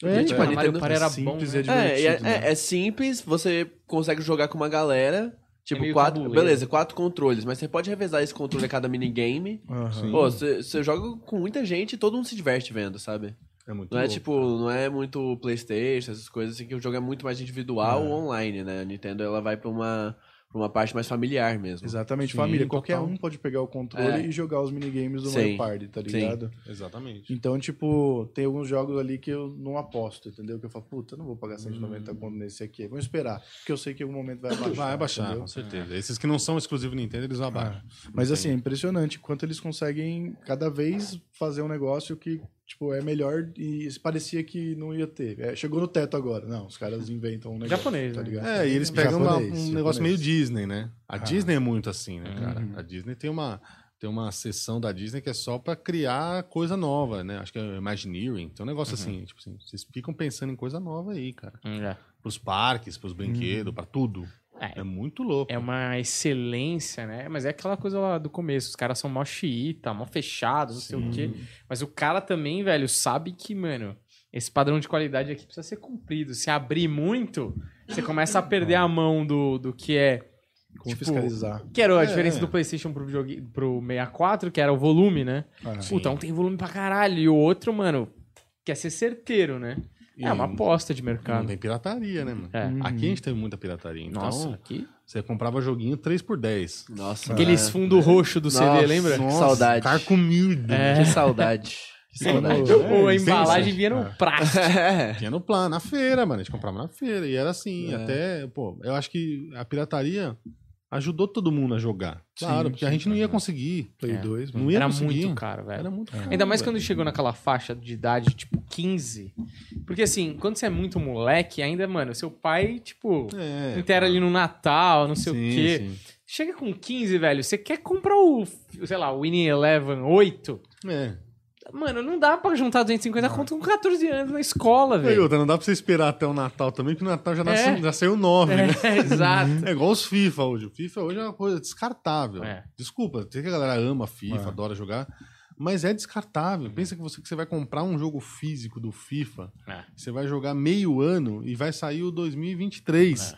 É, tipo, a a Mario Nintendo- Party era é bom, simples né? e é É, é, né? é- é simples, você consegue jogar com uma galera. Tipo, meio quatro. tabuleiro. Beleza, quatro controles, mas você pode revezar esse controle a cada minigame. Aham. Pô, você, você joga com muita gente e todo mundo se diverte vendo, sabe? É muito Não é louco. tipo, não é muito Playstation, essas coisas assim, que o jogo é muito mais individual ou online, né? A Nintendo ela vai pra uma, pra uma parte mais familiar mesmo. Exatamente, Sim, família. Qualquer total. um pode pegar o controle É. e jogar os minigames do Sim, Mario Party, tá sim. ligado? Exatamente. Então, tipo, tem alguns jogos ali que eu não aposto, entendeu? Que eu falo, puta, eu não vou pagar 190 conto nesse aqui. Vamos esperar, porque eu sei que em algum momento vai abaixar. Vai abaixar, entendeu? com certeza. Esses que não são exclusivos Nintendo, eles abaixam. Mas Não assim, é impressionante quanto eles conseguem cada vez fazer um negócio que, tipo, é melhor e parecia que não ia ter. É, chegou no teto agora. Não, os caras inventam um negócio. Japonês, tá né? ligado? É, e eles pegam uma- um japonês. negócio meio Disney, né? A Ah. Disney é muito assim, né, cara? Uhum. A Disney tem uma, tem uma seção da Disney que é só pra criar coisa nova, né? Acho que é Imagineering. Tem um negócio Uhum. assim, tipo assim, vocês ficam pensando em coisa nova aí, cara. É. Pros parques, pros Uhum. brinquedos, pra tudo. É. É muito louco. É uma excelência, né? Mas é aquela coisa lá do começo. Os caras são mó xiita, mó fechados, não sei o quê. Mas o cara também, velho, sabe que, mano, esse padrão de qualidade aqui precisa ser cumprido. Se abrir muito, você começa a perder a mão do, do que é. Como tipo, fiscalizar. Que era a É, diferença é. do PlayStation pro, videogame, pro 64, que era o volume, né? Ah, Puta, um tem volume pra caralho. E o outro, mano, quer ser certeiro, né? É uma aposta de Não mercado. tem pirataria, né, mano? É. Aqui a gente teve muita pirataria. Então, Nossa, aqui. você comprava joguinho 3 por 10 Nossa. Aqueles é. fundo roxo do CD, Nossa. lembra? Que saudade. Carcomido. É. Que saudade. Que saudade. Ou a É, embalagem licença. vinha no plástico. É. Tinha no plano, na feira, mano. A gente comprava na feira. E era assim, É. até, pô, eu acho que a pirataria ajudou todo mundo a jogar. Claro, Sim, porque a sim, gente não ia conseguir. Play É. 2, mano. Não ia Era conseguir. muito caro, velho. Era muito caro. Ainda mais quando velho. chegou naquela faixa de idade, tipo, 15. Porque assim, quando você é muito moleque, ainda, mano, seu pai, tipo, É, inteira ali no Natal, não sei sim, o quê. sim. Chega com 15, velho, você quer comprar o, sei lá, o Winning Eleven 8? É. Mano, não dá pra juntar 250 conto com 14 anos na escola, velho. não dá pra você esperar até o Natal também, porque o Natal já, nasceu, É. já saiu 9, né? É, exato. É igual os FIFA hoje. O FIFA hoje é uma coisa descartável. É. Desculpa, sei que a galera ama FIFA, É. adora jogar, mas é descartável. Pensa que você, que você vai comprar um jogo físico do FIFA, É. você vai jogar meio ano e vai sair o 2023.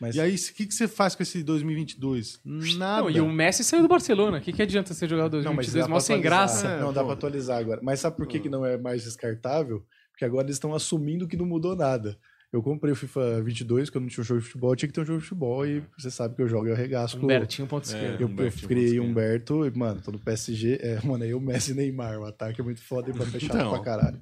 Mas E aí, o que, que você faz com esse 2022? Nada. Não, e o Messi saiu do Barcelona. O que, que adianta você jogar o Não, mas 2022 dá mó pra sem graça? É, não, dá pra atualizar agora. Mas sabe por que, que não é mais descartável? Porque agora eles estão assumindo que não mudou nada. Eu comprei o FIFA 22, quando não tinha um jogo de futebol, tinha que ter um jogo de futebol e você sabe que eu jogo, eu arregaço. com- Humbertinho, ponto É. esquerdo. Eu, Humberto, eu criei Humberto. Humberto, e, mano, tô no PSG. É, mano, aí o Messi e Neymar. O ataque é muito foda e pra fechar Então. pra caralho.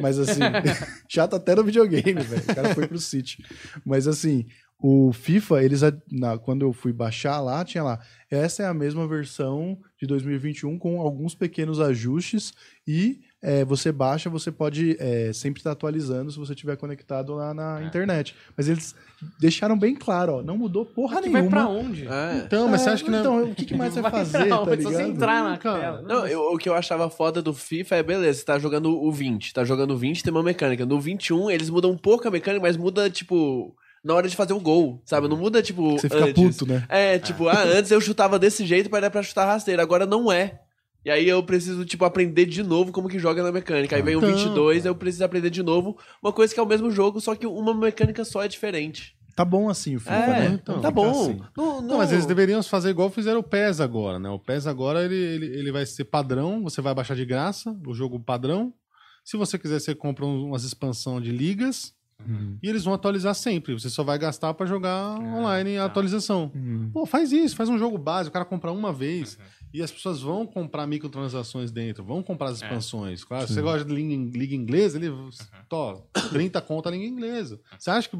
Mas assim, chato até no videogame, velho. O cara foi pro City. Mas assim, o FIFA, eles, na- quando eu fui baixar lá, tinha lá. Essa é a mesma versão de 2021 com alguns pequenos ajustes e é, você baixa, você pode é, sempre estar atualizando se você estiver conectado lá na internet. Mas eles deixaram bem claro, ó, não mudou porra Que vai nenhuma. pra onde? É. Então, mas você É, acha que não é- Então, o que, que mais vai, fazer, pra tá? Só você ligado? entrar na Cara, tela. Não, eu- o que eu achava foda do FIFA é, beleza, você tá jogando o 20, tá jogando o 20 tem uma mecânica. No 21, eles mudam um pouco a mecânica, mas muda, tipo, na hora de fazer o gol, sabe? Não muda, tipo, Você fica antes. puto, né? É, tipo, ah, antes eu chutava desse jeito pra dar pra chutar rasteiro, agora não é. E aí eu preciso, tipo, aprender de novo como que joga na mecânica. Aí vem o Então, 22, eu preciso aprender de novo uma coisa que é o mesmo jogo, só que uma mecânica só é diferente. Tá bom assim o FIFA, É, né? então, tá fica bom. assim. Não, Não, mas eles deveriam fazer igual fizeram o PES agora, né? O PES agora ele, ele, ele vai ser padrão, você vai baixar de graça o jogo padrão. Se você quiser, você compra um- umas expansão de ligas Uhum. e eles vão atualizar sempre. Você só vai gastar pra jogar online a tá. atualização. Uhum. Pô, faz isso, faz um jogo base, o cara compra uma vez e as pessoas vão comprar microtransações dentro, vão comprar as expansões. Claro, se você gosta de liga, liga inglesa, ele, tó, 30 conta a língua inglesa. Você acha que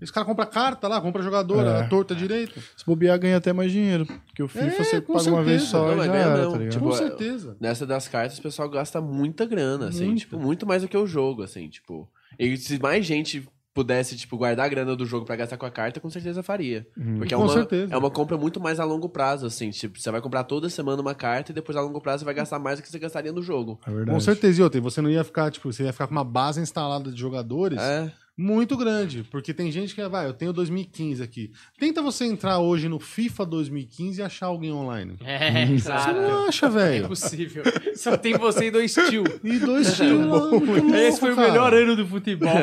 esse cara compra carta lá, compra jogador, É. a torta direita? Se bobear, ganha até mais dinheiro. Porque o FIFA É, você paga uma vez certeza. só Não, e já era, mesmo. tá? Tipo, Com é- certeza. Nessa das cartas, o pessoal gasta muita grana, assim, Muita. tipo, muito mais do que o jogo, assim, tipo. E se mais gente pudesse, tipo, guardar a grana do jogo pra gastar com a carta, com certeza faria. Porque é uma, certeza. é uma compra muito mais a longo prazo, assim. Tipo, você vai comprar toda semana uma carta e depois a longo prazo você vai gastar mais do que você gastaria no jogo. É verdade. Com certeza. E outra, você não ia ficar, tipo, você ia ficar com uma base instalada de jogadores É. muito grande. Porque tem gente que, vai, eu tenho 2015 aqui. Tenta você entrar hoje no FIFA 2015 e achar alguém online. É, Você exato. não acha, É velho? impossível. Só tem você e dois tio. E dois muito louco, Esse foi o cara. melhor ano do futebol.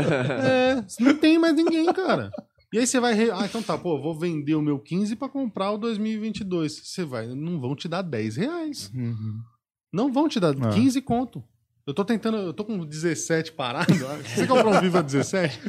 É, não tem mais ninguém, cara. E aí você vai. re- Ah, então tá, pô, vou vender o meu 15 pra comprar o 2022. Você vai. Não vão te dar 10 reais. Uhum. Não vão te dar Ah. 15 conto. Eu tô tentando. Eu tô com 17 parado. Você comprou um Viva 17?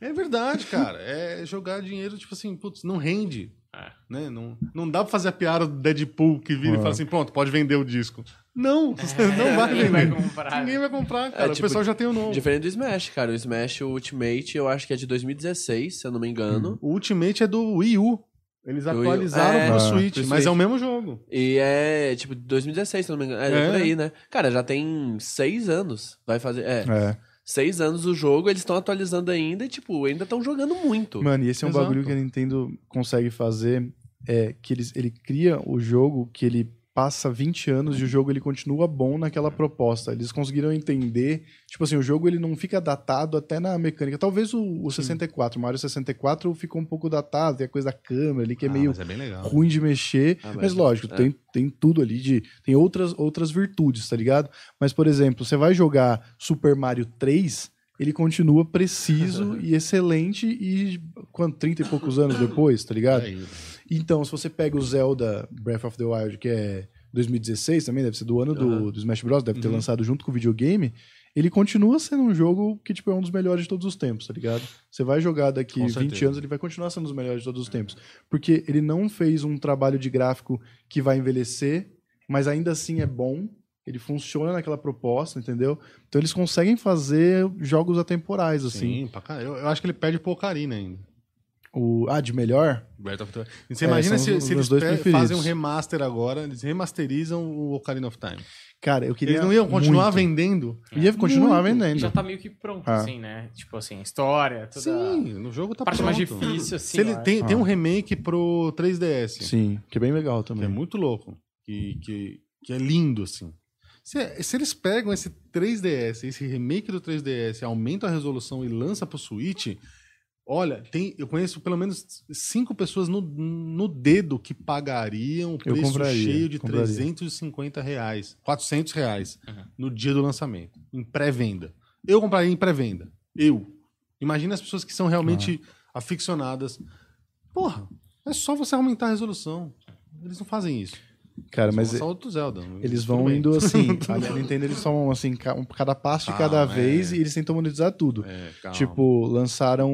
É verdade, cara. É jogar dinheiro, tipo assim, putz, não rende. É. Né? Não, não dá pra fazer a piada do Deadpool que vira e fala assim: pronto, pode vender o disco. Não, você não vai Ninguém vender. vai comprar. Ninguém vai comprar, cara. tipo, o pessoal já tem o novo. Diferente do Smash, cara. O Smash Ultimate, eu acho que é de 2016, se eu não me engano. O Ultimate é do Wii U. Eles atualizaram É, pro Switch, pro mas Switch. é o mesmo jogo. E é, tipo, de 2016, se não me engano. É, É. por aí, né? Cara, já tem seis anos. Vai fazer. É, É. seis anos o jogo, eles estão atualizando ainda e, tipo, ainda estão jogando muito. Mano, e esse é um Exato. bagulho que a Nintendo consegue fazer. É que eles, ele cria o jogo que ele passa 20 anos e o jogo ele continua bom naquela proposta. Eles conseguiram entender, tipo assim, o jogo ele não fica datado até na mecânica. Talvez o, o 64, o Mario 64 ficou um pouco datado, tem a coisa da câmera ali que é meio é ruim de mexer, Ah, mas, mas- lógico, é. tem, tem tudo ali de tem outras outras virtudes, tá ligado? Mas por exemplo, você vai jogar Super Mario 3, ele continua preciso e excelente e quanto 30 e poucos anos depois, tá ligado? É isso. Então, se você pega o Zelda Breath of the Wild, que é 2016 também, deve ser do ano do, Aham. do Smash Bros, deve ter Uhum. lançado junto com o videogame, ele continua sendo um jogo que tipo é um dos melhores de todos os tempos, tá ligado? Você vai jogar daqui Com 20 certeza. anos, ele vai continuar sendo um dos melhores de todos os tempos, porque ele não fez um trabalho de gráfico que vai envelhecer, mas ainda assim é bom. Ele funciona naquela proposta, entendeu? Então eles conseguem fazer jogos atemporais, assim. Sim, pra caralho. Eu, eu acho que ele perde pro Ocarina ainda. O, ah, de melhor? Breath of the Wild. Você É, imagina se, os se eles fazem um remaster agora, eles remasterizam o Ocarina of Time. Cara, eu queria. Eles não iam continuar muito. vendendo? Ia continuar Muito. vendendo. Já tá meio que pronto, Ah. assim, né? Tipo assim, história, toda Sim, no jogo tá a parte pronto. mais difícil, assim. Se ele tem, acho. tem um remake pro 3DS. Sim, que é bem legal Que é também. muito louco. Que, que, que é lindo, assim. Se, se eles pegam esse 3DS, esse remake do 3DS, aumentam a resolução e lança pro Switch, olha, tem, eu conheço pelo menos cinco pessoas no, no dedo que pagariam o preço compraria, cheio de compraria. 350 reais, 400 reais Uhum. no dia do lançamento, em pré-venda. Eu compraria em pré-venda. Eu. Imagina as pessoas que são realmente Ah. aficionadas. Porra, é só você aumentar a resolução. Eles não fazem isso. Cara, Eles mas vão outro Zelda. eles vão indo assim. a Nintendo eles tomam assim, ca- cada passo de Ah, cada é. vez e eles tentam monetizar tudo. É. Tipo, lançaram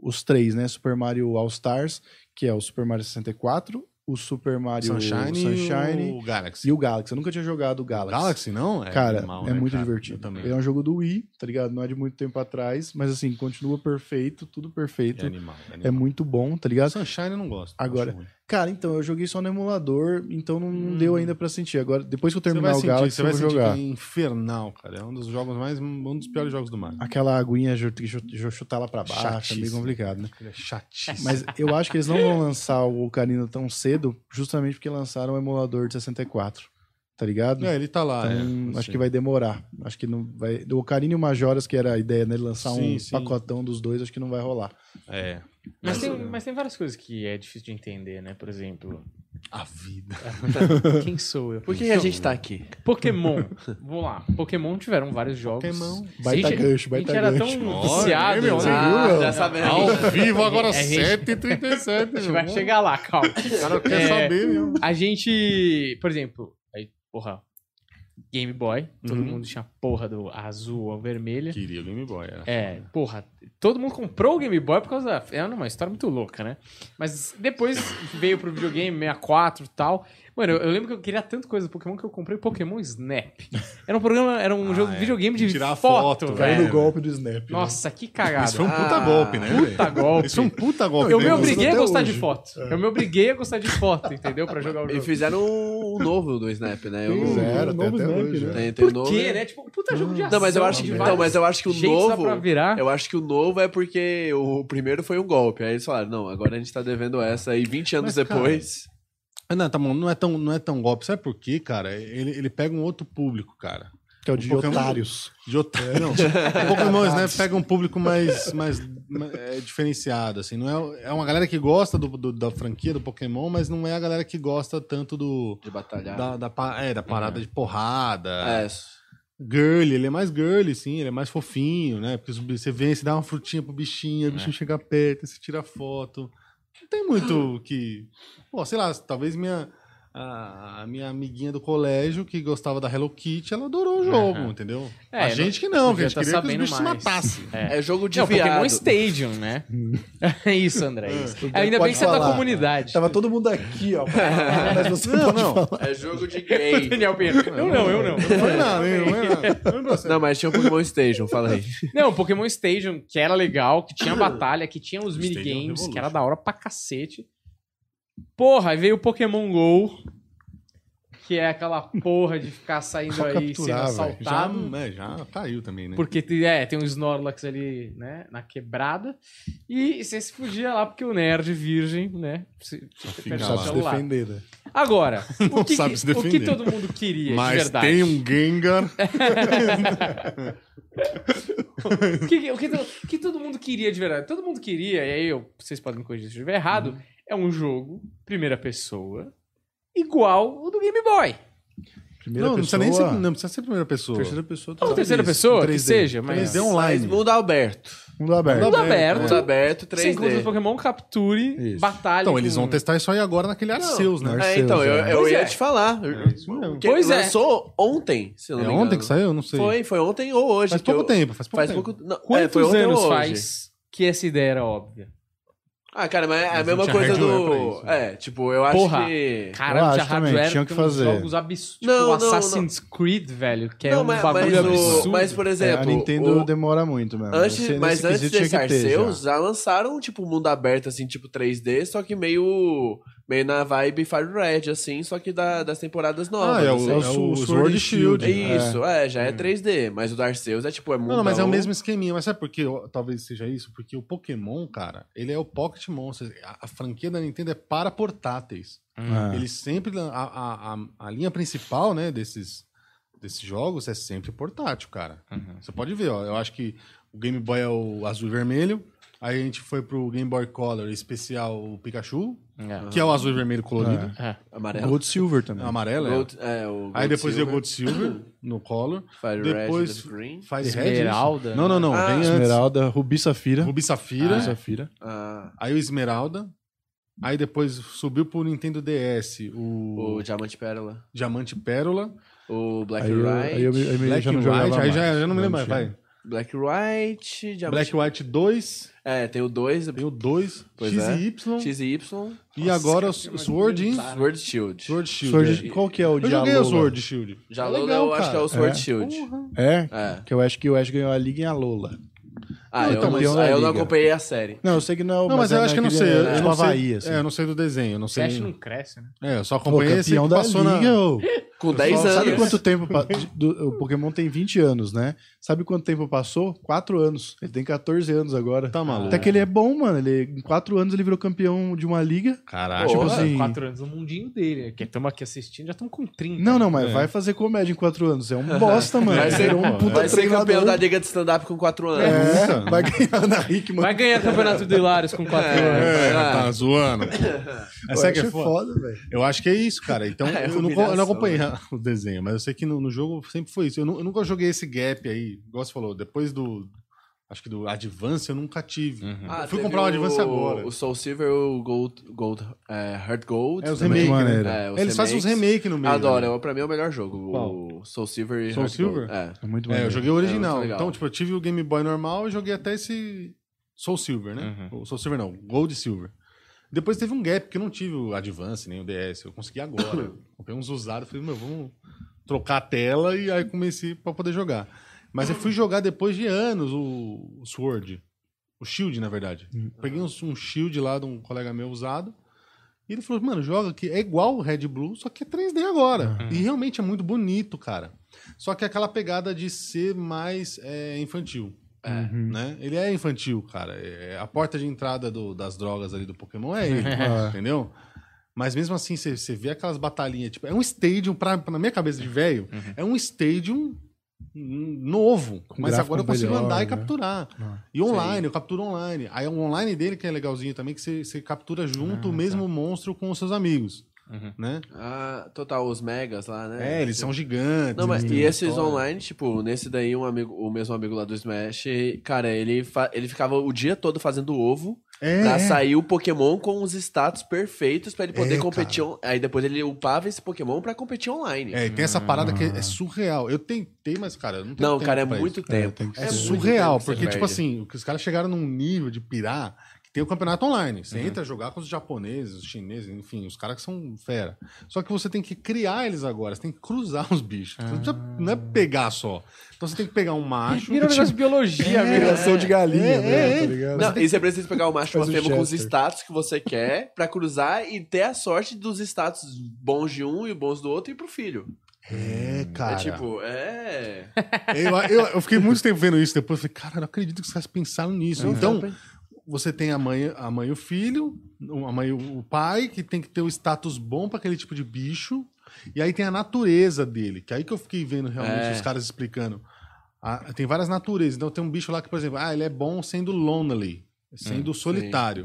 os três, né? Super Mario All Stars, que é o Super Mario 64, o Super Mario Sunshine, Sunshine e o Galaxy. e o Galaxy. Eu nunca tinha jogado o Galaxy. Galaxy, não? É Cara, animal, é né, muito cara? divertido. Eu também. Ele é um jogo do Wii, tá ligado? Não é de muito tempo atrás, mas assim, continua perfeito, tudo perfeito. É É, animal. É, animal. muito bom, tá ligado? Sunshine eu não gosto. Agora. Cara, então, eu joguei só no emulador, então não Hum. deu ainda pra sentir. Agora, depois que eu terminar o Galaxy, você eu vai vou sentir jogar. que é infernal, cara. É um dos jogos mais. Um dos piores jogos do Mario. Aquela aguinha, chutar lá pra baixo, é meio complicado, né? É chatíssimo. Mas eu acho que eles não vão lançar o Ocarina tão cedo, justamente porque lançaram o emulador de 64. Tá ligado? É, ele tá lá. Então, é, acho assim. que vai demorar. Acho que não vai. Do Ocarina e o Majoras, que era a ideia, né? Lançar Sim, um sim. pacotão dos dois, acho que não vai rolar. É. Mas tem, mas tem várias coisas que é difícil de entender, né? Por exemplo, A vida. quem sou eu? Por que, que a gente tá aqui? Pokémon. Vamos lá. Pokémon tiveram vários jogos. Pokémon. Baita A gente- gancho, A baita gente era gancho. tão Olha, viciado. meu, né? Ah, viu, já meu? sabemos. Ao vivo agora, A gente- 7h37. A gente vai chegar lá, calma. O cara quer É, saber mesmo. A gente, por exemplo, aí, porra, Game Boy, todo Uhum. mundo tinha porra do azul ou vermelha. Queria o Game Boy. Era. É, porra, todo mundo comprou o Game Boy por causa da. É uma história muito louca, né? Mas depois veio pro videogame 64 e tal. Mano, eu, eu lembro que eu queria tanto coisa do Pokémon que eu comprei Pokémon Snap. Era um programa, era um Ah, jogo, é. videogame de Tirar foto, foto, Caiu velho. no golpe do Snap. né? Nossa, que cagada. Isso foi um puta Ah, golpe, né? puta velho? golpe. Isso foi um puta golpe. Eu me né? uso obriguei a gostar hoje. de foto. Eu me obriguei a gostar de foto, entendeu? Pra jogar o E jogo. fizeram um novo do Snap, né? Fizeram, tem novo até Snap, hoje. é. né? Tem, tem o Por novo. quê, né? Tipo, um puta jogo de ação. Não, mas eu acho que, então, vários mas eu acho que o novo. pra virar. Eu acho que o novo é porque o primeiro foi um golpe. Aí eles falaram, não, agora a gente tá devendo essa. E 20 anos Mas, cara, depois. Ah, Não, tá bom, não é tão, não é tão golpe. Sabe por quê, cara? Ele, ele pega um outro público, cara. Que é o de Pokémon- otários. De otário. Não. O Pokémon né, pega um público mais, mais, mais, é, diferenciado, assim. Não é, é uma galera que gosta do, do- da franquia do Pokémon, mas não é a galera que gosta tanto do. De batalhar. Da, da, é, da parada de porrada. É, Girly, ele é mais girly, sim, ele é mais fofinho, né? Porque você vem, você dá uma frutinha pro bichinho, o bichinho chega perto, você tira foto. Tem muito que. Pô, sei lá, talvez minha. A minha amiguinha do colégio que gostava da Hello Kitty, ela adorou o jogo, entendeu? É, a gente que não, que a gente tá queria que os bichos se mais. matassem. É. é jogo de Não, viado. Pokémon Stadium, né? é isso, André. é isso. Ainda bem que você é da falar. comunidade. Tava todo mundo aqui, ó. Mas você Não, não. falar. É jogo de gay. Daniel. Eu não, eu não. Não foi nada, hein? Não não mas tinha o Pokémon Station, fala aí. Não, Pokémon Stadium, que era legal, que tinha batalha, que tinha os Stadium minigames, que era da hora pra cacete. Porra, aí veio o Pokémon GO, que é aquela porra de ficar saindo Só aí sendo velho. Já, assaltado. é, já caiu também, né? Porque tem- é, tem um Snorlax ali, né, na quebrada. E você se fugia lá porque o nerd virgem, né, se, se Fica perde lá. o Sabe se defender, né? Agora, Não o que, se o que defender. todo mundo queria, de Mas verdade? tem um Gengar. O que, o que o que todo mundo queria de verdade? Todo mundo queria, e aí eu, vocês podem me corrigir se eu estiver errado, Uhum. É um jogo, primeira pessoa, igual o do Game Boy. Primeira Não, não precisa pessoa. nem ser, não precisa ser primeira pessoa. Terceira pessoa. Ou tá terceira isso. pessoa, que 3D. seja, mas... 3D online. Mundo aberto. Mundo aberto. Mundo aberto. Mundo aberto, Você encontra os 3D. Pokémon, capture, Isso. batalha. Então, com- eles vão testar isso aí agora naquele Arceus, né? Arceus. É, então, eu, é. eu Pois ia é. te falar. Porque Pois é. lançou ontem, se eu não É me engano. ontem que saiu? Eu não sei. Foi, foi ontem ou hoje. Faz pouco eu- tempo, faz pouco Faz tempo. pouco... Não, é, Quantos foi anos faz que essa ideia era óbvia? Ah, cara, mas é a não mesma coisa do. isso. É, tipo, eu acho Porra. que. Cara, Eu tinha acho também, hardware, tinha que fazer. jogos absurdos. Tipo, Não, não, Assassin's Creed, velho, que é não, um mas, bagulho mas, o- absurdo. mas, por É, exemplo. a Nintendo o- demora muito mesmo. Antes, Nesse- mas antes que ter Arceus, já. já. lançaram, tipo, mundo aberto, assim, tipo 3D, só que meio. Meio na vibe Fire Red, assim, só que da- das temporadas novas. Ah, é o, assim. é o Sword Sword and Shield. Shield. Isso, é, já é 3D, mas o do Arceus é tipo, é Não, não, mas é o mesmo esqueminha. Mas sabe por que talvez seja isso? Porque o Pokémon, cara, ele é o Pocket Monsters. A, a franquia da Nintendo é para portáteis. É. Eles sempre. A, a, a, a linha principal, né, desses, desses jogos é sempre portátil, cara. Você pode ver, ó. Eu acho que o Game Boy é o azul e vermelho. Aí a gente foi pro Game Boy Color especial o Pikachu, É. que é o azul e vermelho colorido. É. Amarelo. Gold Silver também. É amarelo, é. Gold- é, o Aí Gold depois veio Silver, Gold Silver no Color. Fire depois Red, Green. Fire Red. Esmeralda, isso? Não, não, não. Ah, vem. Esmeralda, Rubi Safira. Rubi Safira. Rubi Safira. Ah, Aí o Esmeralda. Aí depois subiu pro Nintendo DS o, o Diamante Pérola. Diamante Pérola. O Black Aí eu, Right. aí eu, me- Black já White. Aí já, já não me lembro mais. Vai. Black White, Diamante... Black White 2. É, tem o 2, Tem o 2. Pois X é. e Y. X e Y, E agora o Sword e Sword Shield. Sword Shield. Sword, é. qual que é o Eu de joguei o? Sword Shield. Já É legal, eu acho que é cara. o Sword É? Shield. É? É. Que eu acho que o Ash ganhou a Liga em Alola. Ah, Não, eu, então, não, aí eu não liga. acompanhei a série. Não, eu sei que não, Não, mas, é eu acho que eu não sei. Eu, é não sei Havaí, assim. é, eu não sei do desenho. Eu não sei. Cash não cresce, né? É, eu só Pô, acompanhei esse campeão que da passou Liga, na... Com 10 Sabe anos. Sabe quanto tempo... pa- do- o Pokémon tem 20 anos, né? Sabe quanto tempo passou? 4 anos. Ele tem 14 anos agora. Tá maluco. Até que ele é bom, mano. Ele, em 4 anos ele virou campeão de uma liga. Caralho. Tipo assim... Quatro anos no mundinho dele. Que estamos aqui assistindo, já estamos com 30. Não, não, mas É. vai fazer comédia em 4 anos. É um bosta, mano. Vai ser- Virou um puta Vai ser campeão da liga de stand-up com 4 anos. É, Nunca. vai ganhar na Rickman. Vai ganhar campeonato do Hilários com 4 É. anos. É, tá zoando. Essa é que é foda. foda, velho. Eu acho que é isso, cara. Então, É, eu, não, eu não acompanhei o desenho, mas eu sei que no, no jogo sempre foi isso. Eu, eu nunca joguei esse gap aí, igual você falou, depois do. Acho que do Advance eu nunca tive. Ah, eu fui comprar o Advance agora. O Soul Silver, o Gold, Gold é, Heart Gold. É, os também. remake, maneiro. né? É, os Eles fazem os remakes. remake no meio. Adoro, né? é, pra mim é o melhor jogo. Qual? O Soul Silver e Soul Heart Silver? Gold. É. É muito É, eu joguei o original. muito legal. então, tipo, eu tive o Game Boy normal e joguei até esse Soul Silver, né? O Soul Silver não, Gold e Silver. Depois teve um gap, porque eu não tive o Advance nem o DS. Eu consegui agora. Comprei uns usados, falei, meu, vamos trocar a tela e aí comecei pra poder jogar. Mas eu fui jogar depois de anos o, o Sword. O Shield, na verdade. Peguei um, um Shield lá de um colega meu usado. E ele falou, mano, joga aqui. É igual o Red Blue, só que é 3D agora. E realmente é muito bonito, cara. Só que é aquela pegada de ser mais é, infantil. Né? Ele é infantil, cara. É, a porta de entrada do- das drogas ali do Pokémon é ele, entendeu? Mas mesmo assim, você vê aquelas batalhinhas, tipo, é um stadium, pra, na minha cabeça de velho, é um stadium novo. mas gráfico agora eu consigo melhor, andar e né? capturar. E online, eu capturo online. Aí o online dele que é legalzinho também, que você, você captura junto o mesmo monstro com os seus amigos. Né? Ah, total, os megas lá, né? É, eles são gigantes. Não, mas e esses história. online, tipo, nesse daí, um amigo, o mesmo amigo lá do Smash, cara, ele, fa- ele ficava o dia todo fazendo ovo É, pra é. sair o Pokémon com os status perfeitos pra ele poder É, competir. on- Aí depois ele upava esse Pokémon pra competir online. É, e tem essa parada que é surreal. Eu tentei, mas, cara, eu não tenho Não, tempo cara, é muito isso. tempo. É, muito surreal, porque, tipo assim, os caras chegaram num nível de pirar tem o campeonato online. Você entra a jogar com os japoneses, os chineses, enfim, os caras que são fera. Só que você tem que criar eles agora, você tem que cruzar os bichos. Você não, precisa- não é pegar só. Então você tem que pegar um macho. Vira um negócio de biologia, É. Migração de galinha, É, né? é, Tá ligado? Não, e você precisa pegar o macho Faz o fêmea com os status que você quer pra cruzar e ter a sorte dos status bons de um e bons do outro e pro filho. É, cara. É tipo, é. Eu, eu, eu fiquei muito tempo vendo isso depois. Eu falei, cara, não acredito que os caras pensaram nisso. Então, você tem a mãe, a mãe e o filho, a mãe e o pai, que tem que ter o status bom para aquele tipo de bicho. E aí tem a natureza dele, que aí que eu fiquei vendo realmente É. os caras explicando. Ah, tem várias naturezas. Então tem um bicho lá que, por exemplo, ah, ele é bom sendo lonely, sendo solitário.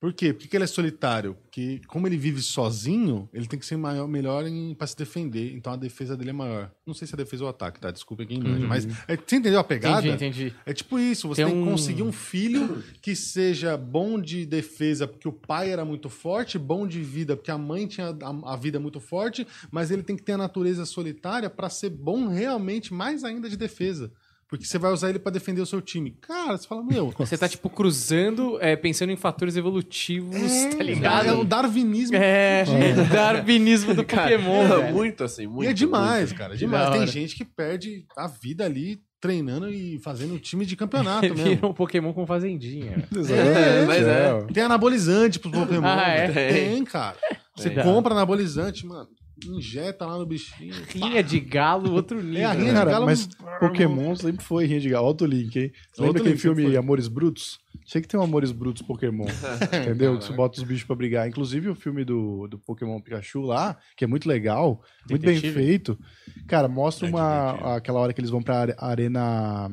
Por quê? Por que que ele é solitário? Porque como ele vive sozinho, ele tem que ser maior, melhor pra se defender. Então a defesa dele é maior. Não sei se é defesa ou ataque, tá? Desculpa quem manja. Mas é, você entendeu a pegada? Entendi, entendi. É tipo isso, você Tem tem, que um- conseguir um filho que seja bom de defesa porque o pai era muito forte, bom de vida porque a mãe tinha a, a vida muito forte, mas ele tem que ter a natureza solitária pra ser bom realmente mais ainda de defesa. Porque você vai usar ele pra defender o seu time. Cara, você fala, meu. Você tá, tipo, cruzando, é, pensando em fatores evolutivos, tá É ligado? um darwinismo. É, darwinismo do Pokémon, Não, velho. muito assim, muito. e é demais, muito. cara. Que Demais. Tem gente que perde a vida ali treinando e fazendo time de campeonato mesmo. Vira um Pokémon com fazendinha. É, mas é. Tem anabolizante pros Pokémon. Ah, é? Tem. Cara. Você compra anabolizante, mano. Injeta lá no bichinho. Rinha de galo, outro nível. É a rinha né? de galo- mas Pokémon sempre foi rinha de galo. Alto link, hein? Você lembra aquele filme foi. Amores Brutos? Sei que tem um Amores Brutos Pokémon. entendeu? Que você bota os bichos pra brigar. Inclusive o filme do, do Pokémon Pikachu lá, que é muito legal, muito bem Detetive? feito. Cara, mostra É uma, divertido. aquela hora que eles vão pra are- arena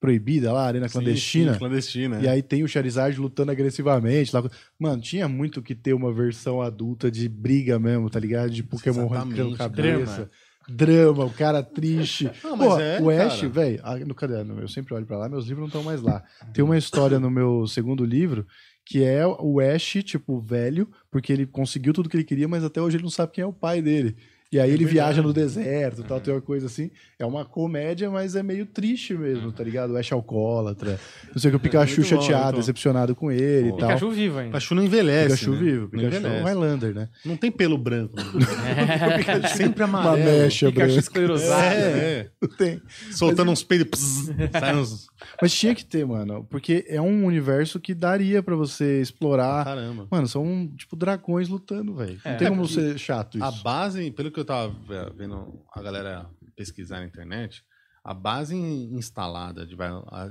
proibida lá, arena Sim, clandestina. sim, clandestina. E aí tem o Charizard lutando agressivamente. Lá. Mano, tinha muito que ter uma versão adulta de briga mesmo, tá ligado? De Pokémon arrancando cabeça. Drama, o cara triste. Não, mas Pô, é, o Ash, velho, no caderno, eu sempre olho pra lá, meus livros não estão mais lá. Tem uma história no meu segundo livro que é o Ash, tipo, velho, porque ele conseguiu tudo que ele queria, mas até hoje ele não sabe quem é o pai dele. E aí ele viaja no deserto, tal, tem uma coisa assim. É uma comédia, mas é meio triste mesmo, tá ligado? O Ash alcoólatra. Não sei o que, o Pikachu Muito bom, chateado, bom. decepcionado com ele Pô, e tal. Pikachu vivo ainda. Pikachu não envelhece. Pikachu né? vivo, Pikachu é um. Highlander, né? Não tem pelo branco. Pikachu sempre Uma amarelo. mecha Pikachu branca. esclerosado. É, é. Não tem. Soltando uns peidos. pss, sai uns... Mas tinha que ter, mano, porque é um universo que daria pra você explorar. Caramba. Mano, são tipo dragões lutando, velho. Não É. tem como ser chato A isso. base, pelo que eu tava ve- vendo a galera pesquisar na internet, a base instalada, de,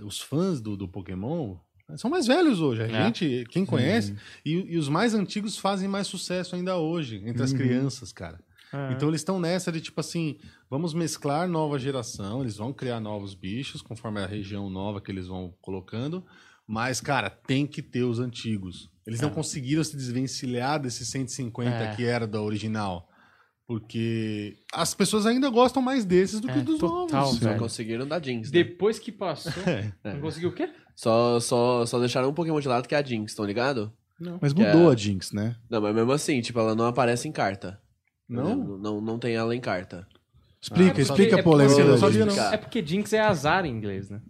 os fãs do, do Pokémon são mais velhos hoje. A É. gente, quem conhece, e, e os mais antigos fazem mais sucesso ainda hoje, entre as Uhum. crianças, cara. Ah. Então eles estão nessa de tipo assim, vamos mesclar nova geração, eles vão criar novos bichos conforme a região nova que eles vão colocando, mas cara, tem que ter os antigos. Eles não Ah. conseguiram se desvencilhar desses 150 É. que era da original, porque as pessoas ainda gostam mais desses do que É, dos total, novos. Só velho. conseguiram dar Jinx, né? Depois que passou. É. Não conseguiu o quê? Só, só, só deixaram um Pokémon de lado que é a Jinx, estão ligado? Mas que mudou é- a Jinx, né? Não, mas mesmo assim, tipo, ela não aparece em carta. Não? Não, não, não tem ela em carta. Explica, Ah, explica é a polêmica porque- da eu não Jinx. sabia, não. É porque Jinx é azar em inglês, né?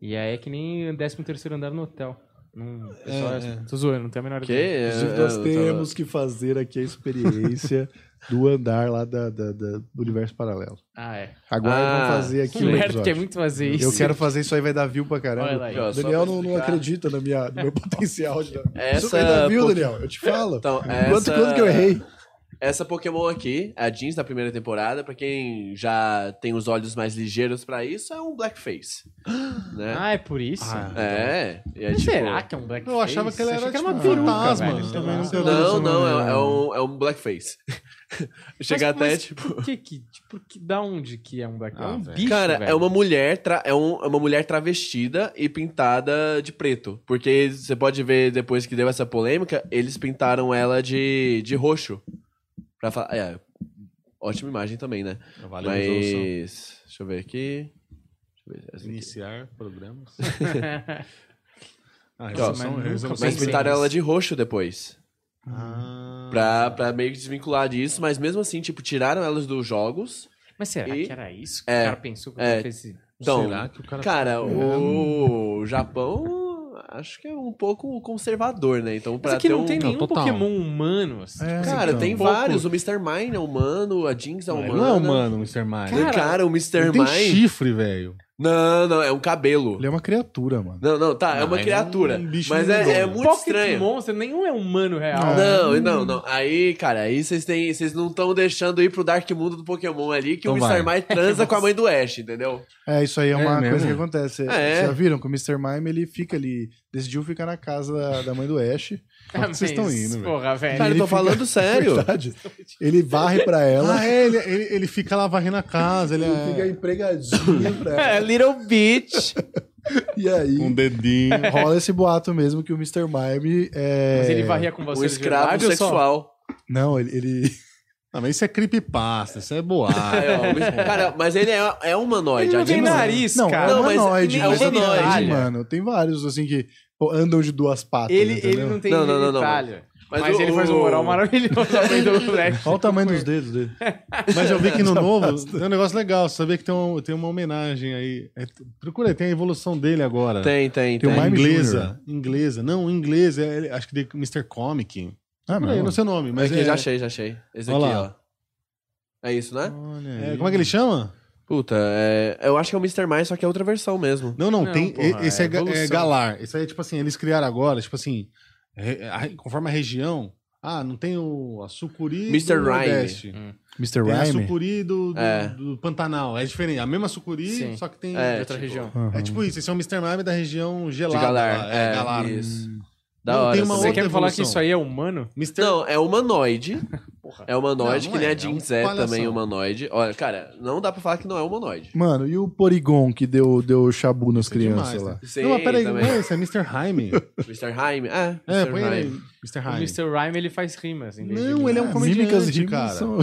E aí é que nem o 13 terceiro andar no hotel. Não, pessoal, É, é, é. Tô zoando, não tem a menor Que? ideia. Inclusive, É, nós eu temos que fazer aqui a experiência do andar lá da, da- da- do universo paralelo. Ah, é. Agora Ah, vamos fazer aqui O Humberto episódio. quer muito fazer isso. Eu quero fazer isso aí, vai dar view pra caramba. Olha lá O Daniel não, não acredita na minha, no meu potencial de dar. Essa Isso vai dar view, Daniel. Eu te falo. Então, Quanto, essa... quanto que eu errei? Essa Pokémon aqui, a Jeans da primeira temporada, pra quem já tem os olhos mais ligeiros pra isso, é um blackface. né? Ah, é por isso? Ah, é, e é Mas tipo... será que é um blackface? Eu achava que ele era, que tipo, uma um peruca, fantasma. velho. Também Não, Não, isso, não, não, é, é não. um, é um blackface. Mas- Chega até, mas tipo... Por que que... Tipo, que, da onde que é um blackface? Ah, é um velho. bicho, Cara, velho. é uma mulher tra- é, um- é uma mulher travestida e pintada de preto. Porque você pode ver depois que deu essa polêmica, eles pintaram ela de, de roxo. Pra falar. É, ótima imagem também, né? Valeu, resolução. Mas. Deixa eu ver aqui. Deixa eu ver. aqui. Iniciar programas. Ah, ó, resolução, mas resolução. Mas pintaram ela de roxo depois. Ah. Pra, pra meio que desvincular disso, mas mesmo assim, tipo, tiraram elas dos jogos. Mas será E- que era isso que É, o cara pensou que é. é. fez esse... Então, Será que o cara... Cara, o Japão acho que é um pouco conservador, né? Então, pra Mas aqui ter não um... tem nenhum total. Pokémon humano, assim. É, Cara, então. tem pouco- vários. O Mr. Mime é humano, a Jinx é Não, humana. ele não é humano, Mr. Mime. Cara, o Mr. Ele tem chifre, velho. Não, não, é um cabelo. Ele é uma criatura, mano. Não, não, tá, é Não, uma ele é criatura. um bicho mas é, é muito Pocket estranho. Monster, nenhum é humano real. Não, não, não. Aí, cara, aí vocês têm, vocês não estão deixando ir pro Dark Mundo do Pokémon ali, que o Então Mr. Mime transa com a mãe do Ash, entendeu? É, isso aí é É uma mesmo? coisa que acontece. Vocês É. já viram que o Mr. Mime, ele fica ali, decidiu ficar na casa da, da mãe do Ash. Ah, vocês estão indo? Porra, velho. Cara, eu ele tô fica- falando sério. Verdade. Ele varre pra ela, Ah, é, ele, ele, ele fica lá varrendo a casa, ele ele fica é... empregadinho pra É, ela. Little Bitch. E aí, Um dedinho. rola esse boato mesmo que o Mr. Mime é... Mas ele varria com você de escravo só- sexual. Não, ele... ele... Ah, mas isso é creepypasta, isso é boato. É, cara, mas ele é, é humanoide. Ele não tem nariz, Não, cara. é Não, mas humanoide. mas ele humanoide. tem, mano. Tem vários, assim, que andam de duas patas, Ele, entendeu? ele não tem Não, não, não, não. genitália. Mas, ele faz um moral maravilhoso Flash. Olha o tamanho dos dedos dele. Mas eu vi que no novo tem um negócio legal. Você sabia que tem, um, tem uma homenagem aí. É, procura aí, tem a evolução dele agora. Tem, tem, Tem tem. o Mime inglesa. Inglesa. Não, inglesa. É, ele- acho que de Mr. Comic. Ah, mas não sei o nome, mas Aqui, é... já achei, já achei. Esse Olha aqui, lá. ó. É isso, né? Olha é, como é que ele chama? Puta, é, eu acho que é o Mr. Mais, só que é outra versão mesmo. Não, não, Não, tem. porra, esse é, é é. Galar. Esse aí é tipo assim, eles criaram agora, tipo assim, re- a- conforme a região. Ah, não tem o a sucuri Mr. do Rhyme. Nordeste. Mr. Tem a Rhyme? sucuri do, do, É. do Pantanal. É diferente. A mesma sucuri, Sim. só que tem. É, de outra tipo, região. É tipo isso. Esse é o Mr. Mime da região gelada. Galar, lá. é, Galar. isso. Hum. Da Não, hora. tem uma essa Você outra quer me falar que isso aí é humano? Mr. Não, é humanoide. É humanoide, Não, que não nem é, a é Jinx um é também humanoide. Olha, cara, não dá pra falar que não é humanoide. Mano, e o Porygon que deu, deu chabu nas é crianças demais, lá? né? Sim, não, mas peraí, também. não é esse, é Mr. Jaime. Mr. Jaime? É, é, Mr. põe ele aí. Jaime. Mr. O Jaime. Mr. Rhyme, ele faz rimas. Em vez de Não, ele é um comediante, Mímicas cara. são-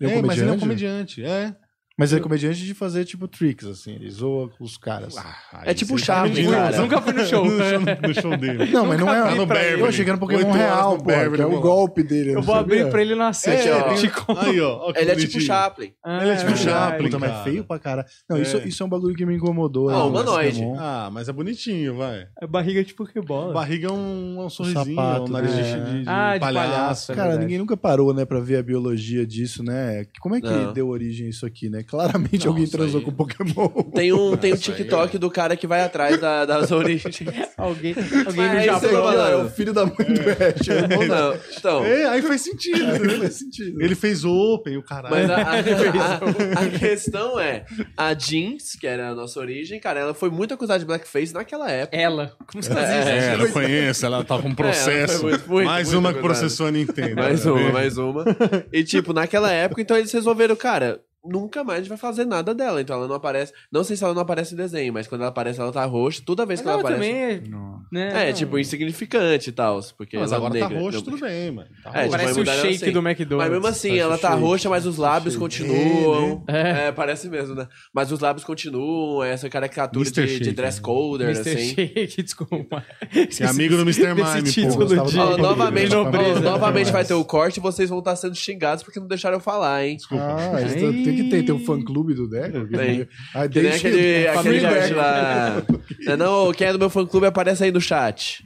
Ele É, mas ele é um comediante. É. Mas ele é comediante de fazer, tipo, tricks, assim. Ele zoa os caras. É tipo tá mentindo. cara. Nunca fui no show. no, show no show dele. Não, mas não é... Tá no Beverly. Eu era um Pokémon real, no pô. Beverly, é eu o golpe dele. Eu não vou abrir sabia? pra ele nascer. É, ó. Aí, ó. Ele é tipo bonitinho. Chaplin. Ah, Ele é tipo verdade. Chaplin. Mas cara. feio pra cara. Não, É. isso, isso é um bagulho que me incomodou. Ah, né, humanoide. Pokémon. Ah, mas é bonitinho, vai. É barriga de Pokébola. barriga é um, um sorrisinho, sapato, um nariz né? de, de, de Ah, de palhaço. É Cara, ninguém nunca parou, né, pra ver a biologia disso, né? Como é que deu origem a isso aqui, né? Claramente Não, alguém transou aí- com Pokémon. Tem um, tem um aí, TikTok é. do cara que vai atrás da- das origens. Alguém, alguém no aí Japão. é o filho da mãe do Ash. é Não, então, É, aí faz sentido. né? Faz sentido. Ele fez Open, o caralho. mas a, a- a questão é, a Jinx, que era a nossa origem, cara, ela foi muito acusada de blackface naquela época. Ela. Como você É, É, eu conheço, ela tá com processo. foi muito, muito, mais muito uma que processou a Nintendo. Mais tá uma, mais uma. E, tipo, naquela época, então eles resolveram, cara, nunca mais vai fazer nada dela. Então ela não aparece. Não sei se ela não aparece em desenho, mas quando ela aparece, ela tá roxa. Toda vez Mas que ela ela aparece. também é... Né? É, tipo, insignificante e tal. Porque Mas ela é agora tá negra. roxo, Não- tudo bem, mano. Tá É, tipo, Parece o shake assim. do McDonald's. Mas mesmo assim, Parece ela tá shake, roxa, mas os lábios shake. continuam. É. É, parece mesmo, né? Mas os lábios continuam, essa caricatura de, de Shake, dress né? coder, Mr. assim. Shake, desculpa. Que é amigo do Mr. Mime, pô. de... novamente, Nobreza. novamente vai ter o corte e vocês vão estar sendo xingados porque não deixaram eu falar, hein? Ah, isso tem que ter. Tem o fã-clube do Deco? Tem. Ah, Que nem desde aquele, aquele lá. Não, quem é do meu fã clube aparece aí no chat.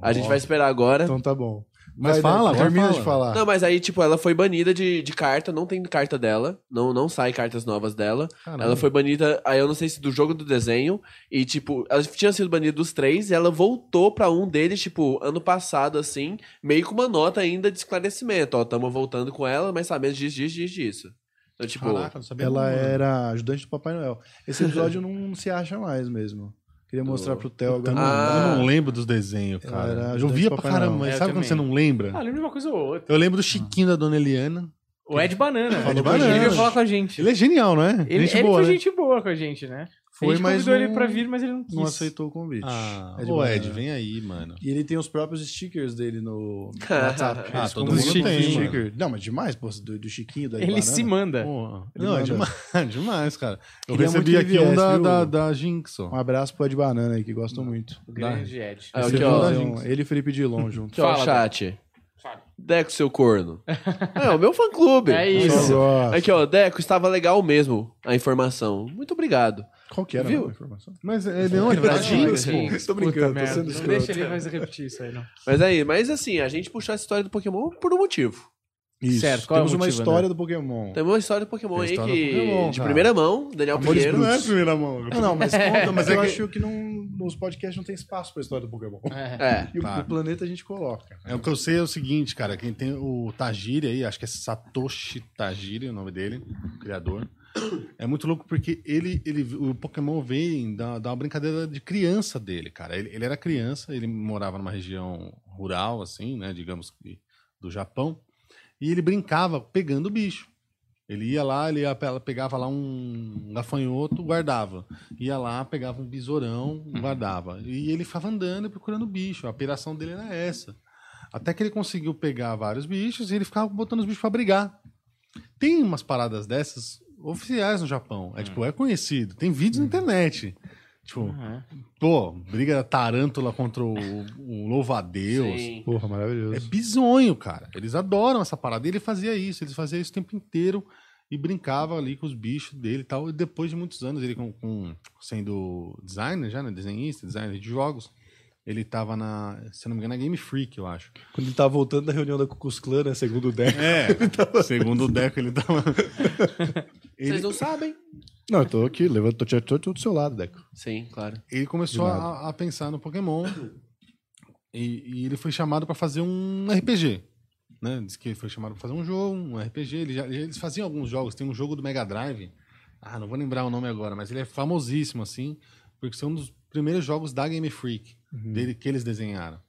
A gente vai esperar agora. Então tá bom. Mas Vai, fala, Deco, agora termina fala. de falar. Não, mas aí, tipo, ela foi banida de, de carta, não tem carta dela, não, não sai cartas novas dela. Caramba. Ela foi banida, aí eu não sei se do jogo do desenho, e, tipo, ela tinha sido banida dos três, e ela voltou pra um deles, tipo, ano passado, assim, meio com uma nota ainda de esclarecimento. Ó, tamo voltando com ela, mas sabemos disso, disso, disso, disso. Então, tipo, Caraca, não sabia Ela mano. era ajudante do Papai Noel. Esse episódio não se acha mais mesmo. Queria mostrar pro Theo agora. Eu Ah. não lembro dos desenhos, cara. era Eu via do pra caramba, mas É, sabe eu quando você não lembra? Ah, lembro de uma coisa ou outra. Eu lembro do Chiquinho da Dona Eliana. O Ed Banana. Ed Banana. Ele veio falar com a gente. Ele é genial, não é? Ele, gente ele boa, foi né? gente boa com a gente, né? Foi, a gente mas convidou ele não- pra vir, mas ele não quis. Não aceitou o convite. Ah, Ed ô. Ed, vem aí, mano. E ele tem os próprios stickers dele no WhatsApp. Ah, todo mundo tem, stickers. Não, mas demais, pô, do, do Chiquinho, da Ele Banana. se manda. Pô, Ele não, é manda. demais, demais, cara. Eu Queria recebi muito que aqui ele um da, viesse, da, da Jinx, ó. Um abraço pro Ed Banana aí, que gostam muito. O grande Ed. Ah, aqui, Recebi ó. um da Jinx. Ele e Felipe Dilon junto. aqui, ó, Fala, chat. Deco, seu corno. É, o meu fã clube. É isso. Aqui, ó, Deco, estava legal mesmo a informação. Muito obrigado. Qual que era Viu? a informação? Mas ele não, ele Ah, da Jinx, Jinx, pô. Jinx. Tô brincando, tô sendo Não escroto. deixa ele mais repetir isso aí, não. Mas aí, mas assim, a gente puxou essa história do Pokémon por um motivo. Isso. Certo, qual é Temos uma motivo, história do Pokémon. Tem uma história do Pokémon aí que. Pokémon, de primeira mão, Daniel Amores Pinheiro. Não é primeira mão. Não, não, mas conta, mas é eu que- acho que não, nos podcasts não tem espaço pra história do Pokémon. É. E o- Tá. o planeta a gente coloca. É o que eu sei é o seguinte, cara. Quem tem o Tajiri aí, acho que é Satoshi Tajiri, o nome dele, o criador. É muito louco porque ele, ele o Pokémon vem da, da uma brincadeira de criança dele, cara. Ele, ele era criança, ele morava numa região rural, assim, né, digamos que do Japão, e ele brincava pegando o bicho. Ele ia lá, ele ia, pe- pegava lá um gafanhoto, guardava. Ia lá, pegava um besourão, guardava. E ele ficava andando e procurando bicho. A operação dele era essa. Até que ele conseguiu pegar vários bichos e ele ficava botando os bichos pra brigar. Tem umas paradas dessas oficiais no Japão. É tipo, é conhecido. Tem vídeos na internet. Tipo, Ah, é. pô, briga da Tarântula contra o, o Louva-a-Deus. Porra, maravilhoso. É bizonho, cara. Eles adoram essa parada. E ele fazia isso, ele fazia isso o tempo inteiro e brincava ali com os bichos dele e tal. E depois de muitos anos, ele com, com- sendo designer já, né? Desenhista, designer de jogos, ele tava na, se eu não me engano, na Game Freak, eu acho. Quando ele tava voltando da reunião da Cucus Clã, né? Segundo o Deco. É, segundo o Deco, ele tava. Vocês ele, não sabem? Não, eu tô aqui, levando, tô, tô, tô do seu lado, Deco. Sim, claro. ele começou a, a pensar no Pokémon e, e ele foi chamado pra fazer um RPG. Né? Diz que ele foi chamado pra fazer um jogo, um RPG. Ele já- eles faziam alguns jogos. Tem um jogo do Mega Drive. Ah, não vou lembrar o nome agora, mas ele é famosíssimo, assim, porque são um dos primeiros jogos da Game Freak, dele, que eles desenharam.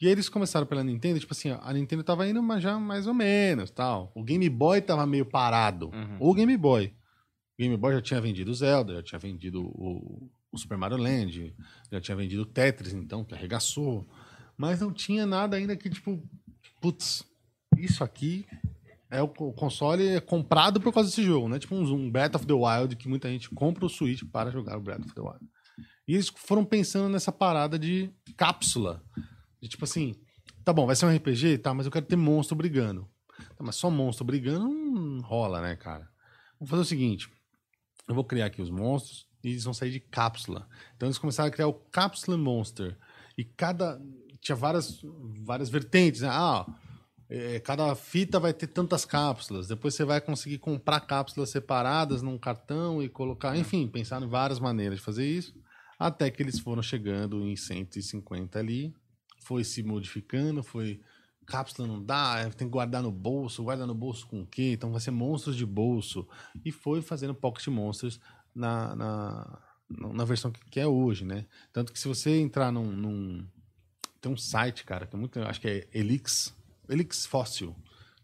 E aí eles começaram pela Nintendo, tipo assim, a Nintendo tava indo mas já mais ou menos, tal. O Game Boy tava meio parado. O Game Boy. Game Boy já tinha vendido o Zelda, já tinha vendido o, o Super Mario Land, já tinha vendido o Tetris, então, que arregaçou. Mas não tinha nada ainda que, tipo, putz, isso aqui é o, o console é comprado por causa desse jogo, né? Tipo um, um Breath of the Wild, que muita gente compra o Switch para jogar o Breath of the Wild. E eles foram pensando nessa parada de cápsula. De tipo assim, tá bom, vai ser um RPG, tá, mas eu quero ter monstro brigando. Tá, mas só monstro brigando não rola, né, cara? Vamos fazer o seguinte: eu vou criar aqui os monstros e eles vão sair de cápsula. Então eles começaram a criar o Capsule Monster. E cada. Tinha várias, várias vertentes, né? Ah, é, cada fita vai ter tantas cápsulas. Depois você vai conseguir comprar cápsulas separadas num cartão e colocar. Enfim, pensaram em várias maneiras de fazer isso. Até que eles foram chegando em 150 ali. Foi se modificando, foi. Cápsula não dá, é, tem que guardar no bolso. Guarda no bolso com o quê? Então vai ser monstros de bolso. E foi fazendo Pocket Monsters na, na, na versão que, é hoje, né? Tanto que se você entrar num, num- Tem um site, cara, que é muito. Acho que é Elix. Elix Fóssil.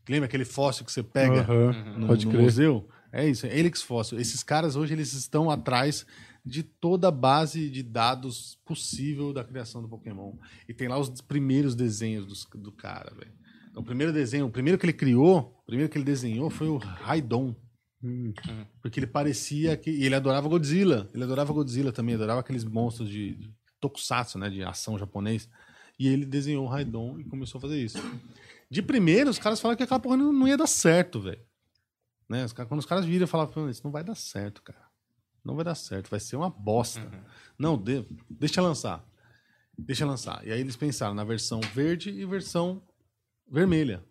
Lembra aquele fóssil que você pega Aham, no, no museu? É isso, é Elix Fóssil. Esses caras hoje eles estão atrás de toda a base de dados possível da criação do Pokémon. E tem lá os primeiros desenhos dos- do, cara, velho. Então, o primeiro desenho, o primeiro que ele criou, o primeiro que ele desenhou foi o Raidon. Porque ele parecia que. E ele adorava Godzilla. Ele adorava Godzilla também, adorava aqueles monstros de, de tokusatsu, né? De ação japonês. E ele desenhou o Raidon e começou a fazer isso. De primeiro, os caras falaram que aquela porra não, ia dar certo, velho. Né? Quando os caras viram, falavam, "Pô, isso não vai dar certo, cara. Não vai dar certo, vai ser uma bosta. Não, de- deixa lançar. Deixa lançar. E aí eles pensaram na versão verde e versão vermelha.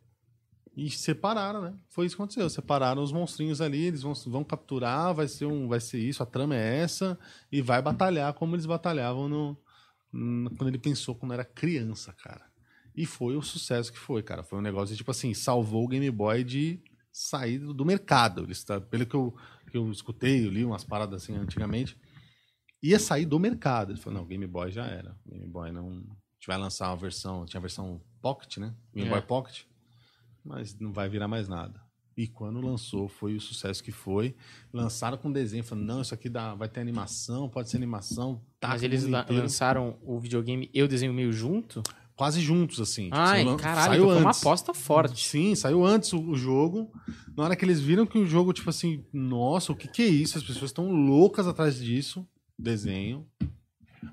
E separaram, né? Foi isso que aconteceu. Separaram os monstrinhos ali, eles vão, vão capturar, vai ser, um, vai ser isso, a trama é essa, e vai batalhar como eles batalhavam no, no- quando ele pensou quando era criança, cara. E foi o sucesso que foi, cara. Foi um negócio, tipo assim, salvou o Game Boy de sair do, do mercado. Ele está, pelo que eu, que eu escutei, eu li umas paradas assim antigamente, ia sair do mercado. Ele falou, não, o Game Boy já era. O Game Boy não... A gente vai lançar uma versão, tinha a versão Pocket, né? Game É. Boy Pocket mas não vai virar mais nada. E quando lançou, foi o sucesso que foi. Lançaram com desenho, falando, não, isso aqui dá, vai ter animação, pode ser animação. Tá Mas eles la- inteiro. lançaram o videogame e o desenho meio junto? Quase juntos, assim. Tipo, Ai, lan- caralho, então foi uma aposta forte. Sim, saiu antes o, o jogo. Na hora que eles viram que o jogo, tipo assim, nossa, o que, que é isso? As pessoas estão loucas atrás disso. Desenho.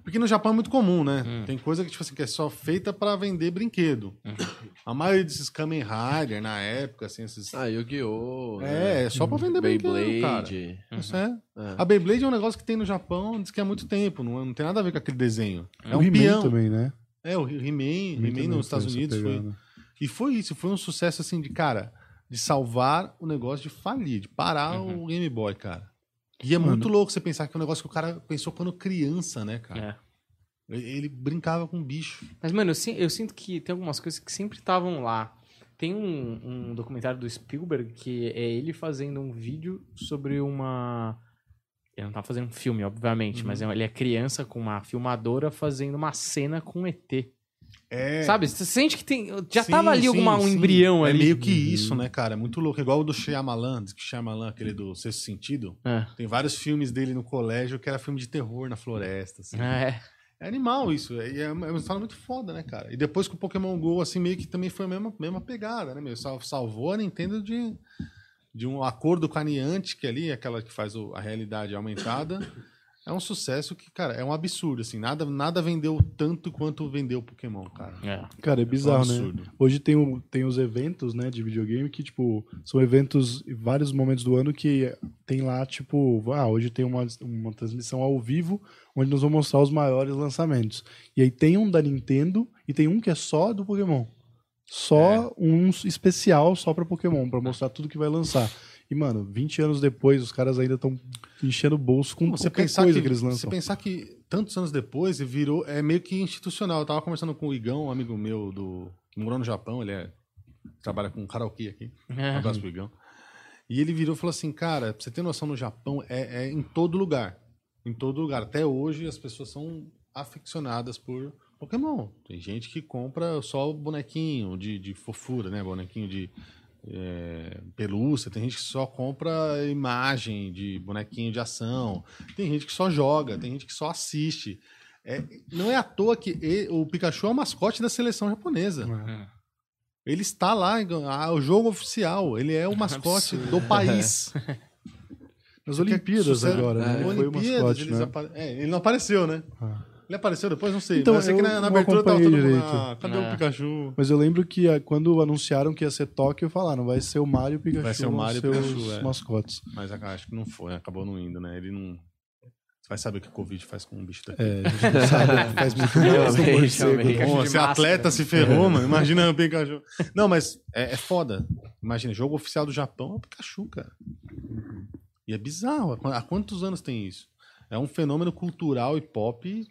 Porque no Japão é muito comum, né? Hum. Tem coisa que, tipo assim, que é só feita pra vender brinquedo. A maioria desses Kamen Rider, na época, assim, esses. Ah, Yu-Gi-Oh! É, é só pra vender brinquedo, cara. Beyblade. Isso é. É. A Beyblade é um negócio que tem no Japão, diz que há muito tempo, não, não tem nada a ver com aquele desenho. É o um peão. também, né? É, o He-Man, He-Man nos Estados Unidos foi. E foi isso, foi um sucesso assim de, cara, de salvar o negócio de falir, de parar Uhum. o Game Boy, cara. E é muito louco você pensar que é um negócio que o cara pensou quando criança, né, cara? É. Ele brincava com bicho. Mas, mano, eu, eu sinto que tem algumas coisas que sempre estavam lá. Tem um, um documentário do Spielberg que é ele fazendo um vídeo sobre uma. Ele não tá fazendo um filme, obviamente, mas Uhum. ele é criança com uma filmadora fazendo uma cena com ET. É. Sabe? Você sente que tem. Já Sim, tava ali sim, alguma, um sim. embrião É ali. meio que isso, né, cara? É muito louco. Igual o do Shyamalan, diz que Shyamalan, aquele do Sexto Sentido, É. tem vários filmes dele no colégio que era filme de terror na floresta, assim. É. É animal isso. É, é uma história muito foda, né, cara? E depois que o Pokémon GO, assim, meio que também foi a mesma, mesma pegada, né, meu? Sal- Salvou a Nintendo de, de um acordo com a Niantic ali, aquela que faz o- a realidade aumentada. É um sucesso que, cara, é um absurdo, assim. Nada, nada vendeu tanto quanto vendeu Pokémon, cara. É. Cara, é bizarro, um né? Hoje tem, o, tem os eventos, né, de videogame que, tipo, são eventos em vários momentos do ano que tem lá, tipo, ah, hoje tem uma, uma transmissão ao vivo onde nós vamos mostrar os maiores lançamentos. E aí tem um da Nintendo e tem um que é só do Pokémon. Só um especial só pra Pokémon, pra mostrar tudo que vai lançar. E, mano, 20 anos depois, os caras ainda estão enchendo o bolso com Você qualquer pensar, coisa que, que, eles você lançam. pensar que tantos anos depois virou, é meio que institucional. Eu tava conversando com o Igão, um amigo meu do, que morou no Japão, ele é, trabalha com karaokê aqui. Um abraço pro Igão. E ele virou e falou assim, cara, pra você ter noção, no Japão é, é em todo lugar. Em todo lugar. Até hoje as pessoas são aficionadas por Pokémon. Tem gente que compra só bonequinho de, de fofura, né? Bonequinho de é, pelúcia. Tem gente que só compra imagem de bonequinho de ação. Tem gente que só joga. Tem gente que só assiste. É, não é à toa que e- o Pikachu é o mascote da seleção japonesa. Ele está lá, ah, o jogo oficial. Ele é o mascote do país. Nas Olimpíadas agora, né? É, Ele foi o Olimpíadas, mascote, né? apare- é, ele não apareceu, né? Ah. Ele apareceu depois, não sei. Então, mas eu sei que na, na abertura tava todo acompanhei mundo. direito. Ah, cadê É. o Pikachu? Mas eu lembro que ah, quando anunciaram que ia ser Tóquio, falaram, vai ser o Mario e o Pikachu. Vai ser o Mario e o Pikachu, os é. mascotes. Mas acho que não foi, acabou não indo, né? Ele não. Você vai saber o que o Covid faz com um bicho daqui. É, a gente não sabe, faz muito mal se máscara. atleta se ferrou, mano. Imagina o Pikachu. Não, mas é, é foda. Imagina, jogo oficial do Japão é o Pikachu, cara. E é bizarro. Há quantos anos tem isso? É um fenômeno cultural e pop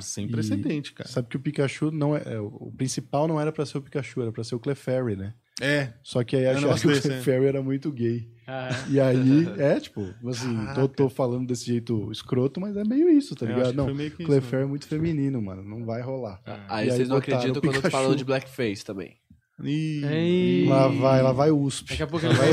sem E- precedente, cara. Sabe que o Pikachu não é, é, o principal não era pra ser o Pikachu, era pra ser o Clefairy, né? É. Só que aí É acharam que o é. Clefairy era muito gay. Ah, E aí, é, tipo, assim, tô, tô falando desse jeito escroto, mas é meio isso, tá ligado? Não, Clefairy é muito feminino, mano, não vai rolar. Aí E aí vocês não acreditam quando eu tô Pikachu. falando de blackface também. Ih, Ei. Lá vai, lá vai o USP. Daqui a pouco ele vai.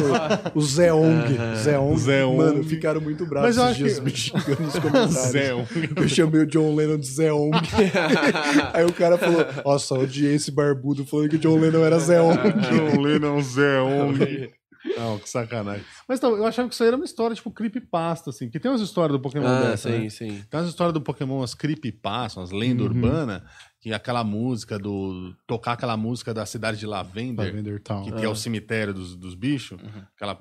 O Zeong, Zeong, Zeong. mano, ficaram muito bravos Mas eu esses dias acho me xingando nos comentários. Zé. Eu chamei o John Lennon de Zeong. Aí o cara falou, nossa, odiei esse barbudo falando que o John Lennon era Zeong. John Lennon, Zé Ong. Não, que sacanagem. Mas então, eu achava que isso aí era uma história tipo creepypasta, assim. Que tem umas histórias do Pokémon ah, dessa, sim, né? sim. Tem umas histórias do Pokémon, as creepypasta, umas lendas urbanas, que aquela música do... Tocar aquela música da cidade de Lavender, Lavender Town. que, que é o cemitério dos, dos bichos. Uhum. Aquela...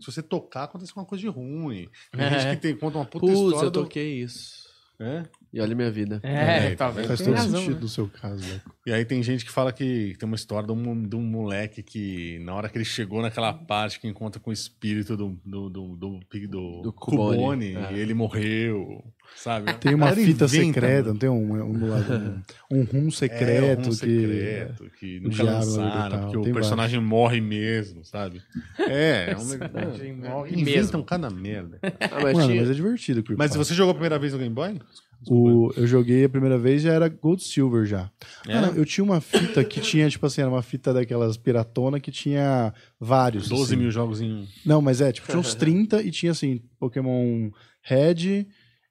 Se você tocar, acontece uma coisa de ruim. Tem É. gente que tem, conta uma puta Putz, história eu do... toquei isso. É? E olha minha vida. É, É, tá vendo? Faz todo razão, sentido né? no seu caso, né? E aí tem gente que fala que tem uma história de um, de um moleque que, na hora que ele chegou naquela parte que encontra com o espírito do, do, do, do, do, Do Cubone. Cubone, É. ele morreu, sabe? Tem uma fita inventa, secreta, mano. não tem um, um, um, um rum É, secreto um que... secreto que, o nunca lançaram, porque o tem personagem morre mesmo, sabe? É, é um Personagem morre Inventam mesmo. cada merda. Ah, mas Mano, tinha... mas é divertido. o Mas você jogou a primeira vez no Game Boy? O, eu joguei a primeira vez já era Gold Silver já. É? Eu tinha uma fita que tinha, tipo assim, era uma fita daquelas piratona que tinha vários. 12 assim. mil jogos em um. Não, mas é, tipo, tinha uns 30 e tinha assim, Pokémon Red,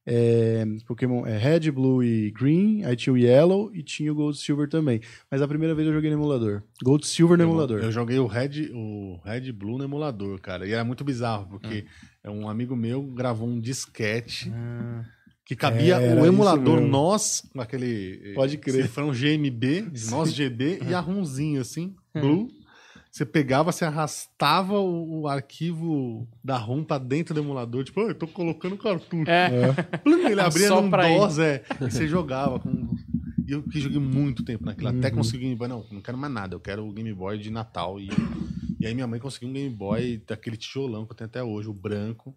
é, Pokémon é, Red, Blue e Green, aí tinha o Yellow e tinha o Gold Silver também. Mas a primeira vez eu joguei no emulador. Gold Silver no emulador. Eu joguei o Red, o Red Blue no emulador, cara. E era muito bizarro, porque é um amigo meu gravou um disquete que cabia É, era o emulador mesmo. NOS, aquele. Pode crer. Cifrão GMB, NOS GB e a ROMzinho, assim, Blue. Você pegava, você arrastava o, o arquivo da ROM pra dentro do emulador, tipo, "Ah, eu tô colocando cartucho. É. Plum, Ele abria Só num ir. DOS, é. E você jogava com. E eu que joguei muito tempo naquilo. Até Uhum. consegui Game Boy. Não, não quero mais nada. Eu quero o Game Boy de Natal. E, e aí minha mãe conseguiu um Game Boy daquele tijolão que eu tenho até hoje, o branco.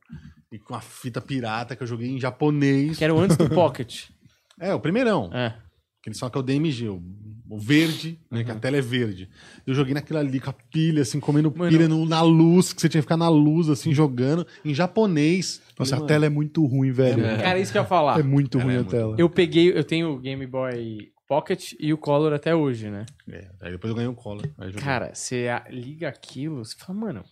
E com a fita pirata que eu joguei em japonês. Que era o antes do Pocket. É, o primeirão. É. Que eles falam que é o DMG, o, o verde, né? Que a tela é verde. Eu joguei naquilo ali com a pilha, assim, comendo Mano. pilha no- na luz, que você tinha que ficar na luz, assim, jogando, em japonês. Nossa, a Mano, tela é muito ruim, velho. É, Cara, isso que eu ia falar. muito Ela ruim é a muito tela. Eu peguei, eu tenho o Game Boy Pocket e o Color até hoje, né? É, aí depois eu ganhei o joguei. Cara, você liga aquilo, você fala, mano,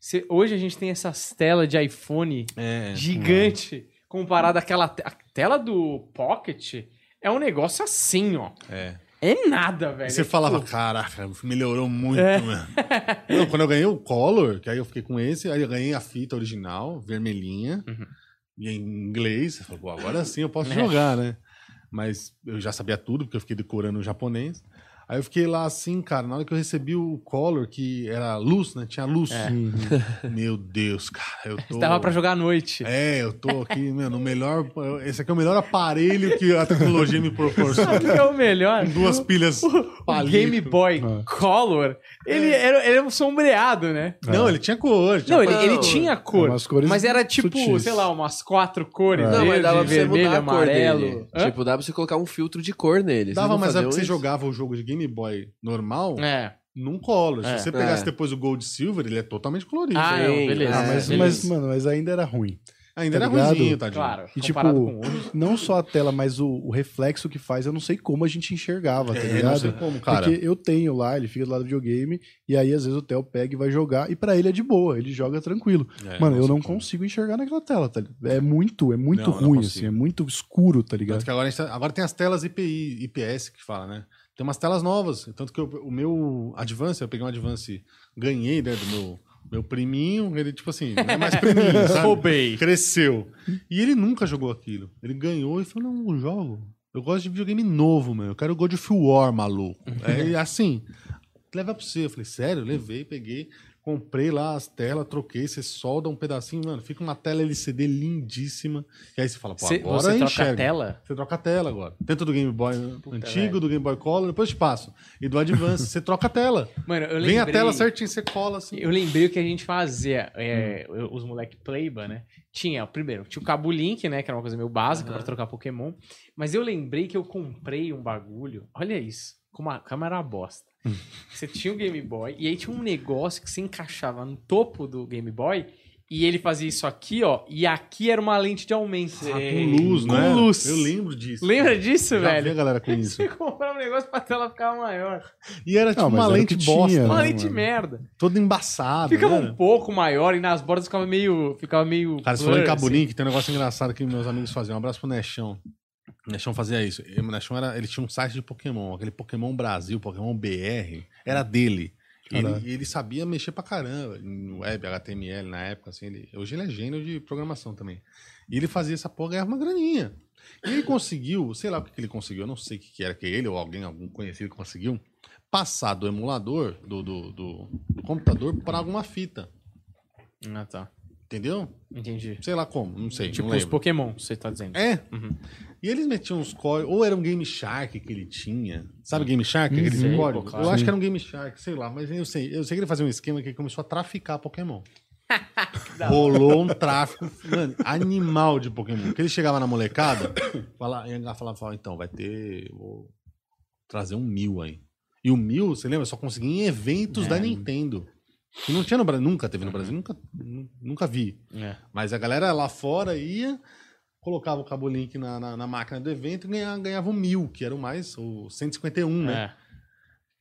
você- hoje a gente tem essas telas de iPhone é, gigante comparado àquela te- a tela do Pocket. É um negócio assim, ó. É. É nada, velho. Aí você É falava, tipo, caraca, melhorou muito, É. mano. Não, quando eu ganhei o Color, que aí eu fiquei com esse, aí eu ganhei a fita original, vermelhinha. Uhum. E em inglês, você falou, pô, agora sim eu posso É. jogar, né? Mas eu já sabia tudo, porque eu fiquei decorando o japonês. Aí eu fiquei lá assim, cara, na hora que eu recebi o color, que era luz, né? Tinha luz. É. Meu Deus, cara, eu tô... Dava pra jogar à noite. É, eu tô aqui, meu, no melhor... Esse aqui é o melhor aparelho que a tecnologia me proporciona. Sabe que é o melhor? Com duas pilhas O palito. Game Boy Ah. Color, ele era, ele era um sombreado, né? Não, ele tinha cor. Tinha Não, ele, cor. ele tinha cor, Umas cores mas era tipo, sutis. sei lá, umas quatro cores, É. Não, mas dava pra você vermelho, mudar a cor amarelo. Tipo, dá pra você colocar um filtro de cor nele. Dava, mas é porque você jogava o jogo de Game Boy normal É. num color. É. Se você pegasse É. depois o Gold Silver, ele é totalmente colorido. Ah, não, Sim, beleza. Ah, mas, É, mas, beleza. mano, mas ainda era ruim. Ainda Tá era ligado? ruimzinho, tadinho. Claro, E tipo, com hoje. não só a tela, mas o, o reflexo que faz, eu não sei como a gente enxergava, tá É, ligado? não sei como, cara. Porque eu tenho lá, ele fica do lado do videogame, e aí às vezes o Theo pega e vai jogar, e pra ele é de boa, ele joga tranquilo. É, Mano, eu sei não como. consigo enxergar naquela tela, tá ligado? É muito, é muito Não, eu não ruim, consigo. assim, é muito escuro, tá ligado? Que agora, a gente tá- agora tem as telas IPI, IPS que fala, né? Tem umas telas novas. Tanto que eu- o meu Advance, eu peguei um Advance, ganhei, né, do meu, meu priminho. Ele, tipo assim, não é mais priminho, sabe? Roubei. Cresceu. E ele nunca jogou aquilo. Ele ganhou e falou: não, eu jogo. Eu gosto de videogame novo, mano. Eu quero God of War, maluco. é assim. Leva pra você. Eu falei, sério? Levei, peguei. Comprei lá as telas, troquei, você solda um pedacinho, mano, fica uma tela LCD lindíssima. E aí você fala, pô, Cê- agora você troca enxerga. a tela? Você troca a tela agora. Tanto do Game Boy antigo, velho. do Game Boy Color, depois eu te passo. E do Advance, você troca a tela. Mano, eu Vem a lembrei- tela certinho, você cola assim. Eu lembrei o que a gente fazia, é, Hum. os moleque Playba, né? Tinha, primeiro, tinha o cabo Link, né? Que era uma coisa meio básica pra trocar Pokémon. Mas eu lembrei que eu comprei um bagulho. Olha isso, com uma câmera bosta. Você tinha o Game Boy, e aí tinha um negócio que se encaixava no topo do Game Boy, e ele fazia isso aqui, ó, e aqui era uma lente de aumento. Ah, com luz, Com né? luz. Eu lembro disso. Lembra disso, Já vi a velho? galera com isso. Você comprava um negócio pra tela ficar maior. E era tipo Não, uma lente que bosta. tinha, Uma né, lente mano? merda. Toda embaçada. Ficava né? um pouco maior e nas bordas ficava meio. Ficava meio. Cara, você falou em Cabo assim. Link, tem um negócio engraçado que meus amigos faziam. Um abraço pro Nechão. Nechão fazia isso. Nechão era, ele tinha um site de Pokémon, aquele Pokémon Brasil, Pokémon BR, era dele. E Ele, ele sabia mexer pra caramba em web, HTML na época, assim. Ele, hoje ele é gênio de programação também. E ele fazia essa porra, ganhava uma graninha. E ele conseguiu, sei lá o que, que ele conseguiu, eu não sei o que, que era que ele ou alguém, algum conhecido conseguiu, passar do emulador, do, do, do, do computador, para alguma fita. Ah, tá. Entendeu? Entendi. Sei lá como, não sei. Tipo não os. Pokémon, você tá dizendo. É. Uhum. E eles metiam uns códigos. Ou era um Game Shark que ele tinha. Sabe Game Shark? Uhum. Aquele Sei, código? claro. Eu acho que era um Game Shark, sei lá. Mas eu sei. Eu sei que ele fazia um esquema que ele começou a traficar Pokémon. Rolou um tráfico, mano, animal de Pokémon. Porque ele chegava na molecada, fala, e ela falava, falava, então, vai ter. Vou trazer um mil aí. E o mil, você lembra? Só conseguia em eventos É. da Nintendo. Que não tinha no Brasil, nunca teve no Brasil, nunca, nu- nunca vi. É. Mas a galera lá fora ia, colocava o cabo link na, na, na máquina do evento e ganhava, ganhava o mil, que era o mais, o 151, né? É.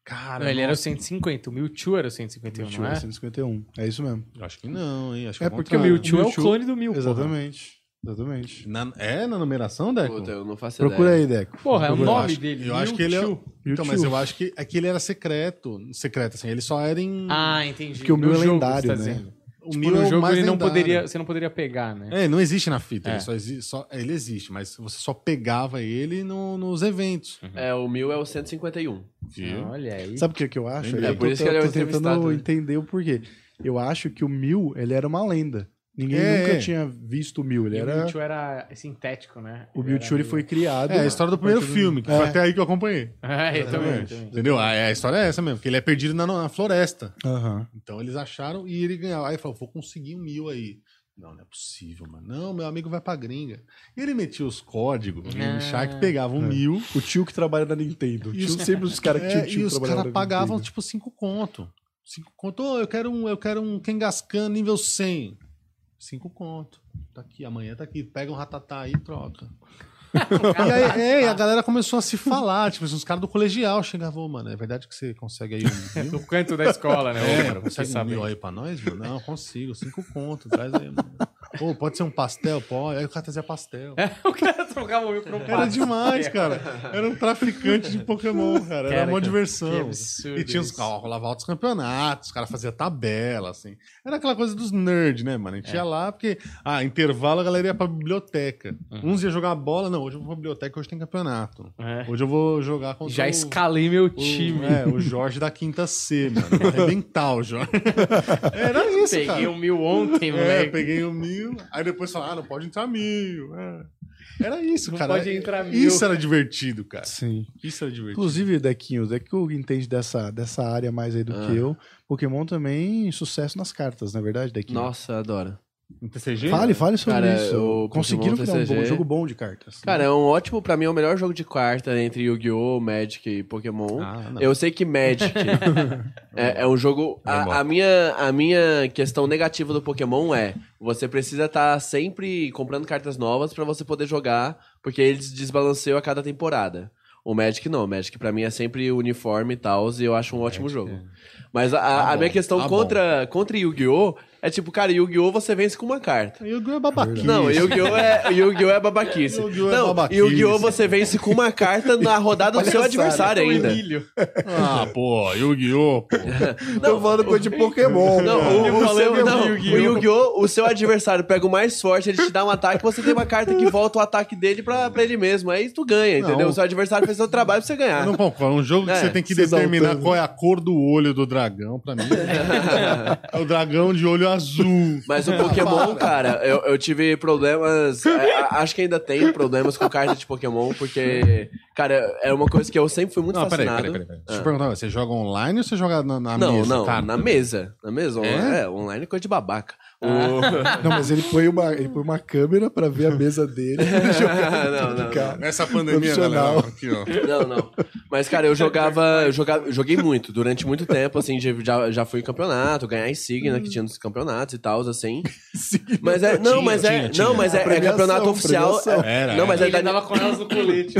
Cara, Não, ele era o nossa, 150, o Mewtwo era o 151, Mewtwo não é é? 151. É isso mesmo. eu acho que não, hein? Acho que É é porque Porque o Mewtwo, é o Mewtwo- clone do Mew, porra. Exatamente. Exatamente. Na- é na numeração, Deco? Puta, eu não faço Procura ideia. aí, Deco. Porra, é o Eu nome acho- dele. Eu acho que ele é. Mewtwo. Então, mas Mewtwo. eu acho que, é que ele era secreto. Secreto, assim. Ele só era em. Ah, entendi. Porque o Mew é lendário, tá né? dizendo. O Tipo, mil no é o jogo ele não lendário. poderia, você não poderia pegar, né? É, não existe na fita. É. Ele, só exi- só- ele existe, mas você só pegava ele no- nos eventos. É, o mil é o 151. Viu? Olha aí. Sabe o que, que eu acho? É, eu por tô, isso que ele é o tentando né? entender o porquê. Eu acho que o Mil, ele era uma lenda. Ninguém É, nunca é. tinha visto o Mil. Ele E O era... Mewtwo era sintético, né? O Mewtwo ele era foi criado... É a história do primeiro filme, que É. foi até aí que eu acompanhei. É, eu também. Entendeu? A, a história é essa mesmo, que ele é perdido na, na floresta. Aham. Então eles acharam e ele ganhava. Aí ele falou: vou conseguir um mil aí. Não, não é possível, mano. Não, meu amigo vai pra gringa. E ele metia os códigos, o Game Ah. Shark pegava um É. mil. O tio que trabalha na Nintendo. O E tio, os- sempre os caras que tinham É, tio e que os caras pagavam Nintendo. tipo cinco conto. Cinco conto, Ô, eu quero um, eu quero um Kangaskhan nível 100. Cinco conto. Tá aqui, amanhã tá aqui. Pega um ratatá aí e troca. e aí, é, a galera começou a se falar. Tipo, os caras do colegial chegavam, "Ô, mano, é verdade que você consegue aí um mil? No canto da escola, né? É, cara, consegue você um sabe. mil aí pra nós, mano? Não, consigo. Cinco conto, traz aí, mano. Pô, pode ser um pastel? Pode. Aí o cara trazia pastel. o cara trocava o por um Era pato. demais, cara. Era um traficante de Pokémon, cara. Era Cara, uma que diversão. absurdo E tinha os carros, rolava altos campeonatos, os caras faziam tabela, assim. Era aquela coisa dos nerds, né, mano? A É. gente ia lá porque, ah, intervalo a galera ia pra biblioteca. Uhum. Uns iam jogar bola, não, hoje eu vou pra biblioteca, hoje tem campeonato. É. Hoje eu vou jogar contra Já o... escalei meu o- time. é, o Jorge da quinta C, mano. Arrebentar o Jorge. Era isso, Peguei cara. um mil ontem, É, moleque. peguei o mil. Aí depois falaram, ah, não pode entrar mil. É. Era isso, Não cara. pode entrar mil. Isso era divertido, cara. Sim. Isso era divertido. Inclusive, Dequinho, o Dequinho entende dessa, dessa área mais aí do Ah. que eu. Pokémon também sucesso nas cartas, na é verdade, Dequinho? Nossa, eu No TCG? Fale, fale sobre Cara, isso. Conseguiram criar um bom- jogo bom de cartas. Cara, é um ótimo, pra mim, é o melhor jogo de carta entre Yu-Gi-Oh!, Magic e Pokémon. Ah. Eu sei que Magic é, é um jogo. A, a minha, a minha questão negativa do Pokémon é: você precisa estar sempre comprando cartas novas pra você poder jogar, porque eles desbalanceiam a cada temporada. O Magic não, o Magic pra mim é sempre uniforme e tal, e eu acho um ótimo jogo. Mas a, a- Tá a minha questão tá bom. contra, contra Yu-Gi-Oh! É tipo, cara, Yu-Gi-Oh! você vence com uma carta. Yu-Gi-Oh! é babaquice. Não, Yu-Gi-Oh! é, Yu-Gi-Oh! é babaquice. Yu-Gi-Oh! é não, babaquice. Yu-Gi-Oh! você vence com uma carta na rodada do seu adversário ainda. Ah, pô, Yu-Gi-Oh! pô. Tô falando coisa de Pokémon. Não, cara. o, o, seu, não, Yu-Gi-Oh! o Yu-Gi-Oh! o seu adversário pega o mais forte, ele te dá um ataque, você tem uma carta que volta o ataque dele pra, pra ele mesmo. Aí tu ganha, entendeu? Não. O seu adversário fez seu trabalho pra você ganhar. Não concordo. Um jogo que É, você tem que se determinar exaltando. qual é a cor do olho do dragão, pra mim. É, o dragão de olho azul. Mas o Pokémon, cara, eu, eu tive problemas. é, acho que ainda tenho problemas com carta de Pokémon, porque, cara, é uma coisa que eu sempre fui muito Não, peraí, fascinado. peraí, peraí. Deixa eu te Ah. perguntar, você joga online ou você joga na, na não, mesa? não, cara? na mesa. Na mesa. É? É, online é coisa de babaca. O- Não, mas ele põe uma, ele põe uma câmera pra ver a mesa dele. não, não, Cara, Nessa pandemia, galera. Aqui, ó. Não, não. Mas, cara, eu jogava. Eu jogava, eu joguei muito, durante muito tempo, assim, já, já fui em campeonato, ganhar insignia, que tinha nos campeonatos e tal, assim. Mas é. Não, Tinha, mas é. tinha, tinha. Não, mas é, é campeonato oficial. Era, Não, mas é Ele andava com elas no colete.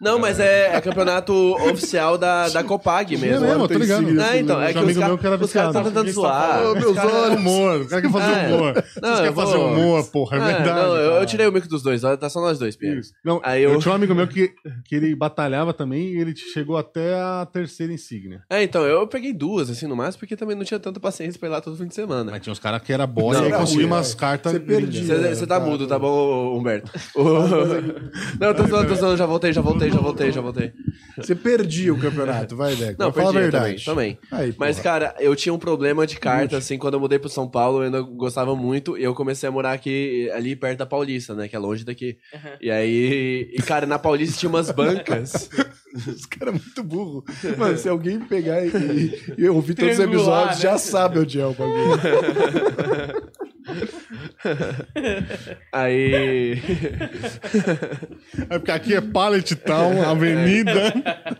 Não, mas é, é campeonato oficial da, da Copag É mesmo. mesmo, eu tô ligado. signo. Ah, então, é Tinha que um os amigo caras meu que era os caras estão viciado. tentando zoar. Ô, meus olhos. Humor. O cara quer fazer É. humor. Não, Você eu quer fazer vou- humor, porra. É É, verdade. não, eu, cara. eu tirei o mico dos dois, tá só nós dois, Pedro. Não, Aí eu... eu- tinha um amigo meu que, que ele batalhava também e ele chegou até a terceira insígnia. É, então, eu peguei duas, assim, no máximo, porque também não tinha tanta paciência pra ir lá todo fim de semana. Mas tinha uns caras que era Não, e conseguia ruim, umas cartas. Você perdia. Você tá mudo, tá bom, Humberto? Não, tô zoando, tô zoando, já voltei, já voltei, já voltei, já voltei. Você perdia o campeonato, vai, Deco. Não, Fala a perdi verdade. também, também. Aí, Mas, cara, eu tinha um problema de carta, assim, quando eu mudei pro São Paulo, eu ainda gostava muito, e eu comecei a morar aqui, ali perto da Paulista, né, que é longe daqui. E aí, e, cara, na Paulista tinha umas bancas. Os caras muito burro. Mano, se alguém pegar e, e- ouvir todos os episódios, né? já sabe onde é o bagulho. Aí... É porque aqui é Pallet Town, Avenida.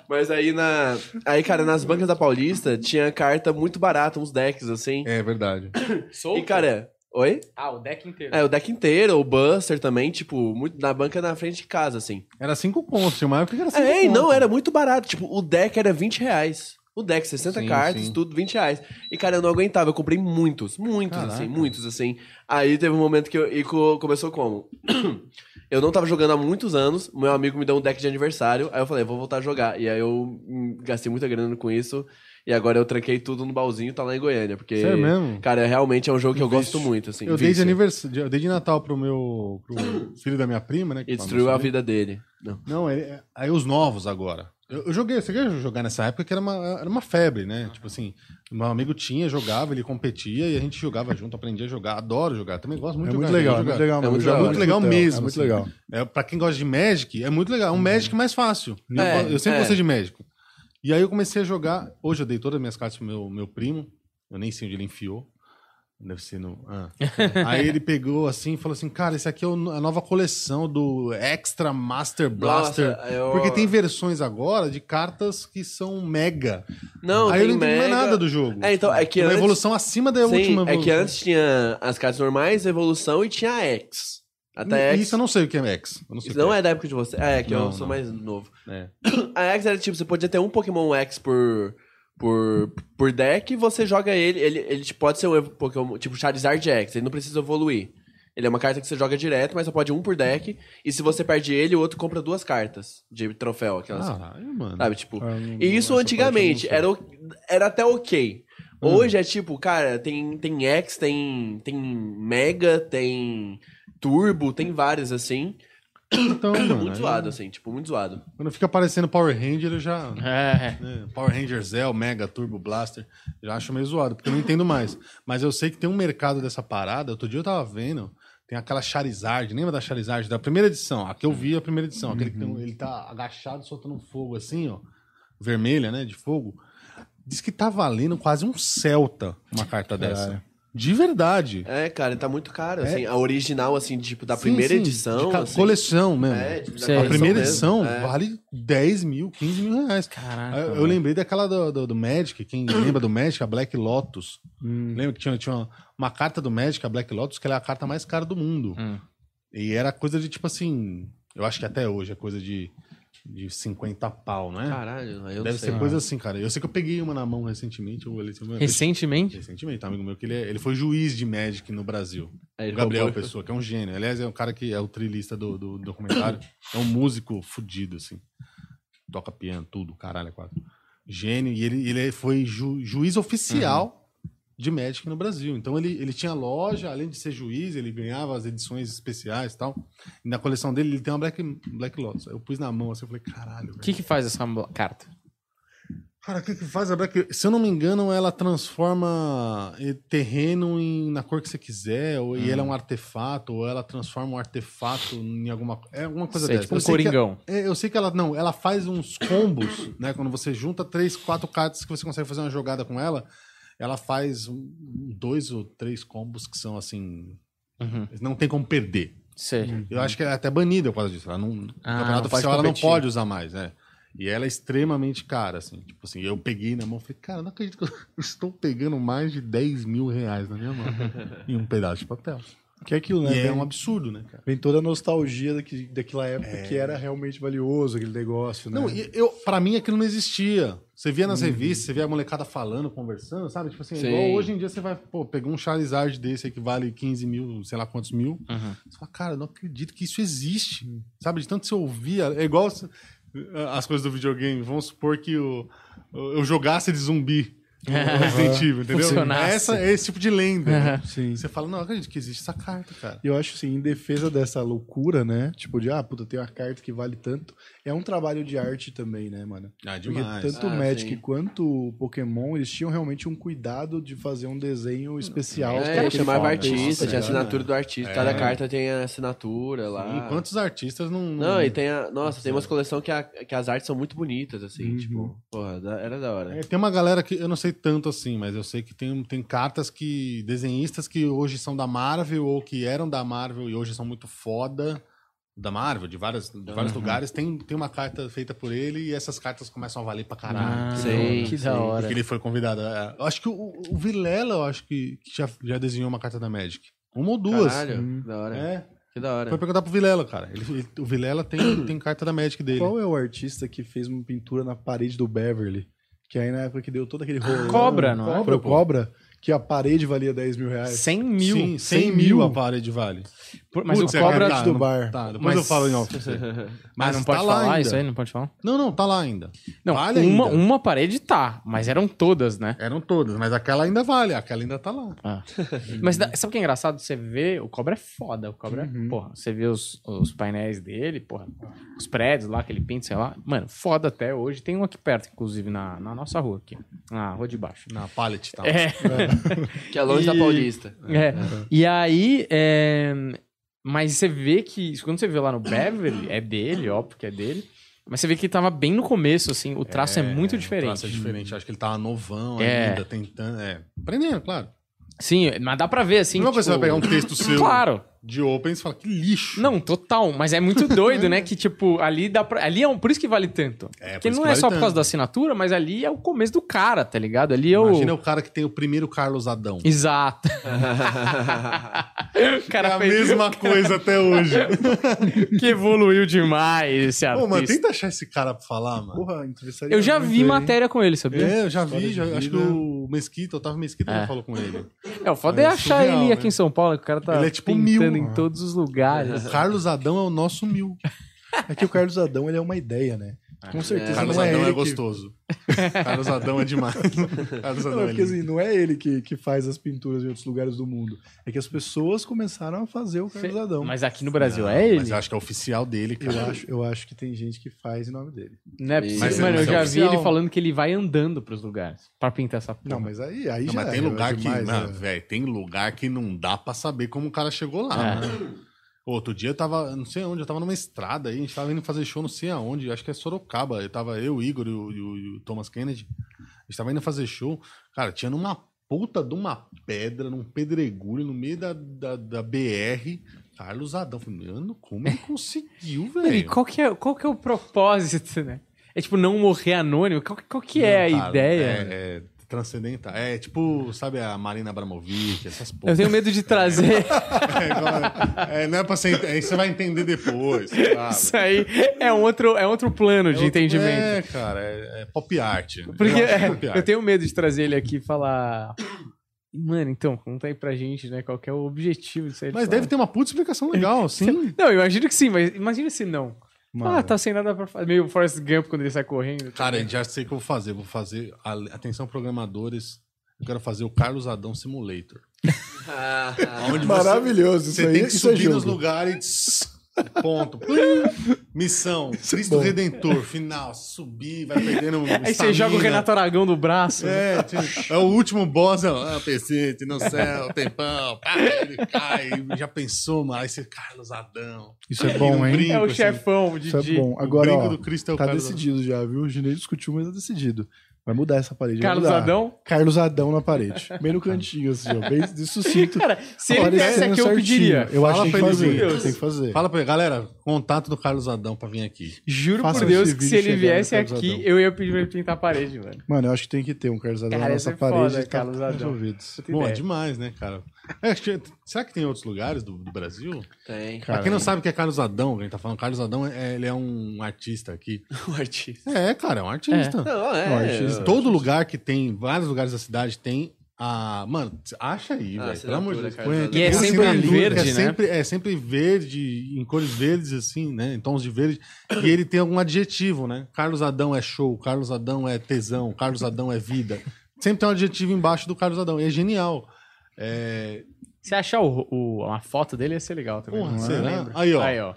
Mas aí, na... Aí, cara, nas bancas da Paulista, tinha carta muito barata, uns decks, assim. É verdade. Solto? E, cara... Oi? Ah, o deck inteiro. É, o deck inteiro, o Buster também, tipo, muito, na banca na frente de casa, assim. Era cinco contos, tinha uma época que era cinco É, contos. não, era muito barato. Tipo, o deck era 20 reais. O deck, 60 Sim, cartas, sim. tudo 20 reais. E, cara, eu não aguentava. Eu comprei muitos, muitos, Caraca. assim, muitos, assim. Aí teve um momento que eu. E co- começou como? eu não tava jogando há muitos anos. Meu amigo me deu um deck de aniversário. Aí eu falei, vou voltar a jogar. E aí eu hum, gastei muita grana com isso. E agora eu tranquei tudo no baúzinho, tá lá em Goiânia. Porque. Sério mesmo? Cara, realmente é um jogo que eu gosto muito, assim. Eu dei de aniversário, eu dei de Natal pro meu pro filho da minha prima, né? E destruiu a vida dele. Não. Não, ele- aí os novos agora. Eu, eu joguei, você quer jogar nessa época que era uma, era uma febre, né? Tipo assim, meu amigo tinha, jogava, ele competia e a gente jogava junto, aprendia a jogar. Adoro jogar, também gosto muito É de muito jogar. legal, é jogar. muito legal. É muito Eu jogo legal. Muito legal mesmo. É muito assim. legal. É, pra quem gosta de Magic, é muito legal. Um Magic mais fácil. Eu- É, eu sempre é. gostei de Magic. E aí eu comecei a jogar. Hoje eu dei todas as minhas cartas pro meu, meu primo. Eu nem sei onde ele enfiou. Deve ser no. ah. aí ele pegou assim e falou assim: Cara, esse aqui é a nova coleção do Extra Master Blaster. Nossa, eu- Porque tem versões agora de cartas que são mega. Não, aí eu não entendi mais mega- nada do jogo. É, então, é que Uma antes- evolução acima da Sim, última é evolução. que antes tinha as cartas normais, evolução e tinha a X. Até X. Isso eu não sei o que é X. Eu não Isso não é. é da época de você. É, que eu Não, sou não. mais novo. É. A X era tipo, você podia ter um Pokémon X por, por, por deck você joga ele. Ele, ele pode ser um Pokémon, tipo Charizard X, ele não precisa evoluir. Ele é uma carta que você joga direto, mas só pode um por deck. E se você perde ele, o outro compra duas cartas de troféu. Aquelas, Caralho, mano. sabe, tipo... Ah, não- E isso antigamente era, o- era até ok. Hoje é tipo, cara, tem, tem X, tem, tem Mega, tem Turbo, tem vários assim. Então, mano. muito aí- zoado, assim, tipo, muito zoado. Quando fica aparecendo Power Ranger, eu já. É. né, Power Ranger Zell, Mega, Turbo Blaster. Já acho meio zoado, porque eu não entendo mais. Mas eu sei que tem um mercado dessa parada. Outro dia eu tava vendo. Tem aquela Charizard, lembra da Charizard? Da primeira edição. A que eu vi a primeira edição. Aquele que tem, um- ele tá agachado, soltando fogo assim, ó. Vermelha, né? De fogo. Diz que tá valendo quase um Celta uma carta dessa. De verdade. É, cara, tá muito caro, assim. A original, assim, tipo, da Sim, primeira sim, edição. de ca- assim. coleção mesmo. É, tipo. A primeira mesmo. edição É. vale 10 mil, 15 mil reais. Caraca. Eu, eu lembrei daquela do, do, do Magic, quem lembra do Magic, a Black Lotus. Lembra que tinha, tinha uma, uma carta do Magic, a Black Lotus, que ela é a carta mais cara do mundo. Hum. E era coisa de tipo assim. Eu acho que até hoje é coisa de, de 50 pau, não é? Caralho, eu Deve sei. ser coisa assim, cara. Eu sei que eu peguei uma na mão recentemente. Eu, ele, Recentemente? recentemente, um amigo meu, que ele, é- ele foi juiz de Magic no Brasil. Aí O Gabriel roubou. Pessoa, que é um gênio. Aliás, é um cara que é o trilista do, do documentário. É um músico fudido, assim. Toca piano, tudo, caralho, é quatro. Gênio. E ele, ele foi ju- juiz oficial de Magic no Brasil. Então ele, ele tinha loja, além de ser juiz, ele ganhava as edições especiais e tal. E na coleção dele, ele tem uma Black, Black Lotus. Eu pus na mão assim, eu falei, caralho, O que que faz essa carta? Cara, o que, que faz a Black? Se eu não me engano, ela transforma eh, terreno em, na cor que você quiser, ou, e ela é um artefato, ou ela transforma um artefato em alguma É alguma coisa Sei, dessa. tipo um Eu sei que- coringão. é, eu sei que ela. Não, ela faz uns combos, né? Quando você junta três, quatro cartas que você consegue fazer uma jogada com ela, ela faz um- dois ou três combos que são assim. Uhum. Não tem como perder. Sei. Eu acho que ela é até banida por causa disso. Ela não, no Ah, campeonato não pode oficial ela não pode usar mais, né? E ela é extremamente cara, assim. Tipo assim, eu peguei na mão e falei, cara, não acredito que eu estou pegando mais de 10 mil reais na minha mão. em um pedaço de papel. Que é aquilo, né? E é um absurdo, né, cara? Vem toda a nostalgia daqui, daquela época que era realmente valioso, aquele negócio, né? Não, e eu, pra mim aquilo não existia. Você via nas revistas, você via a molecada falando, conversando, sabe? Tipo assim, Sim. igual hoje em dia você vai, pô, pegar um Charizard desse aí que vale 15 mil, sei lá quantos mil. Uhum. Você fala, cara, eu não acredito que isso existe. Sabe? De tanto você ouvia. É igual as coisas do videogame. Vamos supor que eu, eu jogasse de zumbi. no Resident Evil, entendeu? Funcionasse. Essa é esse tipo de lenda. né? Sim. Você fala, não, acredito que existe essa carta, cara. E eu acho assim, em defesa dessa loucura, né? Tipo, de, ah, puta, tem uma carta que vale tanto. É um trabalho de arte também, né, mano? Ah, Porque demais. tanto o Ah, Magic sim. quanto o Pokémon, eles tinham realmente um cuidado de fazer um desenho especial. É, aquele chamava formato, artista, tinha assinatura do artista. Cada carta tem a assinatura lá. Sim, quantos artistas não. Não, e tem a. Nossa, tem umas coleções que, a- que as artes são muito bonitas, assim, tipo, porra, era da hora. É, tem uma galera que eu não sei tanto assim, mas eu sei que tem, tem cartas que. desenhistas que hoje são da Marvel ou que eram da Marvel e hoje são muito foda. Da Marvel, de, várias, de vários lugares, tem, tem uma carta feita por ele e essas cartas começam a valer pra caralho. Ah, que sim. da hora. Porque ele foi convidado. É, Eu acho que o, o Vilela, eu acho que, que já, já desenhou uma carta da Magic. Uma ou duas. Caralho, da hora. É. Que da hora. Foi perguntar pro Vilela, cara. Ele, ele- o Vilela tem, tem carta da Magic dele. Qual é o artista que fez uma pintura na parede do Beverly? Que aí na época que deu todo aquele rolo. Cobra, não é? Foi o Cobra? Que a parede valia 10 mil reais. 100 mil. Sim, 100 100 mil a parede vale. Por- Mas Putz, o é cobra. verdade, do não- bar. Tá, depois Mas- eu falo em off. Mas não tá pode lá falar isso aí? Não pode falar? Não, não, tá lá ainda. Não, Vale uma, ainda. uma parede tá, mas eram todas, né? Eram todas, mas aquela ainda vale, aquela ainda tá lá. Ah. Mas sabe o que é engraçado? Você vê, o cobra é foda. O cobra, é, porra, você vê os, os painéis dele, porra, os prédios lá que ele pinta, sei lá. Mano, foda até hoje. Tem um aqui perto, inclusive, na, na nossa rua aqui. Na rua de baixo. Na pallet tá. É. Que é longe da E- Paulista. É. E aí, é, mas você vê que, quando você vê lá no Beverly, é dele, óbvio que é dele. Mas você vê que ele tava bem no começo, assim, o traço é, muito O diferente. traço é diferente. Acho que ele tava novão É. ainda, tentando. É. Aprendendo, claro. Sim, mas dá pra ver, assim. Não é tipo- você vai pegar um texto seu Claro. De Open e você fala, que lixo. Não, total. Mas é muito doido, né? Que, tipo, ali dá pra. Ali é um. Por isso que vale tanto. É, por Porque isso não que é vale só por tanto. causa da assinatura, mas ali é o começo do cara, tá ligado? Ali é o. Imagina o cara que tem o primeiro Carlos Adão. Exato. o É cara a fez mesma coisa até hoje. que evoluiu demais esse Pô, artista. mano, tenta achar esse cara pra falar, mano. Porra, entrevistaria Eu já vi matéria com ele, sabia? É, eu já vi, História já- de acho que o Mesquita, o Otávio Mesquita É. já falou com ele. É, o foda é, É achar surreal, ele aqui né? em São Paulo, que o cara tá Ele é tipo pintando mil. em todos os lugares. O Carlos Adão é o nosso mil. É que o Carlos Adão, ele é uma ideia, né? Com certeza Carlos não é Adão é que... gostoso. Carlos Adão é demais. Carlos Adão Não, é é porque assim, não é ele que, que faz as pinturas em outros lugares do mundo. É que as pessoas começaram a fazer o Carlos Adão. Mas aqui no Brasil Não, é ele? Mas eu acho que é oficial dele, cara. Eu acho, eu acho que tem gente que faz em nome dele. Não é possível. Mas- Mano, eu mas é já vi ele falando que ele vai andando pros lugares pra pintar essa porra. Não, mas aí, aí Não, já mas tem é lugar demais, que. né? Não, velho, tem lugar que não dá pra saber como o cara chegou lá. É. né? Outro dia eu tava, não sei onde, eu tava numa estrada aí, a gente tava indo fazer show não sei aonde, acho que é Sorocaba. Eu tava eu, o Igor e o, e o- Thomas Kennedy. A gente tava indo fazer show. Cara, tinha numa puta de uma pedra, num pedregulho, no meio da, da, da BR. Carlos Adão. Mano, como ele conseguiu, Mano, e velho? qual que, é, qual que é o propósito, né? É tipo não morrer anônimo? Qual, qual que é a cara, ideia? É, é transcendental. É tipo, sabe a Marina Abramovic, essas Eu porra. tenho medo de trazer É, igual- é, não é pra você. Aí você vai entender depois. sabe? isso aí. É um outro, é outro plano de outro- entendimento. É, cara, é, é pop art. Porque Eu é, pop art. eu tenho medo de trazer ele aqui e falar. Mano, então, conta aí pra gente, né? Qual é o objetivo disso aí. Mas deve ter uma puta explicação legal, sim. Não, eu imagino que sim, mas imagina se não. Mano. Ah, tá sem nada pra fazer. Meio Forrest Gump quando ele sai correndo. Cara, já sei o que eu vou fazer. Vou fazer. a- Atenção, programadores. Eu quero fazer o Carlos Adão Simulator. Ah, Onde você- Maravilhoso, Você isso aí, tem que isso é subir nos lugares. Ponto. Missão. Cristo bom. Redentor. Final. Subir, vai perdendo. Aí você joga o Renato Aragão do braço. É, tipo, é o último boss, é, ah, PC, no céu, tempão, pá, ele cai, já pensou, mano, aí você, Carlos Adão. Isso é bom, no hein? brinco, É o assim, chefão, o Isso é bom. o Agora, brinco ó, do Cristo é o tá Carlos decidido já, viu? O Ginei discutiu, mas tá decidido. Vai mudar essa parede. Carlos mudar. Adão? Carlos Adão na parede. Bem no cantinho, assim, ó. Bem de sucinto. Cara, se ele viesse aqui, eu pediria. Eu acho Fala que tem que fazer. Tem que fazer. Fala pra ele, galera, contato do Carlos Adão pra vir aqui. Juro Faça por Deus que se ele viesse aqui, Adão. eu ia pedir pra ele pintar a parede, mano. Mano, eu acho que tem que ter um Carlos Adão Cara, na nossa é foda, parede. tá Carlos Adão. resolvidos. Bom, é demais, né, cara? É, acho que- será que tem outros lugares do, do Brasil? Tem. pra quem não sabe o que é Carlos Adão, que a gente tá falando, Carlos Adão, é, ele é um artista aqui. O artista. É, cara, é um artista. Não, é. Não, artista. Todo lugar que tem, vários lugares da cidade tem a. Mano, acha aí, Ah, velho. Pelo amor de Deus. E é sempre assinatura, verde, é né? Sempre, é sempre verde, em cores verdes, assim, né? Em tons de verde. E ele tem algum adjetivo, né? Carlos Adão é show, Carlos Adão é tesão, Carlos Adão é vida. Sempre tem um adjetivo embaixo do Carlos Adão. E é genial. É... Se achar o, o- uma foto dele, ia ser legal também. Porra, será? Aí, ó. Aí, ó.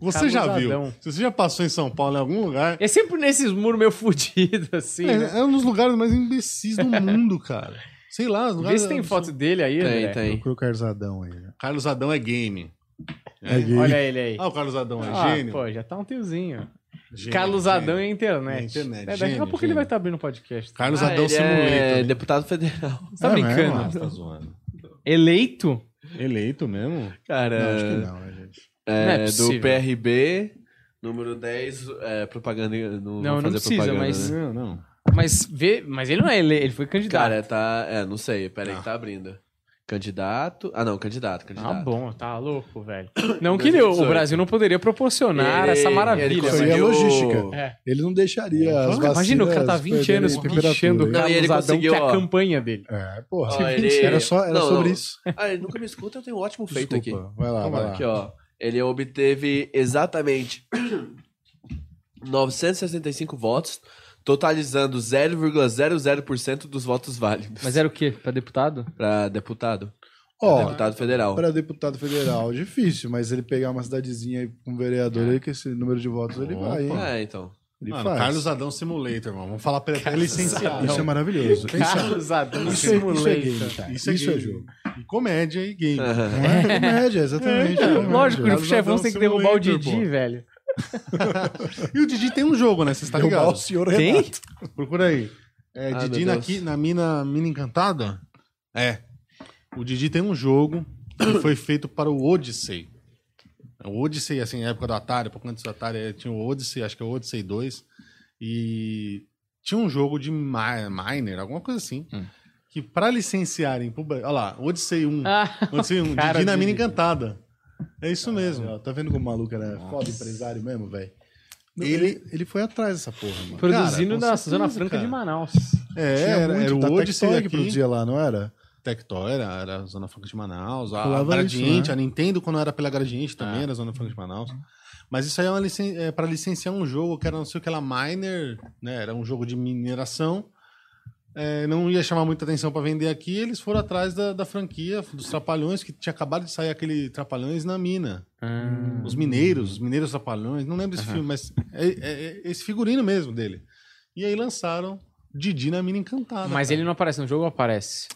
Você já viu? Se você já passou em São Paulo em algum lugar. É sempre nesses muros meio fudidos, assim, É, né? é um dos lugares mais imbecis do mundo, cara. Sei lá, os Vê lugares. se tem foto dele aí, Tem, André. tem. Procura o Carlos Adão aí. né? Carlos Adão é game. É gay. Olha ele aí. Ah, o Carlos Adão é Ah, gênio. pô, já tá um tiozinho. Gênio, Carlos gênio. Adão e a internet. É, internet, É, daqui a gênio, pouco ele gênio. vai estar abrindo podcast. Carlos Ah, Adão ele Simulator. é né? deputado federal. Você tá É brincando? mesmo? Ah, tá zoando. Eleito? Eleito mesmo? Cara, Não, acho que não, né, gente? é, Não é do. PRB, número 10, é, propaganda. Não, Não, não precisa, propaganda, mas- né? Não, não. Mas, vê, mas ele não é ele, ele foi candidato. Cara, tá. É, não sei, peraí Ah. que tá abrindo. Candidato. Ah, não, candidato, Ah, candidato. bom, tá louco, velho. Não que ele- o 2018. Brasil não poderia proporcionar Ele- essa ele maravilha. Isso aí mas- é conseguiu- logística. É. Ele não deixaria as vacinas Imagina, o cara tá 20 anos bichando o e Carlos ele Adão, que é a campanha dele. É, porra. Ó, ele- Era, só, era Não, sobre não. isso. Ah, ele nunca me escuta, eu tenho um ótimo feito aqui. Desculpa. Vai lá, vai lá. Aqui, ó. Ele obteve exatamente 965 votos, totalizando 0,00% dos votos válidos Mas era o quê? Pra deputado? pra deputado. Ó, deputado federal. para deputado federal, difícil, mas ele pegar uma cidadezinha aí com um vereador aí, que esse número de votos ele vai, hein? É, então. Ele Mano, faz. Carlos Adão Simulator, mano. Vamos falar pra ele. É licenciado. Isso é maravilhoso. Carlos Adão isso, é, isso é Simulator. game, cara. Isso é, Isso é jogo. E comédia e game. Não é comédia, exatamente. é comédia. Lógico, o chefão tem que derrubar o Simulator, Didi, pô. velho. E o Didi tem um jogo, né? Você está ligado? o senhor? Renato. Procura aí. É, Ah, Didi na, Deus. qui- na mina, mina Encantada? É. O Didi tem um jogo que foi feito para o Odyssey. O Odyssey, assim, na época do Atari, pouco antes do Atari, eh, tinha o Odyssey, acho que é o Odyssey 2. E tinha um jogo de mi- miner, alguma coisa assim. Que para licenciarem pro. Olha lá, Odyssey 1. Ah, Odyssey 1, cara Didi na mina. Encantada. É isso mesmo. Ó, Tá vendo como o maluco era foda empresário mesmo, velho? Ele, Ele- foi atrás dessa porra, mano. produzindo com na certeza, Zona Franca cara. de Manaus. É, Tinha era, muito, era o Odyssey Tectoy que produzia lá, não era? Tectoy era, era a Zona Franca de Manaus, a, a Gradiente, isso, né? a Nintendo, quando era pela Gradiente, também era a Zona Franca de Manaus. Mas isso aí é, uma licen é para licenciar um jogo que era não sei o que lá, Miner, né? Era um jogo de mineração. É, não ia chamar muita atenção para vender aqui, eles foram atrás da, da franquia dos Trapalhões, que tinha acabado de sair aquele Trapalhões na mina. Ah. Os Mineiros, os Mineiros Trapalhões, não lembro desse filme, mas é, é- é esse figurino mesmo dele. E aí lançaram Didi na Mina Encantada. Mas cara. ele não aparece no jogo ou aparece?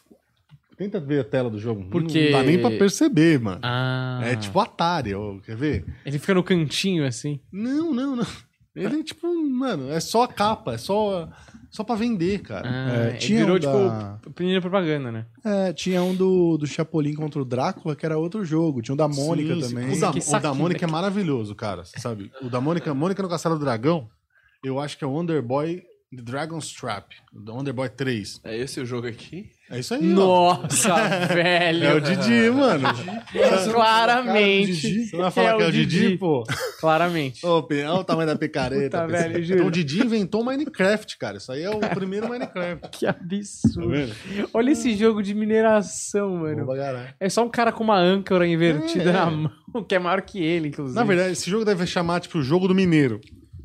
Tenta ver a tela do jogo. Porque- Não dá nem pra perceber, mano. Ah. É tipo Atari, ó, quer ver? Ele fica no cantinho, assim. Não, não, não. Ele é tipo, mano, é só a capa, é só, só pra vender, cara. Ah, É, ele tinha virou, um tipo, da- primeira propaganda, né? É, tinha um do, do Chapolin contra o Drácula, que era outro jogo. Tinha um da Mônica Sim, sim. também. O da, o da Mônica é maravilhoso, cara. Você sabe? O da Mônica, Mônica no Castelo do Dragão, eu acho que é o Wonder Boy The Dragon's Trap. O Wonder Boy 3. É esse o jogo aqui? É isso aí, ó. Nossa, velho. É o Didi, mano. Claramente. Você vai falar que é o Didi, pô? Claramente. Ô, Olha o tamanho da picareta. Puta, velho, juro. Então o Didi inventou o Minecraft, cara. Isso aí é o primeiro Minecraft. Que Tá absurdo. vendo? Olha esse jogo de mineração, mano. É só um cara com uma âncora invertida É, na é. mão, que é maior que ele, inclusive. Na verdade, esse jogo deve chamar, tipo, o jogo do mineiro.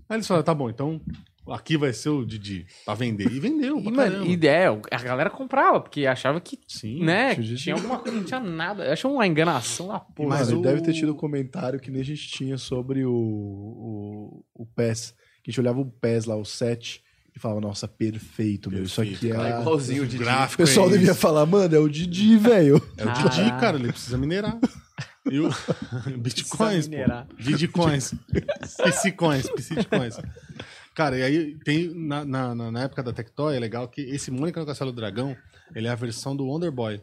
Aí eles falaram, tá bom, então aqui vai ser o Didi pra vender. E vendeu, E, pra mano, e é, a galera comprava, porque achava que, Sim. né, tinha tinha alguma coisa, não tinha nada. Eu achei uma enganação da porra. Mas Mano, o- deve ter tido um comentário que nem a gente tinha sobre o, o, o PES. Que a gente olhava o PES lá, o 7, e falava, nossa, perfeito, meu. Isso aqui Perfeito, é. Cara, igualzinho o Didi. O pessoal é devia falar, mano, é o Didi, velho. É o Didi, Caralho. cara, ele precisa minerar. E o... Bitcoins, pô. minerar. Bitcoins. Psicoins, Psicoins. Cara, e aí tem, na, na, na- época da Tectoy, é legal que esse Mônica no Castelo do Dragão, ele é a versão do Wonder Boy.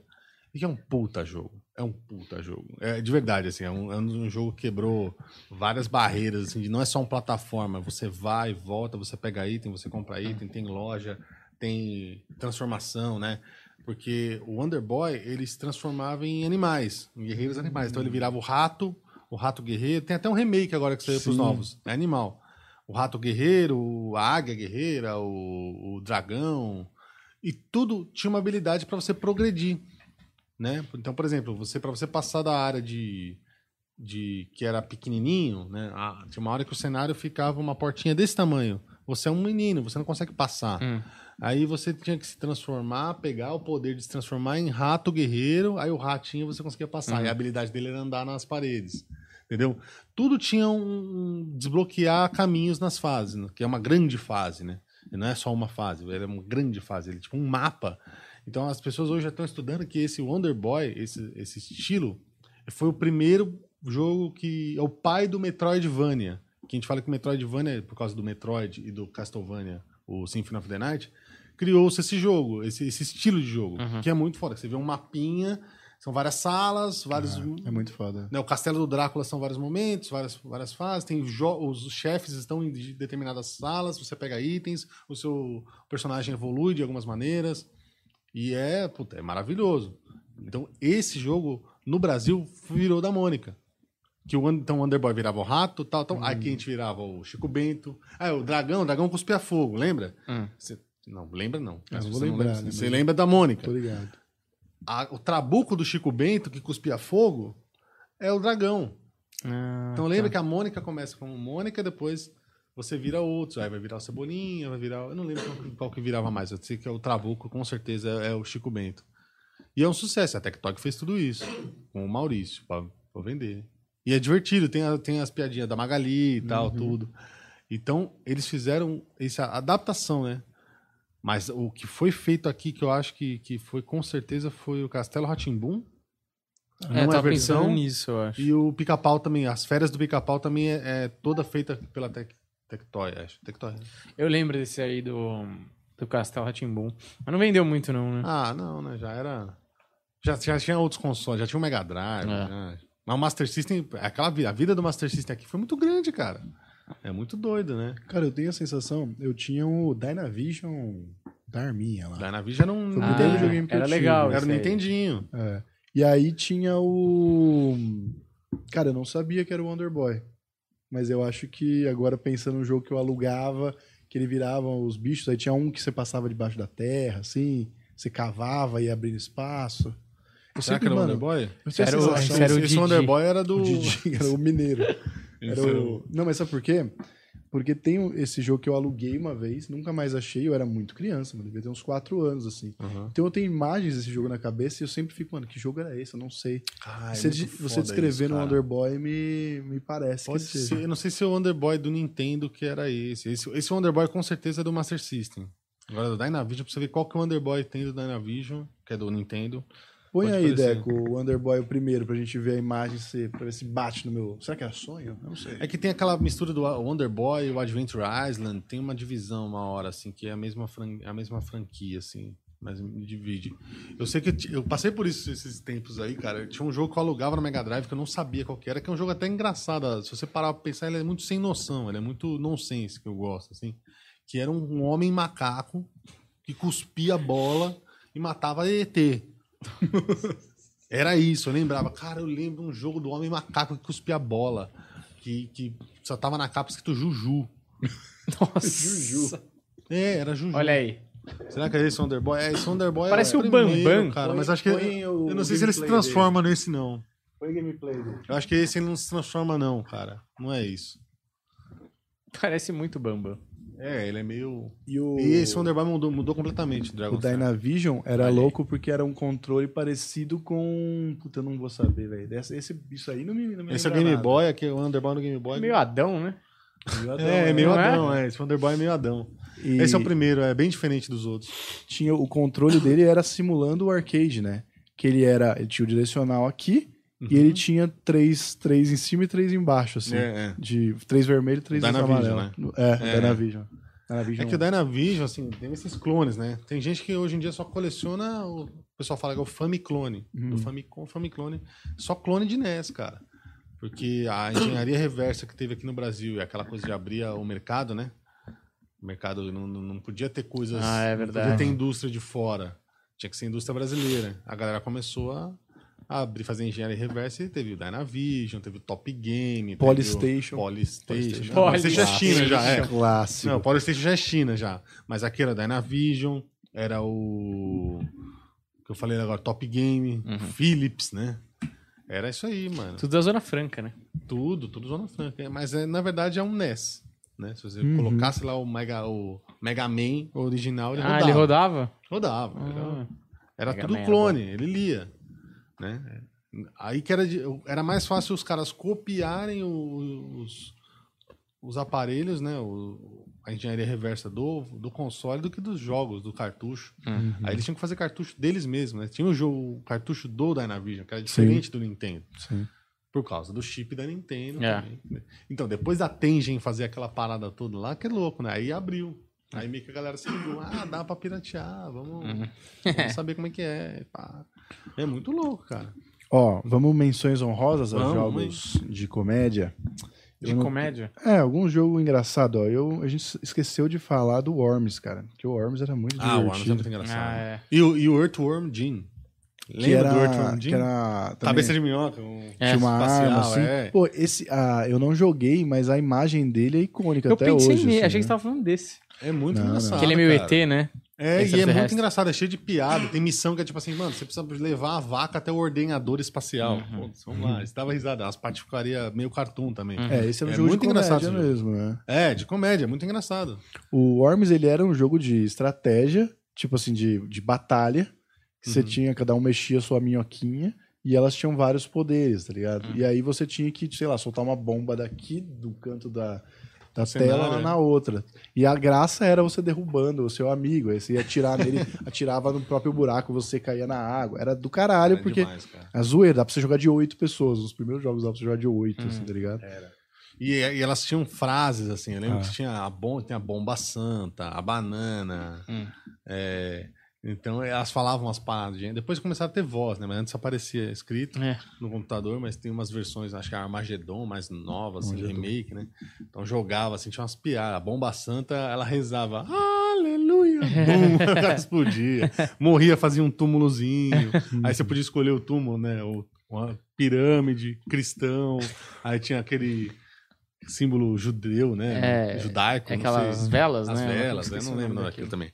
E que é um puta jogo. É um puta jogo. É de verdade, assim, é um, é um jogo que quebrou várias barreiras, assim, não é só uma plataforma. Você vai, volta, você pega item, você compra item, tem loja, tem transformação, né? Porque o Wonder Boy, ele se transformava em animais, em guerreiros animais. Então ele virava o rato, o rato guerreiro. Tem até um remake agora que saiu pros Sim. novos. É animal. O rato guerreiro, a águia guerreira, o, o dragão. E tudo tinha uma habilidade para você progredir. Né? Então, por exemplo, você para você passar da área de, de que era pequenininho, né? Ah, tinha uma hora que o cenário ficava uma portinha desse tamanho. Você é um menino, você não consegue passar. Hum. Aí você tinha que se transformar, pegar o poder de se transformar em rato guerreiro, aí o ratinho você conseguia passar. Uhum. E a habilidade dele era andar nas paredes. Entendeu? Tudo tinha um, desbloquear caminhos nas fases, né? que é uma grande fase, né? E não é só uma fase, ele é uma grande fase, ele é tipo um mapa. Então as pessoas hoje já estão estudando que esse Wonder Boy, esse, esse estilo, foi o primeiro jogo que é o pai do Metroidvania. Que a gente fala que o Metroidvania, por causa do Metroid e do Castlevania, o Symphony of the Night, criou-se esse jogo, esse, esse estilo de jogo, Uhum. que é muito foda. Você vê um mapinha, são várias salas, vários. É muito foda. né, o Castelo do Drácula são vários momentos, várias, várias fases. Tem os chefes estão em de- determinadas salas, você pega itens, o seu personagem evolui de algumas maneiras. E é, puta, é maravilhoso. Então, esse jogo, no Brasil, virou da Mônica. Que o, então, o Wonderboy virava o rato tal. Então, aqui a gente virava o Chico Bento. Ah, o dragão, o dragão cuspia fogo, lembra? Hum. Você- não, lembra não. Eu não Você vou lembrar, lembra, né, você mas- lembra da Mônica. Tô ligado. A- o trabuco do Chico Bento, que cuspia fogo, é o dragão. Ah, Então lembra tá. que a Mônica começa como Mônica, depois você vira outros. Aí vai virar o Cebolinha, vai virar. Eu não lembro qual, que- qual que virava mais. Eu sei que é o Trabuco, com certeza é, é o Chico Bento. E é um sucesso. A Tectoy fez tudo isso com o Maurício pra, pra vender. E é divertido, tem, a- tem as piadinhas da Magali e tal, tudo. Então, eles fizeram essa adaptação, né? Mas o que foi feito aqui, que eu acho que, que foi com certeza, foi o Castelo Ratimbum. É, Não tava versão. nisso, eu acho. E o pica-pau também, as férias do pica-pau também é, é toda feita pela Tec, Tectoy, acho. Tectoy. Eu lembro desse aí do, do Castelo Ratimbum. Mas não vendeu muito, não, né? Ah, não, né? Já era. Já, já tinha outros consoles, já tinha o Mega Drive. É. já. Mas o Master System, aquela, a vida do Master System aqui foi muito grande, cara. É muito doido, né? Cara, eu tenho a sensação, eu tinha o Dynavision da Arminha lá. Dynavision era um. Ah, primeiro videogame que eu era legal. era o. Nintendinho. É. E aí tinha o. Cara, eu não sabia que era o Wonder Boy. Mas eu acho que agora pensando no jogo que eu alugava, que ele virava os bichos, aí tinha um que você passava debaixo da terra, assim. você cavava e ia abrindo espaço. Eu Será que era o Wonderboy? eu tinha a Era o- era o Esse Didi. Wonderboy era do. o Didi, era o mineiro. Era o... Não, mas sabe por quê? Porque tem esse jogo que eu aluguei uma vez, nunca mais achei, eu era muito criança, mano, devia ter uns 4 anos, assim. Aham. Então eu tenho imagens desse jogo na cabeça e eu sempre fico, mano, que jogo era esse? Eu não sei. Ah, é você, você descrever no cara. Wonderboy me, me parece Pode que ser. Eu não sei se é o Wonderboy do Nintendo que era esse. Esse, esse Wonderboy com certeza é do Master System. Agora, do Dynavision, pra você ver qual que é o Wonderboy tem do Dynavision, que é do Nintendo. Põe Pode aí, parecer. Deco, o Wonderboy o primeiro, pra gente ver a imagem, se, pra ver se bate no meu... Será que era sonho? Eu não sei. É que tem aquela mistura do Wonderboy e o Adventure Island. Tem uma divisão uma hora, assim, que é a mesma, fran- a mesma franquia, assim. Mas me divide. Eu sei que eu passei por isso esses tempos aí, cara. Tinha um jogo que eu alugava no Mega Drive que eu não sabia qual que era, que é um jogo até engraçado. Se você parar pra pensar, ele é muito sem noção, ele é muito nonsense, que eu gosto, assim. Que era um homem macaco que cuspia bola e matava ET. Era isso, eu lembrava. Cara, eu lembro um jogo do homem macaco que cuspia bola. Que, que só tava na capa escrito Juju. Nossa. É, era Juju. Olha aí. Será que é esse Wonderboy? É, esse Wonderboy Parece é o primeiro, Bambam. cara. Põe- mas acho que. Eu não sei se ele se transforma nesse, não. Põe gameplay dele. Eu acho que esse ele não se transforma, não, cara. Não é isso. Parece muito Bamba. É, ele é meio. E o, E esse Wonderboy mudou, mudou completamente, o Dragon Star. Dynavision era louco porque era um controle parecido com... Puta, eu não vou saber, velho. Esse, esse- isso aí não me, não me Esse é o Game nada. Boy, aqui é o Wonderboy no Game Boy. Meio Adão, né? Meio Adão, É, é meio é? Adão, é? Esse Wonderboy é meio Adão. E Esse é o primeiro, é bem diferente dos outros. tinha o controle dele era simulando o arcade, né? Que ele era, ele tinha o direcional aqui e ele tinha três, três em cima e três embaixo, assim. Uhum. É, é. De três vermelho e três amarelo. É, É. Dynavision. Dynavision. É que o Dynavision, assim, tem esses clones, né? Tem gente que hoje em dia só coleciona. O o pessoal fala que é o Famiclone. Uhum. Do Famicom, Famiclone. Só clone de NES, cara. Porque a engenharia reversa que teve aqui no Brasil e aquela coisa de abrir o mercado, né? O mercado não, não não podia ter coisas. Ah, é Não verdade. podia ter indústria de fora. Tinha que ser indústria brasileira. A galera começou a. a abrir, fazer engenharia reversa e teve o Dynavision, teve o Top Game, Polystation. Polystation. Polystation. É China já, é. Clássico. Não, o Polystation já é China já. Mas aqui era Dynavision, era o. que eu falei agora, Top Game, Philips, né? Era isso aí, mano. Tudo da Zona Franca, né? Tudo, tudo Zona Franca. Mas é, na verdade é um NES. Né? Se você Uhum. colocasse lá o Mega, o Mega Man original, ele ah, rodava. ele rodava? Rodava. Ah. Era, era tudo Man é clone, ele lia. Né? Aí que era, de- era mais fácil os caras copiarem os, os aparelhos, né? O- a engenharia reversa do, do console do que dos jogos, do cartucho. Uhum. Aí eles tinham que fazer cartucho deles mesmos, né? Tinha o jogo, o cartucho do Dynavision, que era diferente do Nintendo. Sim. Por causa do chip da Nintendo É. também. né? Então, depois da Tengen fazer aquela parada toda lá, que é louco, né? Aí abriu. Aí meio que a galera se ligou, ah, dá pra piratear, vamos, vamos saber como é que é. pá. É muito louco, cara. Ó, vamos menções honrosas aos Vamos, jogos de comédia. De Eu não- comédia? É, algum jogo engraçado, ó. Eu, a gente esqueceu de falar do Worms, cara. Porque o Worms era muito Ah, o Arms é divertido. muito engraçado. Ah, é. E, o, e o Earthworm Jim. que Lembra era, do Earthworm Jim? que era também, Cabeça de minhoca. Um... É, tinha uma espacial, arma, assim. é. Pô, esse, ah, eu não joguei, mas a imagem dele é icônica Eu até pensei hoje. nele, assim, achei que né? você tava falando desse. É muito Não, não. engraçado. que ele é meio cara. ET, né? É, e é muito engraçado, é cheio de piada. Tem missão que é tipo assim, mano, você precisa levar a vaca até o ordenador espacial. Uhum. Pô, vamos lá, você dava risada. As partes ficariam meio cartoon também. É, esse é um É jogo muito de engraçado comédia mesmo, né? É, de comédia, é muito engraçado. O Worms, ele era um jogo de estratégia, tipo assim, de, de batalha. que Você tinha, cada um mexia a sua minhoquinha e elas tinham vários poderes, tá ligado? E aí você tinha que, sei lá, soltar uma bomba daqui do canto da, da cenário, tela né? na outra. E a graça era você derrubando o seu amigo. Aí você ia atirar nele, atirava no próprio buraco, você caía na água. Era do caralho, É porque demais, cara. a zoeira, dá pra você jogar de oito pessoas. Nos primeiros jogos dá pra você jogar de oito, assim, tá ligado? E, e elas tinham frases, assim, eu lembro Ah. que tinha a, bom, tem a bomba santa, a banana. Hum. é, então elas falavam as paradas. gente. Depois começaram a ter voz, né? Mas antes aparecia escrito É. no computador, mas tem umas versões, acho que a Armagedon mais nova, assim, Armagedon. remake, né? Então jogava, assim, tinha umas piadas. A bomba santa, ela rezava, aleluia, bum, o cara explodia. Morria, fazia um túmulozinho. Aí você podia escolher o túmulo, né? O, uma pirâmide, cristão. Aí tinha aquele símbolo judeu, né? É, Judaico. É não aquelas sei. velas, As né? velas, eu Esqueci não lembro daquilo também.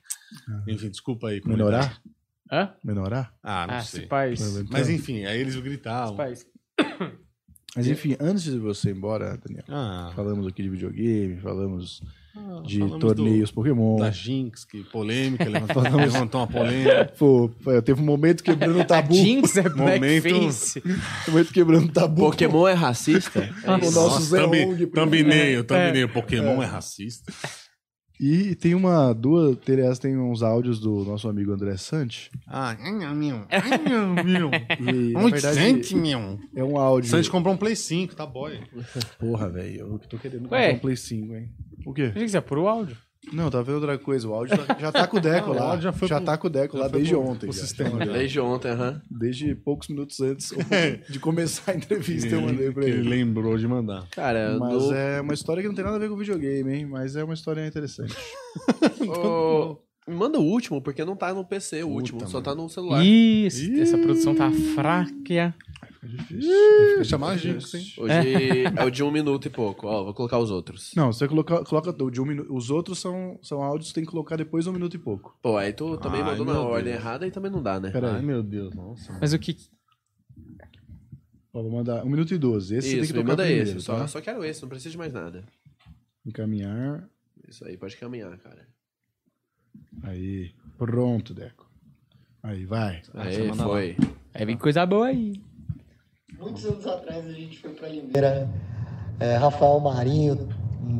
Enfim, desculpa aí. Melhorar? Hã? Menorar? Ah, não Ah, sei. se paz. Mas enfim, aí eles gritavam. paz. Mas enfim, antes de você ir embora, Daniel, Ah, falamos aqui de videogame, falamos de falamos torneios Pokémon. da Jinx, que polêmica, levantou, levantou uma polêmica. Pô, pô, teve um momento quebrando o tabu. Jinx é Momento- blackface. um momento quebrando o tabu. Pokémon é racista? É O nosso Zé thumb- Ong, thumbnail, thumbnail. Pokémon é racista. E tem uma, duas, tem, aliás, tem uns áudios do nosso amigo André Sante. Ah, meu, meu. Meu. E, na verdade, cento, meu. é um áudio. Santos comprou um Play 5, tá boy. Porra, velho, eu que tô querendo Ué? comprar um Play 5, hein? O quê? Achei que você pôr o áudio. Não, tava vendo outra coisa. O áudio tá- já tá com o Deco o lá. áudio já foi pro- tá com o Deco já lá desde ontem. já. sistema. Desde ontem, aham. Desde poucos minutos antes de começar a entrevista, eu mandei pra ele ele. lembrou de mandar. Cara, Mas no... é uma história que não tem nada a ver com videogame, hein? Mas é uma história interessante. Me manda o último, porque não tá no PC o Puta, último, só mano. tá no celular. Ih, esse- essa produção tá fraca. Fica chamar a Jinx, hein? Hoje é o de um minuto e pouco. Ó, vou colocar os outros. Não, você coloca, coloca o de um minuto. Os outros são, são áudios que tem que colocar depois de um minuto e pouco. Pô, aí tu também Ai, mandou na meu ordem Deus. errada e também não dá, né? Pera Ai, aí. meu Deus, nossa. Mas o que. Ó, vou mandar um minuto e doze. Esse você tem Isso, que tocar manda primeiro, esse. Só, tá? só quero esse, não preciso de mais nada. Encaminhar. Isso aí, pode caminhar, cara. Aí. Pronto, Deco. Aí, vai. Aí, foi. Vai vir coisa boa aí. Muitos anos atrás a gente foi pra Limeira. É, Rafael Marinho,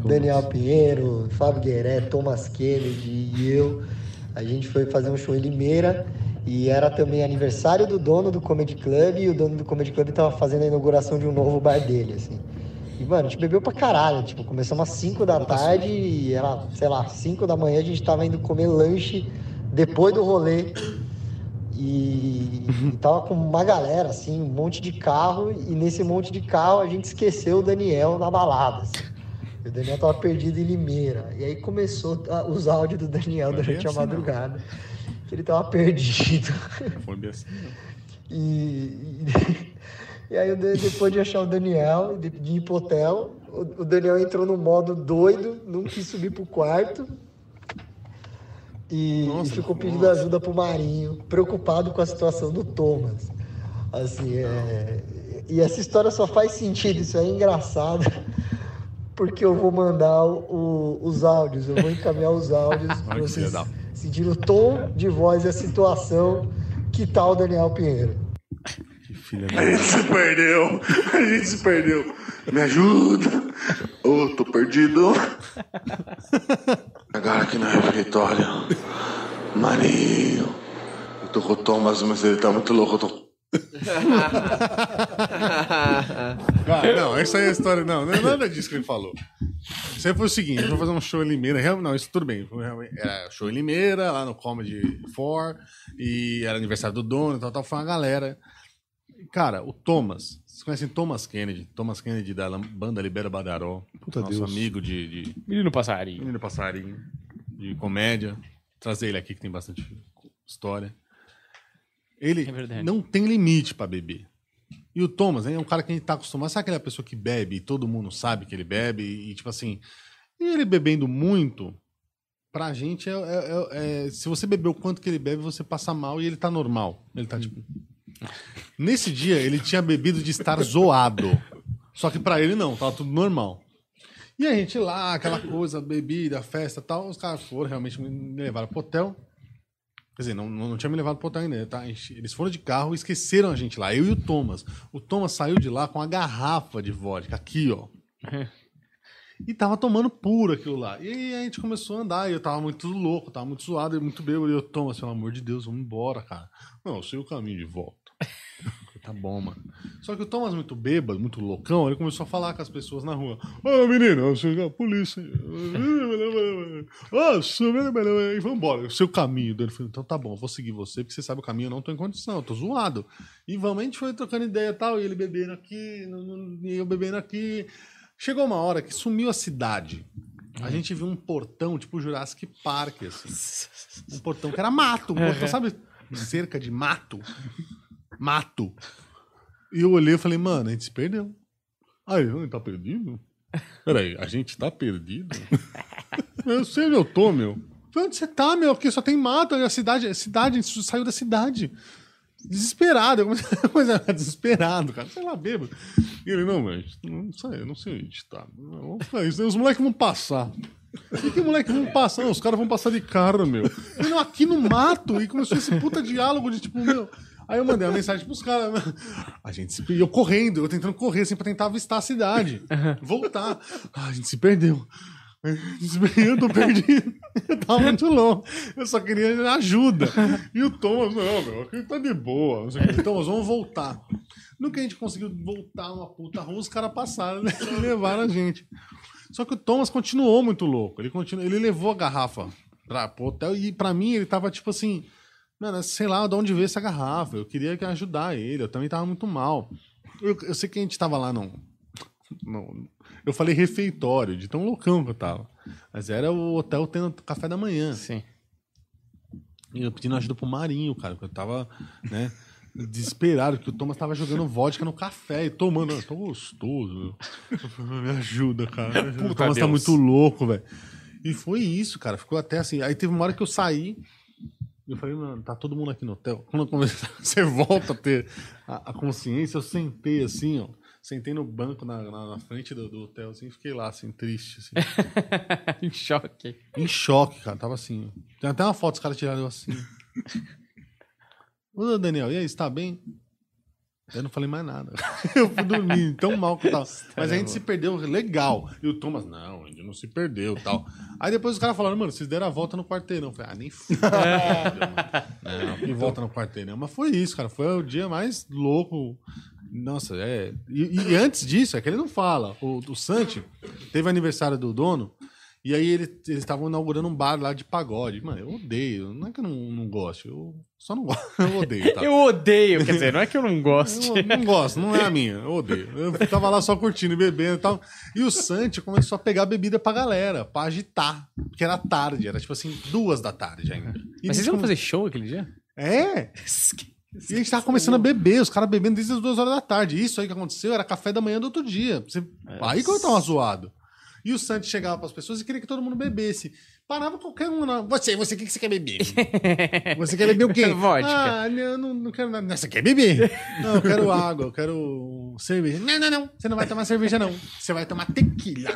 Daniel Pinheiro, Fábio Gueré, Thomas Kennedy e eu. A gente foi fazer um show em Limeira e era também aniversário do dono do Comedy Club e o dono do Comedy Club tava fazendo a inauguração de um novo bar dele, assim. E, mano, a gente bebeu pra caralho. Tipo, começamos às 5 da tarde e era, sei lá, 5 da manhã a gente tava indo comer lanche depois do rolê. E, e tava com uma galera, assim, um monte de carro, e nesse monte de carro a gente esqueceu o Daniel na balada. assim. O Daniel tava perdido em Limeira. E aí começou a- os áudios do Daniel Foi durante a assim, não. madrugada. Que ele tava perdido. Foi bem assim. E, e, e aí, depois de achar o Daniel, de, de ir pro hotel, o, o Daniel entrou no modo doido, não quis subir pro quarto. E, Nossa, e ficou nossa. pedindo ajuda pro Marinho, preocupado com a situação do Thomas. Assim, é... E essa história só faz sentido, isso é engraçado, porque eu vou mandar o- os áudios, eu vou encaminhar os áudios que vocês da- sentirem o tom de voz e a situação que tá o Daniel Pinheiro. Que filha A gente se perdeu. A gente se perdeu. Me ajuda. Ô, tô perdido. Agora aqui no refeitório. Marinho. Eu tô com o Thomas, mas ele tá muito louco. Eu tô... Ah, não, essa é a história. Não, não é nada disso que ele falou. Isso aí foi o seguinte: eu vou fazer um show em Limeira. Não, isso tudo bem. Era show em Limeira, lá no Comedy 4, e era aniversário do dono tal, tal. Foi uma galera. Cara, o Thomas, vocês conhecem Thomas Kennedy? Thomas Kennedy da banda Libera Badaró. Puta nosso Deus. amigo de, de Menino passarinho. Menino Passarinho, de comédia. Trazer ele aqui que tem bastante história. Ele É verdade. não tem limite pra beber. E o Thomas hein, é um cara que a gente tá acostumado. Sabe aquela pessoa que bebe e todo mundo sabe que ele bebe? E, tipo assim, e ele bebendo muito, pra gente é, é- é- é- Se você beber o quanto que ele bebe, você passa mal e ele tá normal. Ele tá tipo. Nesse dia, ele tinha bebido de estar zoado. Só que pra ele não, tava tudo normal. E a gente lá, aquela coisa, bebida, festa tal, os caras foram, realmente me levaram pro hotel. Quer dizer, não, não, tinha me levado pro hotel ainda, tá? Eles foram de carro e esqueceram a gente lá, eu e o Thomas. O Thomas saiu de lá com uma garrafa de vodka, aqui, ó. E tava tomando puro aquilo lá. E aí a gente começou a andar, e eu tava muito louco, tava muito zoado, muito bêbado. E eu, Thomas, pelo amor de Deus, vamos embora, cara. Não, eu sei o caminho de volta. Tá bom, mano. Só que o Thomas, muito bêbado, muito loucão, ele começou a falar com as pessoas na rua. Ô, menino, a polícia. Ô, e vambora, o seu caminho. Ele falou, então tá bom, vou seguir você, porque você sabe o caminho, eu não tô em condição, eu tô zoado. E vamos, a gente foi trocando ideia e tal, e ele bebendo aqui, e eu bebendo aqui. Chegou uma hora que sumiu a cidade. A gente viu um portão, tipo Jurassic Park, assim. Um portão que era mato. Um portão, sabe? Cerca de mato. Mato. E eu olhei e falei, mano, a gente se perdeu. Aí, a gente tá perdido? Peraí, a gente tá perdido? eu sei onde eu tô, meu. Onde você tá, meu? Aqui só tem mato, a cidade, a cidade, a gente saiu da cidade. Desesperado, eu comecei a desesperado, cara. Sei lá, bêbado. E ele, não, mas não sei, não sei onde tá. Não, é isso, os moleques vão passar. E que moleque vão passar? Não, os caras vão passar de carro, meu. Eu, não, aqui no mato. E começou esse puta diálogo de tipo, meu. Aí eu mandei uma mensagem pros caras. A gente se perdeu. Eu correndo, eu tentando correr assim pra tentar avistar a cidade. Voltar. Ah, a gente se perdeu. Eu tô perdido. Eu tava muito louco. Eu só queria ajuda. E o Thomas, não, meu, aqui tá de boa. Não sei o quê. Thomas, vamos voltar. No que a gente conseguiu voltar uma puta rua, os caras passaram, né? E levaram a gente. Só que o Thomas continuou muito louco. Ele, continu... ele levou a garrafa pra, pro hotel e pra mim ele tava tipo assim. Mano, sei lá de onde veio essa garrafa. Eu queria que ajudar ele. Eu também tava muito mal. Eu, eu sei que a gente tava lá não. não eu falei refeitório, de tão loucão que eu tava. Mas era o hotel tendo café da manhã. Sim. E eu pedindo ajuda pro Marinho, cara, porque eu tava, né, desesperado, que o Thomas tava jogando vodka no café e tomando. "Ah, Tô gostoso, meu. Me ajuda, cara. O Thomas tá Deus. muito louco, velho. E foi isso, cara. Ficou até assim. Aí teve uma hora que eu saí. Eu falei, mano, tá todo mundo aqui no hotel. Quando eu comecei- você volta a ter a, a consciência, eu sentei assim, ó. Sentei no banco na, na, na frente do, do hotel, assim, fiquei lá, assim, triste, assim. em choque. Em choque, cara. Tava assim. Tem até uma foto, os caras tiraram eu assim. Ô, Daniel, e aí, você tá bem? Eu não falei mais nada. Eu fui dormir, tão mal que eu tava. Mas a gente se perdeu legal. E o Thomas, não, a gente não se perdeu tal. Aí depois os caras falaram, mano, vocês deram a volta no quarteirão. Eu falei, ah, nem fudeu, mano. Não, que volta no quarteirão. Mas foi isso, cara. Foi o dia mais louco. Nossa, é. E, e antes disso, é que ele não fala. O, o Santi teve aniversário do dono. E aí ele- eles estavam inaugurando um bar lá de pagode. Mano, eu odeio. Não é que eu não, não gosto. Eu só não gosto. Eu odeio, tá? Eu odeio, quer dizer, não é que eu não goste. Eu não gosto, não é a minha, eu odeio. Eu tava lá só curtindo e bebendo e tal. E o Santi começou a pegar bebida pra galera, pra agitar. Porque era tarde, era tipo assim, duas da tarde ainda. E Mas vocês iam come- fazer show aquele dia? É! E a gente tava começando a beber, os caras bebendo desde as duas horas da tarde. Isso aí que aconteceu era café da manhã do outro dia. Você... Aí que eu tava zoado. E o Santos chegava pras pessoas e queria que todo mundo bebesse. Parava qualquer um. Não. Você, você, o que que você quer beber? Você quer beber o quê? Vodka. Ah, não, não, não quero nada. Você quer beber? Não, eu quero água, eu quero cerveja. Não, não, não. Você não vai tomar cerveja, não. Você vai tomar tequila.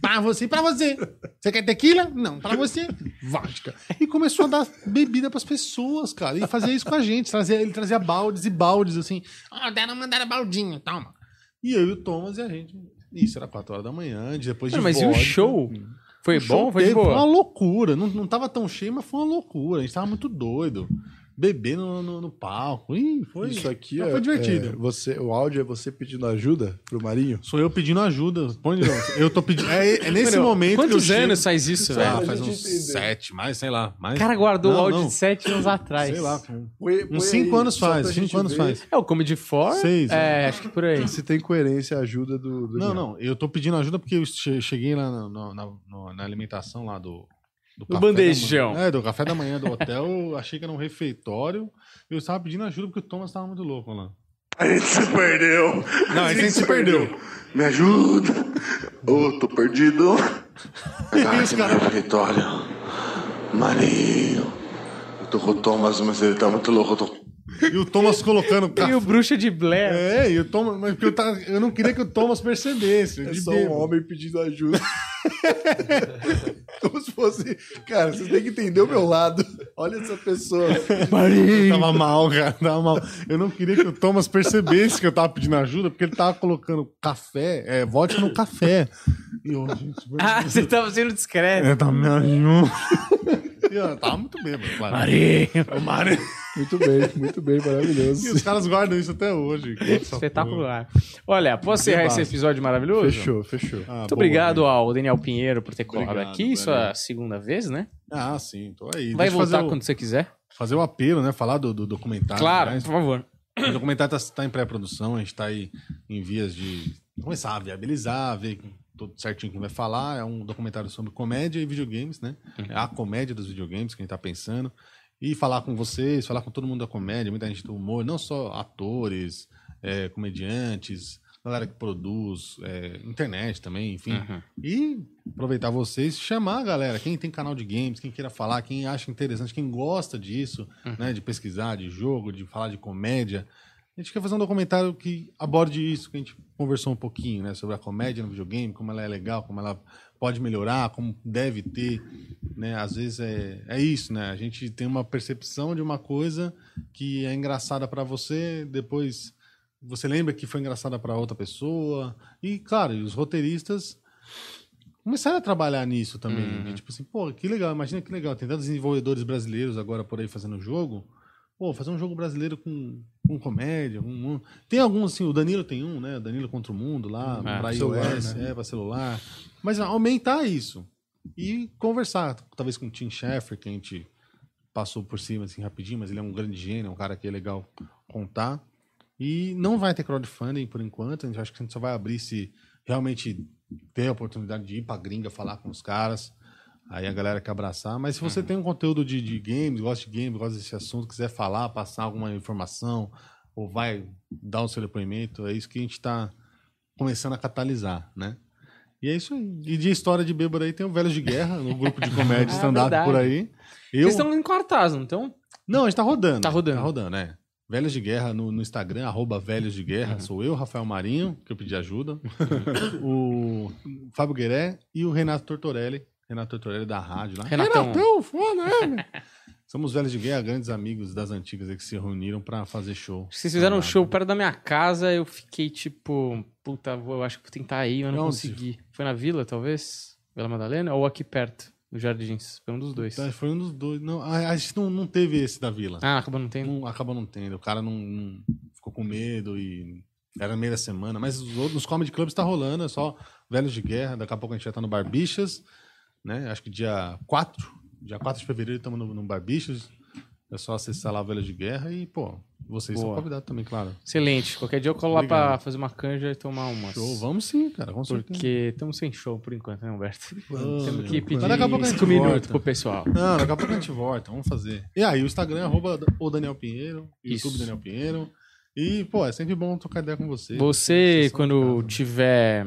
Pra você, pra você. Você quer tequila? Não, pra você. Vodka. E começou a dar bebida pras pessoas, cara. E fazia isso com a gente. Trazia, ele trazia baldes e baldes, assim. Ah, deram, mandaram baldinho, toma. E eu e o Thomas e a gente. Isso, era 4 horas da manhã, depois de mas e o vodka. show? Foi bom foi de teve- Foi uma boa? loucura. Não, não tava tão cheio, mas foi uma loucura. A gente tava muito doido. Bebendo no, no, no palco. Ih, foi. Isso aqui é, foi divertido. é você, o áudio é você pedindo ajuda pro Marinho? Sou eu pedindo ajuda. Põe de novo. Eu tô pedindo. É, é nesse Mano, momento que eu Quantos chego- anos faz isso, velho? faz A gente uns sete, mais, sei lá. Mais... O cara guardou o Não, áudio não. de sete anos atrás. Sei lá. com- Põe- põe Uns cinco aí, anos faz. Cinco anos ver faz. É, o Comedy For. Seis, É, né? acho que por aí. Se tem coerência a ajuda do, do Não, não. Eu tô pedindo ajuda porque eu che- cheguei lá na, na, na- no- na alimentação lá do. Do, Do café da bandejão. manhã. É, do café da manhã do hotel. eu achei que era um refeitório. Eu estava pedindo ajuda porque o Thomas tava muito louco lá. A gente se perdeu. Não, a gente se perdeu. Me ajuda. Ô, tô perdido. Isso, cara. refeitório. Marinho. Eu tô com o Thomas, mas ele tá muito louco. Eu tô... E o Thomas colocando E o Bruxa de Blair. É, e o Thomas. Mas porque eu, tava- eu não queria que o Thomas percebesse. É de só um homem pedindo ajuda. Como se fosse. Cara, vocês têm que entender o meu lado. Olha essa pessoa. Eu tava mal, cara. Tava mal. Eu não queria que o Thomas percebesse que eu tava pedindo ajuda, porque ele tava colocando café, é, vodka no café. E eu, gente, Ah, você tava sendo discreto. é, tá me ajuda. Eu tava muito bêbado, claro. Marinho. O Marinho. Muito bem, muito bem, E os maravilhoso. caras guardam isso até hoje. Espetacular. Olha, posso encerrar esse episódio maravilhoso? Fechou, fechou. Ah, Muito boa, obrigado ao Daniel Pinheiro por ter colado Obrigado, aqui. velho. Sua segunda vez, né? Ah, sim, tô aí. Vai Deixa voltar o- quando você quiser. fazer o apelo, né? Falar do, do documentário. Claro, aliás. por favor. O documentário está em pré-produção, a gente está aí em vias de começar a viabilizar, ver tudo certinho quem vai falar. É um documentário sobre comédia e videogames, né? É a comédia dos videogames que a gente está pensando. E falar com vocês, falar com todo mundo da comédia, muita gente do humor, não só atores, é, comediantes, galera que produz, é, internet também, enfim. Uhum. E aproveitar vocês, chamar a galera, quem tem canal de games, quem queira falar, quem acha interessante, quem gosta disso, Uhum. né, de pesquisar, de jogo, de falar de comédia. A gente quer fazer um documentário que aborde isso, que a gente conversou um pouquinho, né, sobre a comédia no videogame, como ela é legal, como ela pode melhorar, como deve ter, né? Às vezes é, é isso, né? A gente tem uma percepção de uma coisa que é engraçada pra você, depois você lembra que foi engraçada pra outra pessoa. E claro, os roteiristas começaram a trabalhar nisso também. Uhum. né? Tipo assim, pô, que legal, imagina que legal. Tem tantos desenvolvedores brasileiros agora por aí fazendo jogo. Pô, fazer um jogo brasileiro com, com comédia. com- Tem alguns, assim, o Danilo tem um, né? Danilo contra o Mundo lá, Ah, pra celular, iOS, né? é, pra celular. Mas aumentar isso. E conversar, talvez com o Tim Schafer, que a gente passou por cima assim rapidinho, mas ele é um grande gênio, é um cara que é legal contar. E não vai ter crowdfunding por enquanto, a gente acha que a gente só vai abrir se realmente ter a oportunidade de ir pra gringa falar com os caras. Aí a galera quer abraçar. Mas se você tem um conteúdo de, de games, gosta de games, gosta desse assunto, quiser falar, passar alguma informação, ou vai dar o seu depoimento, é isso que a gente tá começando a catalisar, né? E é isso aí. E de história de bêbado aí tem o Velhos de Guerra, no grupo de comédia Ah, stand-up por aí. Eu... Vocês estão em cartaz, não estão? Não, a gente tá rodando. Tá rodando. Tá rodando, é. Velhos de Guerra no, no Instagram, arroba Velhos de Uhum. Guerra. Sou eu, Rafael Marinho, que eu pedi ajuda. o Fábio Gueré e o Renato Tortorelli. Renato Tortorelli da rádio lá. Renatão. Renatão, foda, né? Somos Velhos de Guerra, grandes amigos das antigas que se reuniram pra fazer show. Vocês fizeram um Stand-up. show perto da minha casa, eu fiquei tipo, puta, eu acho que vou tentar ir, mas não Onde? consegui. Foi na Vila, talvez? Vila Madalena? Ou aqui perto, no Jardins? Foi um dos dois. Então, Foi um dos dois. Não, a, gente não, não teve esse da Vila. Ah, acabou não tendo? Não, acabou não tendo. O cara não, não- ficou com medo e era meio da semana. Mas os outros, nos comedy clubs tá rolando, é só Velhos de Guerra. Daqui a pouco a gente já tá no Barbixas, né? Acho que dia 4, dia 4 de fevereiro estamos no, no Barbixas. É só acessar lá o Velhos de Guerra e, pô, vocês são Boa. convidados também, claro. Excelente. Qualquer dia eu colo lá pra Obrigado. fazer uma canja e tomar umas. Show, vamos sim, cara, com certeza. Porque estamos sem show por enquanto, né, Humberto? Vamos. Temos que pedir Mas daqui a pouco a gente cinco minutos volta. pro pessoal. Não, daqui a pouco a gente volta, vamos fazer. E aí, o Instagram é arroba o Daniel Pinheiro, YouTube Isso. Daniel Pinheiro. E, pô, é sempre bom trocar ideia com você. Você, Vocês são quando tiver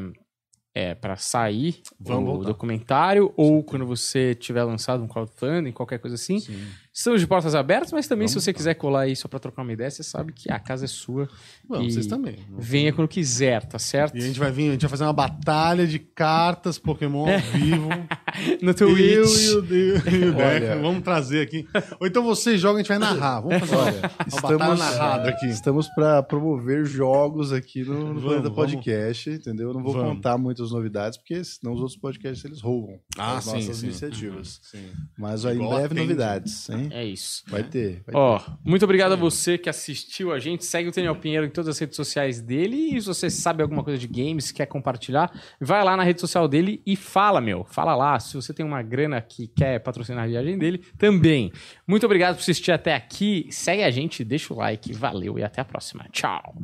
é, para sair Vamos o voltar. documentário, ou quando você tiver lançado um crowdfunding, qualquer coisa assim, Sim. estamos de portas abertas, mas também se Vamos você voltar. quiser colar aí só pra trocar uma ideia, você sabe que a casa é sua. Vamos, vocês também. Venha quando quiser, tá certo? E a gente vai vir, a gente vai fazer uma batalha de cartas Pokémon ao vivo. No Eu Twitch. e o, e o Olha. Deca, vamos trazer aqui. Ou então você joga, a gente vai narrar. Vamos fazer uma batalha narrada aqui. Estamos para promover jogos aqui no, no Vamos. Podcast, entendeu? Eu não vou Vamos. contar muitas novidades, porque senão os outros podcasts eles roubam Ah, as sim, nossas sim. iniciativas. Sim. Mas aí, em breve atende. novidades, hein? É isso. Vai ter. Vai Ó, muito obrigado a você que assistiu a gente. Segue o Daniel Pinheiro em todas as redes sociais dele. E se você sabe alguma coisa de games, quer compartilhar, vai lá na rede social dele e fala, meu. Fala lá. Se você tem uma grana que quer patrocinar a viagem dele, também. Muito obrigado por assistir até aqui. Segue a gente, deixa o like. Valeu e até a próxima. Tchau.